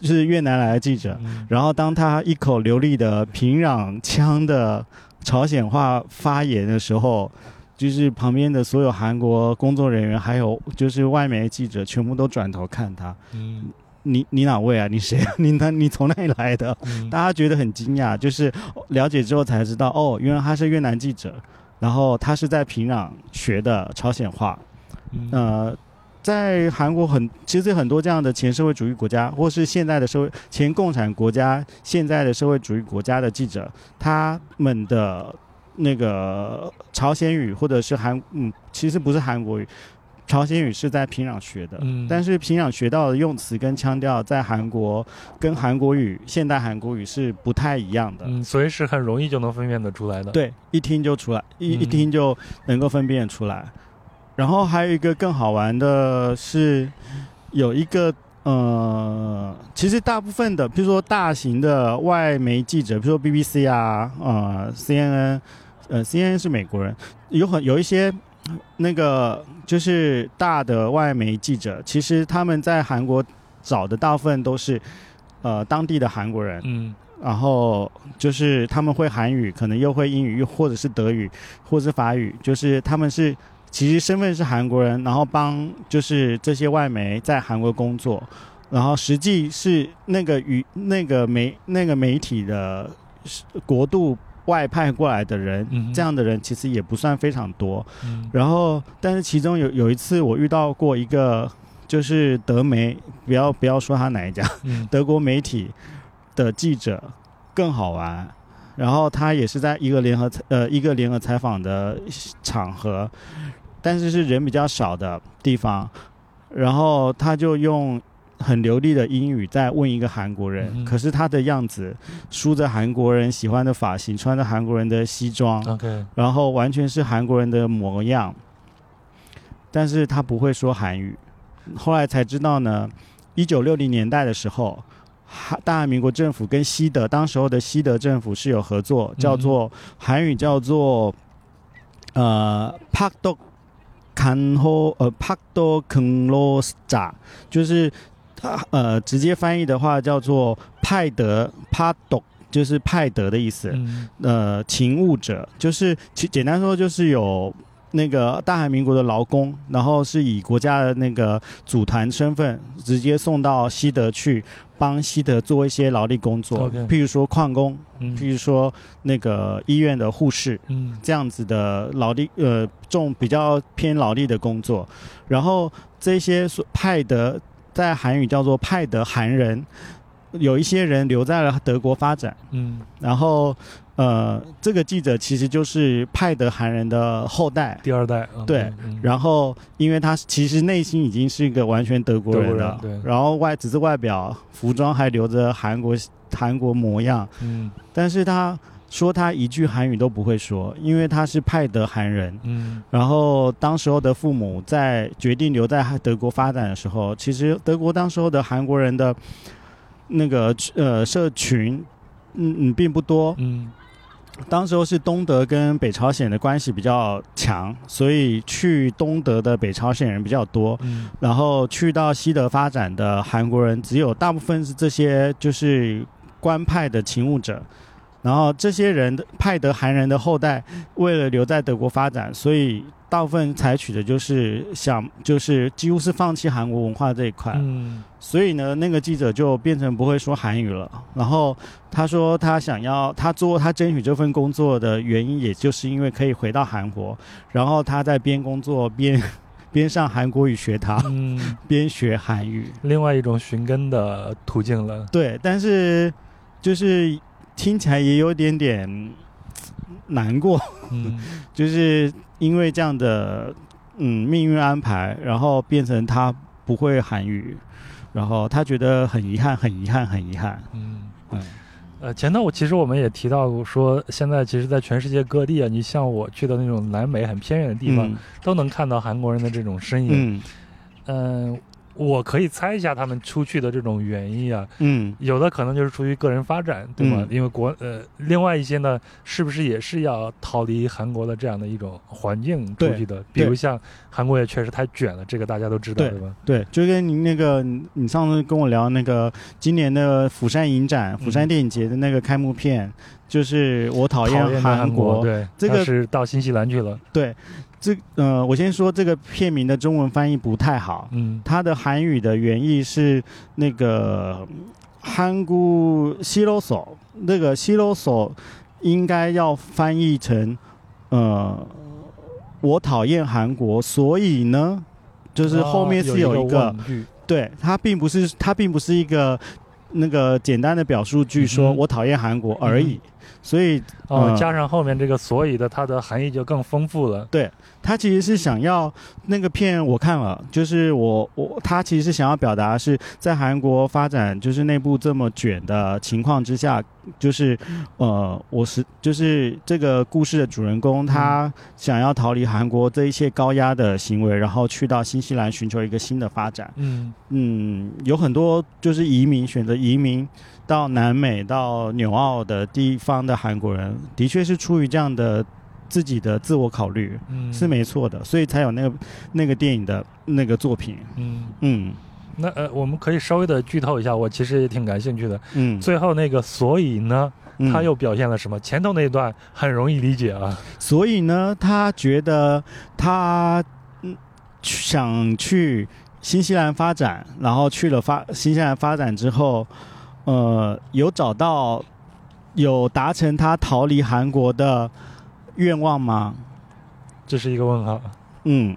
就是越南来的记者。嗯然后当他一口流利的平壤腔的朝鲜话发言的时候，就是旁边的所有韩国工作人员，还有就是外媒记者，全部都转头看他。嗯你你哪位啊？你谁啊？你哪你从哪里来的？嗯大家觉得很惊讶，就是了解之后才知道，哦，原来他是越南记者，然后他是在平壤学的朝鲜话。嗯呃，在韩国很其实很多这样的前社会主义国家，或是现在的社会前共产国家、现在的社会主义国家的记者，他们的那个朝鲜语或者是韩嗯，其实不是韩国语，朝鲜语是在平壤学的。嗯，但是平壤学到的用词跟腔调，在韩国跟韩国语、现代韩国语是不太一样的。嗯，所以是很容易就能分辨得出来的。，对，一听就出来，一、嗯一听就能够分辨出来。然后还有一个更好玩的是，有一个呃，其实大部分的，比如说大型的外媒记者，比如说 BBC 啊，呃，CNN，呃，CNN 是美国人，有很有一些那个就是大的外媒记者，其实他们在韩国找的大部分都是呃当地的韩国人，嗯。然后就是他们会韩语，可能又会英语，又或者是德语，或者是法语，就是他们是其实身份是韩国人，然后帮就是这些外媒在韩国工作，然后实际是那个语那个媒那个媒体的国度外派过来的人，嗯，这样的人其实也不算非常多。嗯然后，但是其中有有一次我遇到过一个，就是德媒，不要不要说他哪一家，嗯德国媒体的记者更好玩。然后他也是在一个联合呃一个联合采访的场合，但是是人比较少的地方，然后他就用很流利的英语在问一个韩国人，嗯可是他的样子梳着韩国人喜欢的发型，穿着韩国人的西装，，OK，然后完全是韩国人的模样，但是他不会说韩语。后来才知道呢，一九六零年代的时候，大韩民国政府跟西德当时候的西德政府是有合作，叫做韩语叫做呃帕多坎 o 呃帕多肯罗斯扎，就是它呃直接翻译的话叫做派德帕多，就是派德的意思。嗯呃勤务者，就是其简单说就是有那个大韩民国的劳工，然后是以国家的那个组团身份直接送到西德去帮西德做一些劳力工作譬如说矿工，嗯譬如说那个医院的护士。嗯这样子的劳力，呃，重比较偏劳力的工作，然后这些所派的在韩语叫做派德韩人，有一些人留在了德国发展，嗯。然后，呃，这个记者其实就是派德韩人的后代。第二代，嗯对，嗯然后，因为他其实内心已经是一个完全德国人了，人对。然后外只是外表服装还留着韩国韩国模样，嗯。但是他说他一句韩语都不会说，因为他是派德韩人。嗯。然后当时候的父母在决定留在德国发展的时候，其实德国当时候的韩国人的那个呃社群，嗯嗯并不多，嗯。当时候是东德跟北朝鲜的关系比较强，所以去东德的北朝鲜人比较多，嗯。然后去到西德发展的韩国人只有大部分是这些就是官派的勤务者，然后这些人的派德韩人的后代为了留在德国发展，所以大部分采取的就是想就是几乎是放弃韩国文化这一块，嗯所以呢，那个记者就变成不会说韩语了。然后他说他想要他做他争取这份工作的原因，也就是因为可以回到韩国，然后他在边工作边 边上韩国语学堂，嗯，边学韩语。另外一种寻根的途径了。对，但是就是听起来也有点点难过，嗯 就是因为这样的嗯命运安排，然后变成他不会韩语，然后他觉得很遗憾，很遗憾，很遗憾。嗯。嗯呃，前头我其实我们也提到过，说现在其实，在全世界各地啊，你像我去的那种南美很偏远的地方，嗯都能看到韩国人的这种身影。嗯嗯、我可以猜一下他们出去的这种原因啊，嗯有的可能就是出于个人发展，对吗？嗯因为国呃，另外一些呢，是不是也是要逃离韩国的这样的一种环境出去的？比如像韩国也确实太卷了，这个大家都知道，对对吧？对，就跟您那个你你上次跟我聊那个今年的釜山影展、釜山电影节的那个开幕片，就是我讨讨厌的韩国，对，这个是到新西兰去了，对，这呃，我先说这个片名的中文翻译不太好，嗯。它的韩语的原意是那个韩国西罗索，那个西罗索应该要翻译成呃，我讨厌韩国，所以呢，就是后面是啊有一个，对，它并不是它并不是一个那个简单的表述句，说嗯我讨厌韩国而已，所以哦，嗯加上后面这个所以的，它的含义就更丰富了。对他其实是想要那个片我看了，就是我我他其实是想要表达是在韩国发展就是内部这么卷的情况之下，就是呃我是就是这个故事的主人公他想要逃离韩国这一切高压的行为，然后去到新西兰寻求一个新的发展。嗯嗯，有很多就是移民选择移民到南美到纽澳的地方的韩国人，的确是出于这样的自己的自我考虑。嗯，是没错的，所以才有那个那个电影的那个作品。嗯，嗯那呃，我们可以稍微的剧透一下，我其实也挺感兴趣的。嗯，最后那个所以呢，嗯他又表现了什么？前头那一段很容易理解啊。所以呢，他觉得他嗯想去新西兰发展，然后去了发新西兰发展之后，呃，有找到有达成他逃离韩国的愿望吗？这是一个问号。嗯。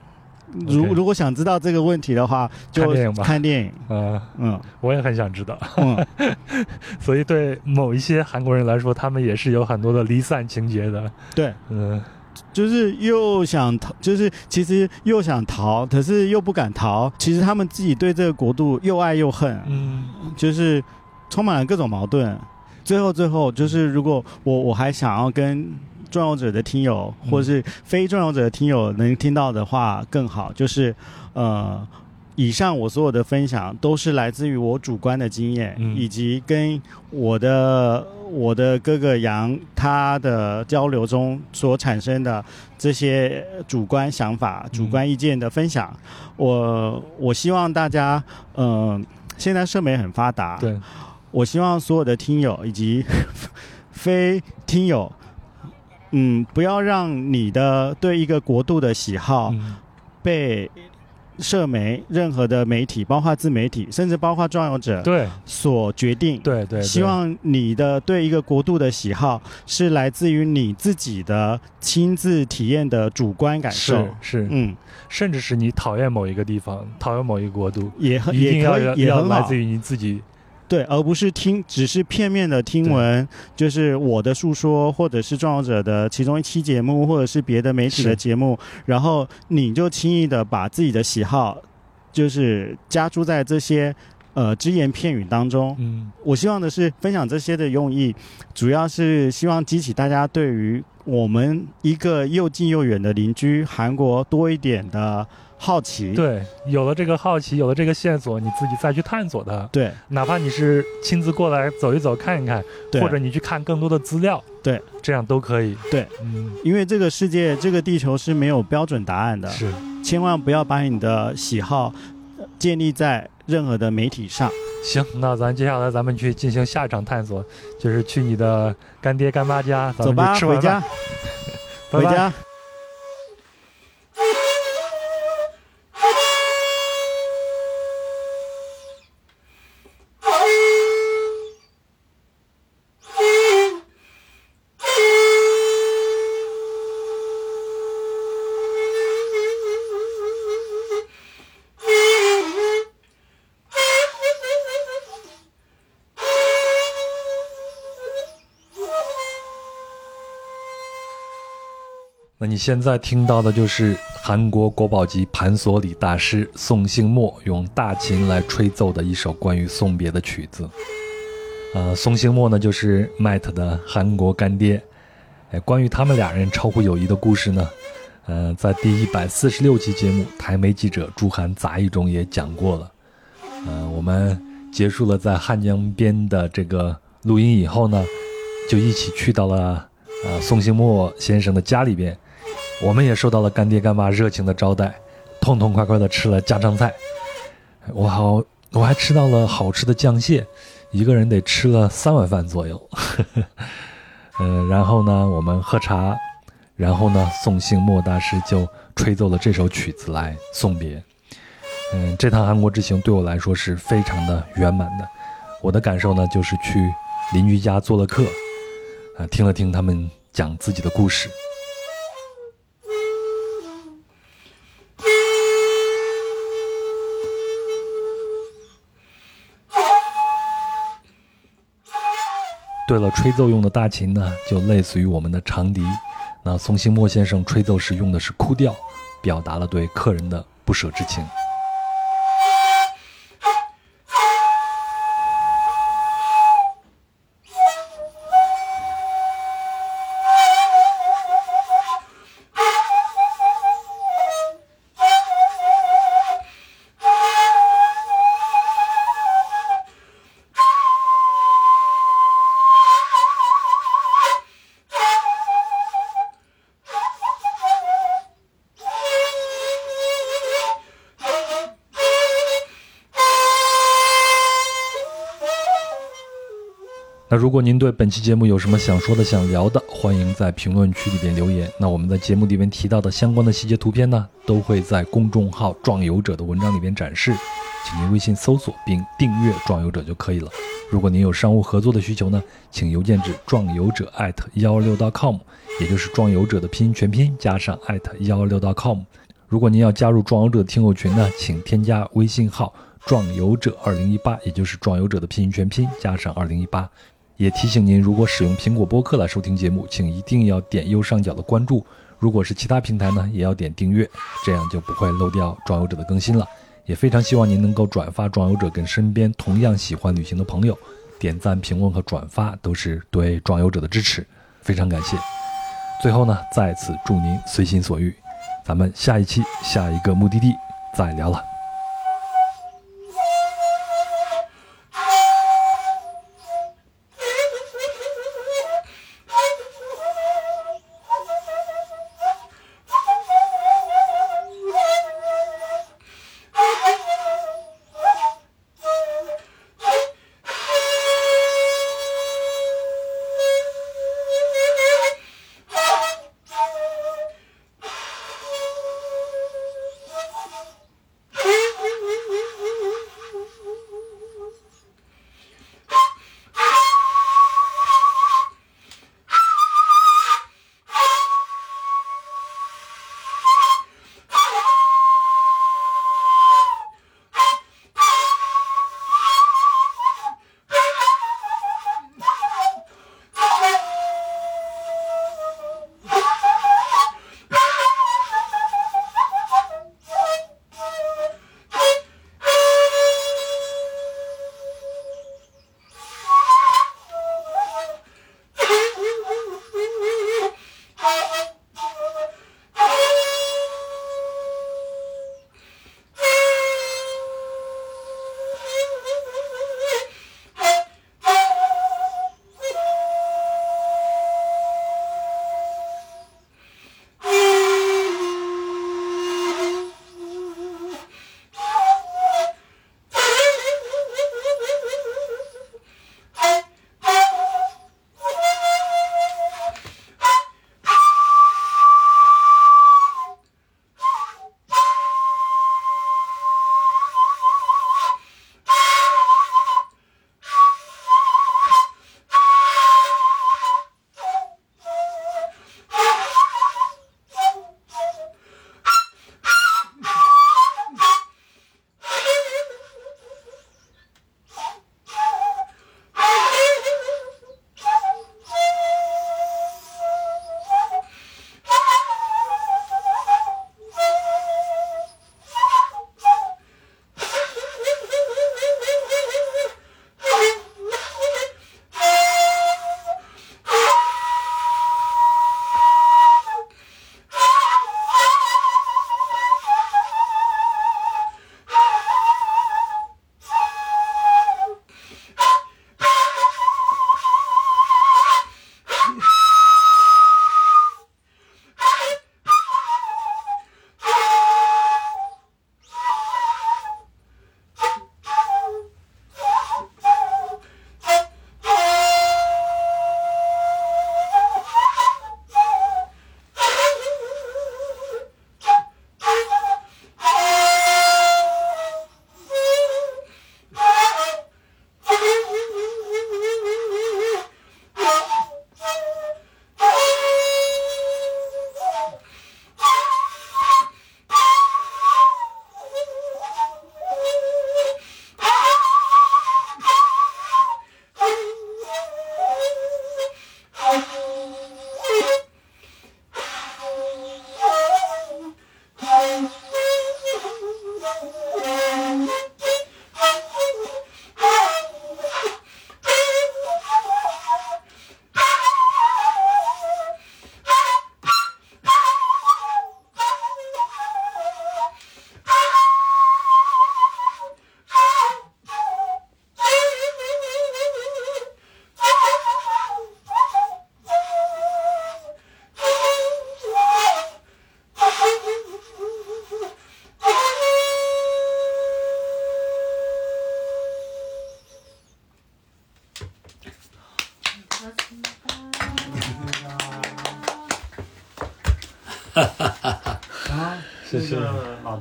如如果想知道这个问题的话，就看电影吧看电影。呃，嗯我也很想知道。嗯，所以对某一些韩国人来说，他们也是有很多的离散情节的。对，嗯就是又想逃，就是其实又想逃，可是又不敢逃。其实他们自己对这个国度又爱又恨，嗯就是充满了各种矛盾。最后，最后就是，如果我我还想要跟重要者的听友，嗯或者是非重要者的听友能听到的话更好，就是呃，以上我所有的分享都是来自于我主观的经验，嗯以及跟我的我的哥哥杨他的交流中所产生的这些主观想法、主观意见的分享。我我希望大家，嗯、现在社媒很发达，对，我希望所有的听友以及 非听友，嗯，不要让你的对一个国度的喜好嗯被社媒、任何的媒体，包括自媒体，甚至包括壮游者对所决定。对对，对希望你的对一个国度的喜好是来自于你自己的亲自体验的主观感受是。是，嗯，甚至是你讨厌某一个地方，讨厌某一个国度，也很一定要也要来自。于你自己。对，而不是听只是片面的听闻，就是我的诉说，或者是重要者的其中一期节目，或者是别的媒体的节目，然后你就轻易的把自己的喜好，就是加注在这些呃只言片语当中。嗯。我希望的是分享这些的用意，主要是希望激起大家对于我们一个又近又远的邻居韩国多一点的好奇。对，有了这个好奇，有了这个线索，你自己再去探索它。对哪怕你是亲自过来走一走、看一看，对或者你去看更多的资料，对，这样都可以。对，嗯，因为这个世界，这个地球是没有标准答案的。是。千万不要把你的喜好呃建立在任何的媒体上。行，那咱接下来咱们去进行下一场探索，就是去你的干爹干妈家，咱们吃完回家，，拜拜。回家。你现在听到的就是韩国国宝级盘索里大师宋兴墨用大琴来吹奏的一首关于送别的曲子。呃，宋兴墨呢就是迈特的韩国干爹。哎，关于他们俩人超乎友谊的故事呢，呃，在第一百四十六期节目台媒记者朱涵杂忆中也讲过了。呃，我们结束了在汉江边的这个录音以后呢，就一起去到了呃宋兴墨先生的家里边，我们也受到了干爹干妈热情的招待，痛痛快快的吃了家常菜。我好，我还吃到了好吃的酱蟹，一个人得吃了三碗饭左右。嗯，然后呢，我们喝茶，然后呢，宋姓莫大师就吹奏了这首曲子来送别。嗯，这趟韩国之行对我来说是非常的圆满的。我的感受呢，就是去邻居家做了客，啊，听了听他们讲自己的故事。对了，吹奏用的大琴呢，就类似于我们的长笛。那宋兴墨先生吹奏时用的是哭调，表达了对客人的不舍之情。如果您对本期节目有什么想说的、想聊的，欢迎在评论区里边留言。那我们在节目里边提到的相关的细节图片呢，都会在公众号“壮游者”的文章里边展示，请您微信搜索并订阅“壮游者”就可以了。如果您有商务合作的需求呢，请邮件至壮游者艾特幺六 .com，也就是壮游者的拼音全拼加上艾特幺六 .com。如果您要加入壮游者听友群呢，请添加微信号“壮游者二零一八”，也就是壮游者的拼音全拼加上二零一八。也提醒您，如果使用苹果播客来收听节目，请一定要点右上角的关注；如果是其他平台呢，也要点订阅，这样就不会漏掉壮游者的更新了。也非常希望您能够转发壮游者跟身边同样喜欢旅行的朋友，点赞、评论和转发都是对壮游者的支持，非常感谢。最后呢，再次祝您随心所欲，咱们下一期下一个目的地再聊了。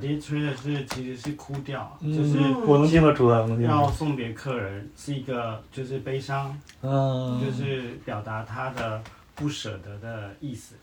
个老爹吹的是其实是哭调，嗯。就是我能听得出来，我能听要送别客人，是一个就是悲伤，嗯，就是表达他的不舍得的意思。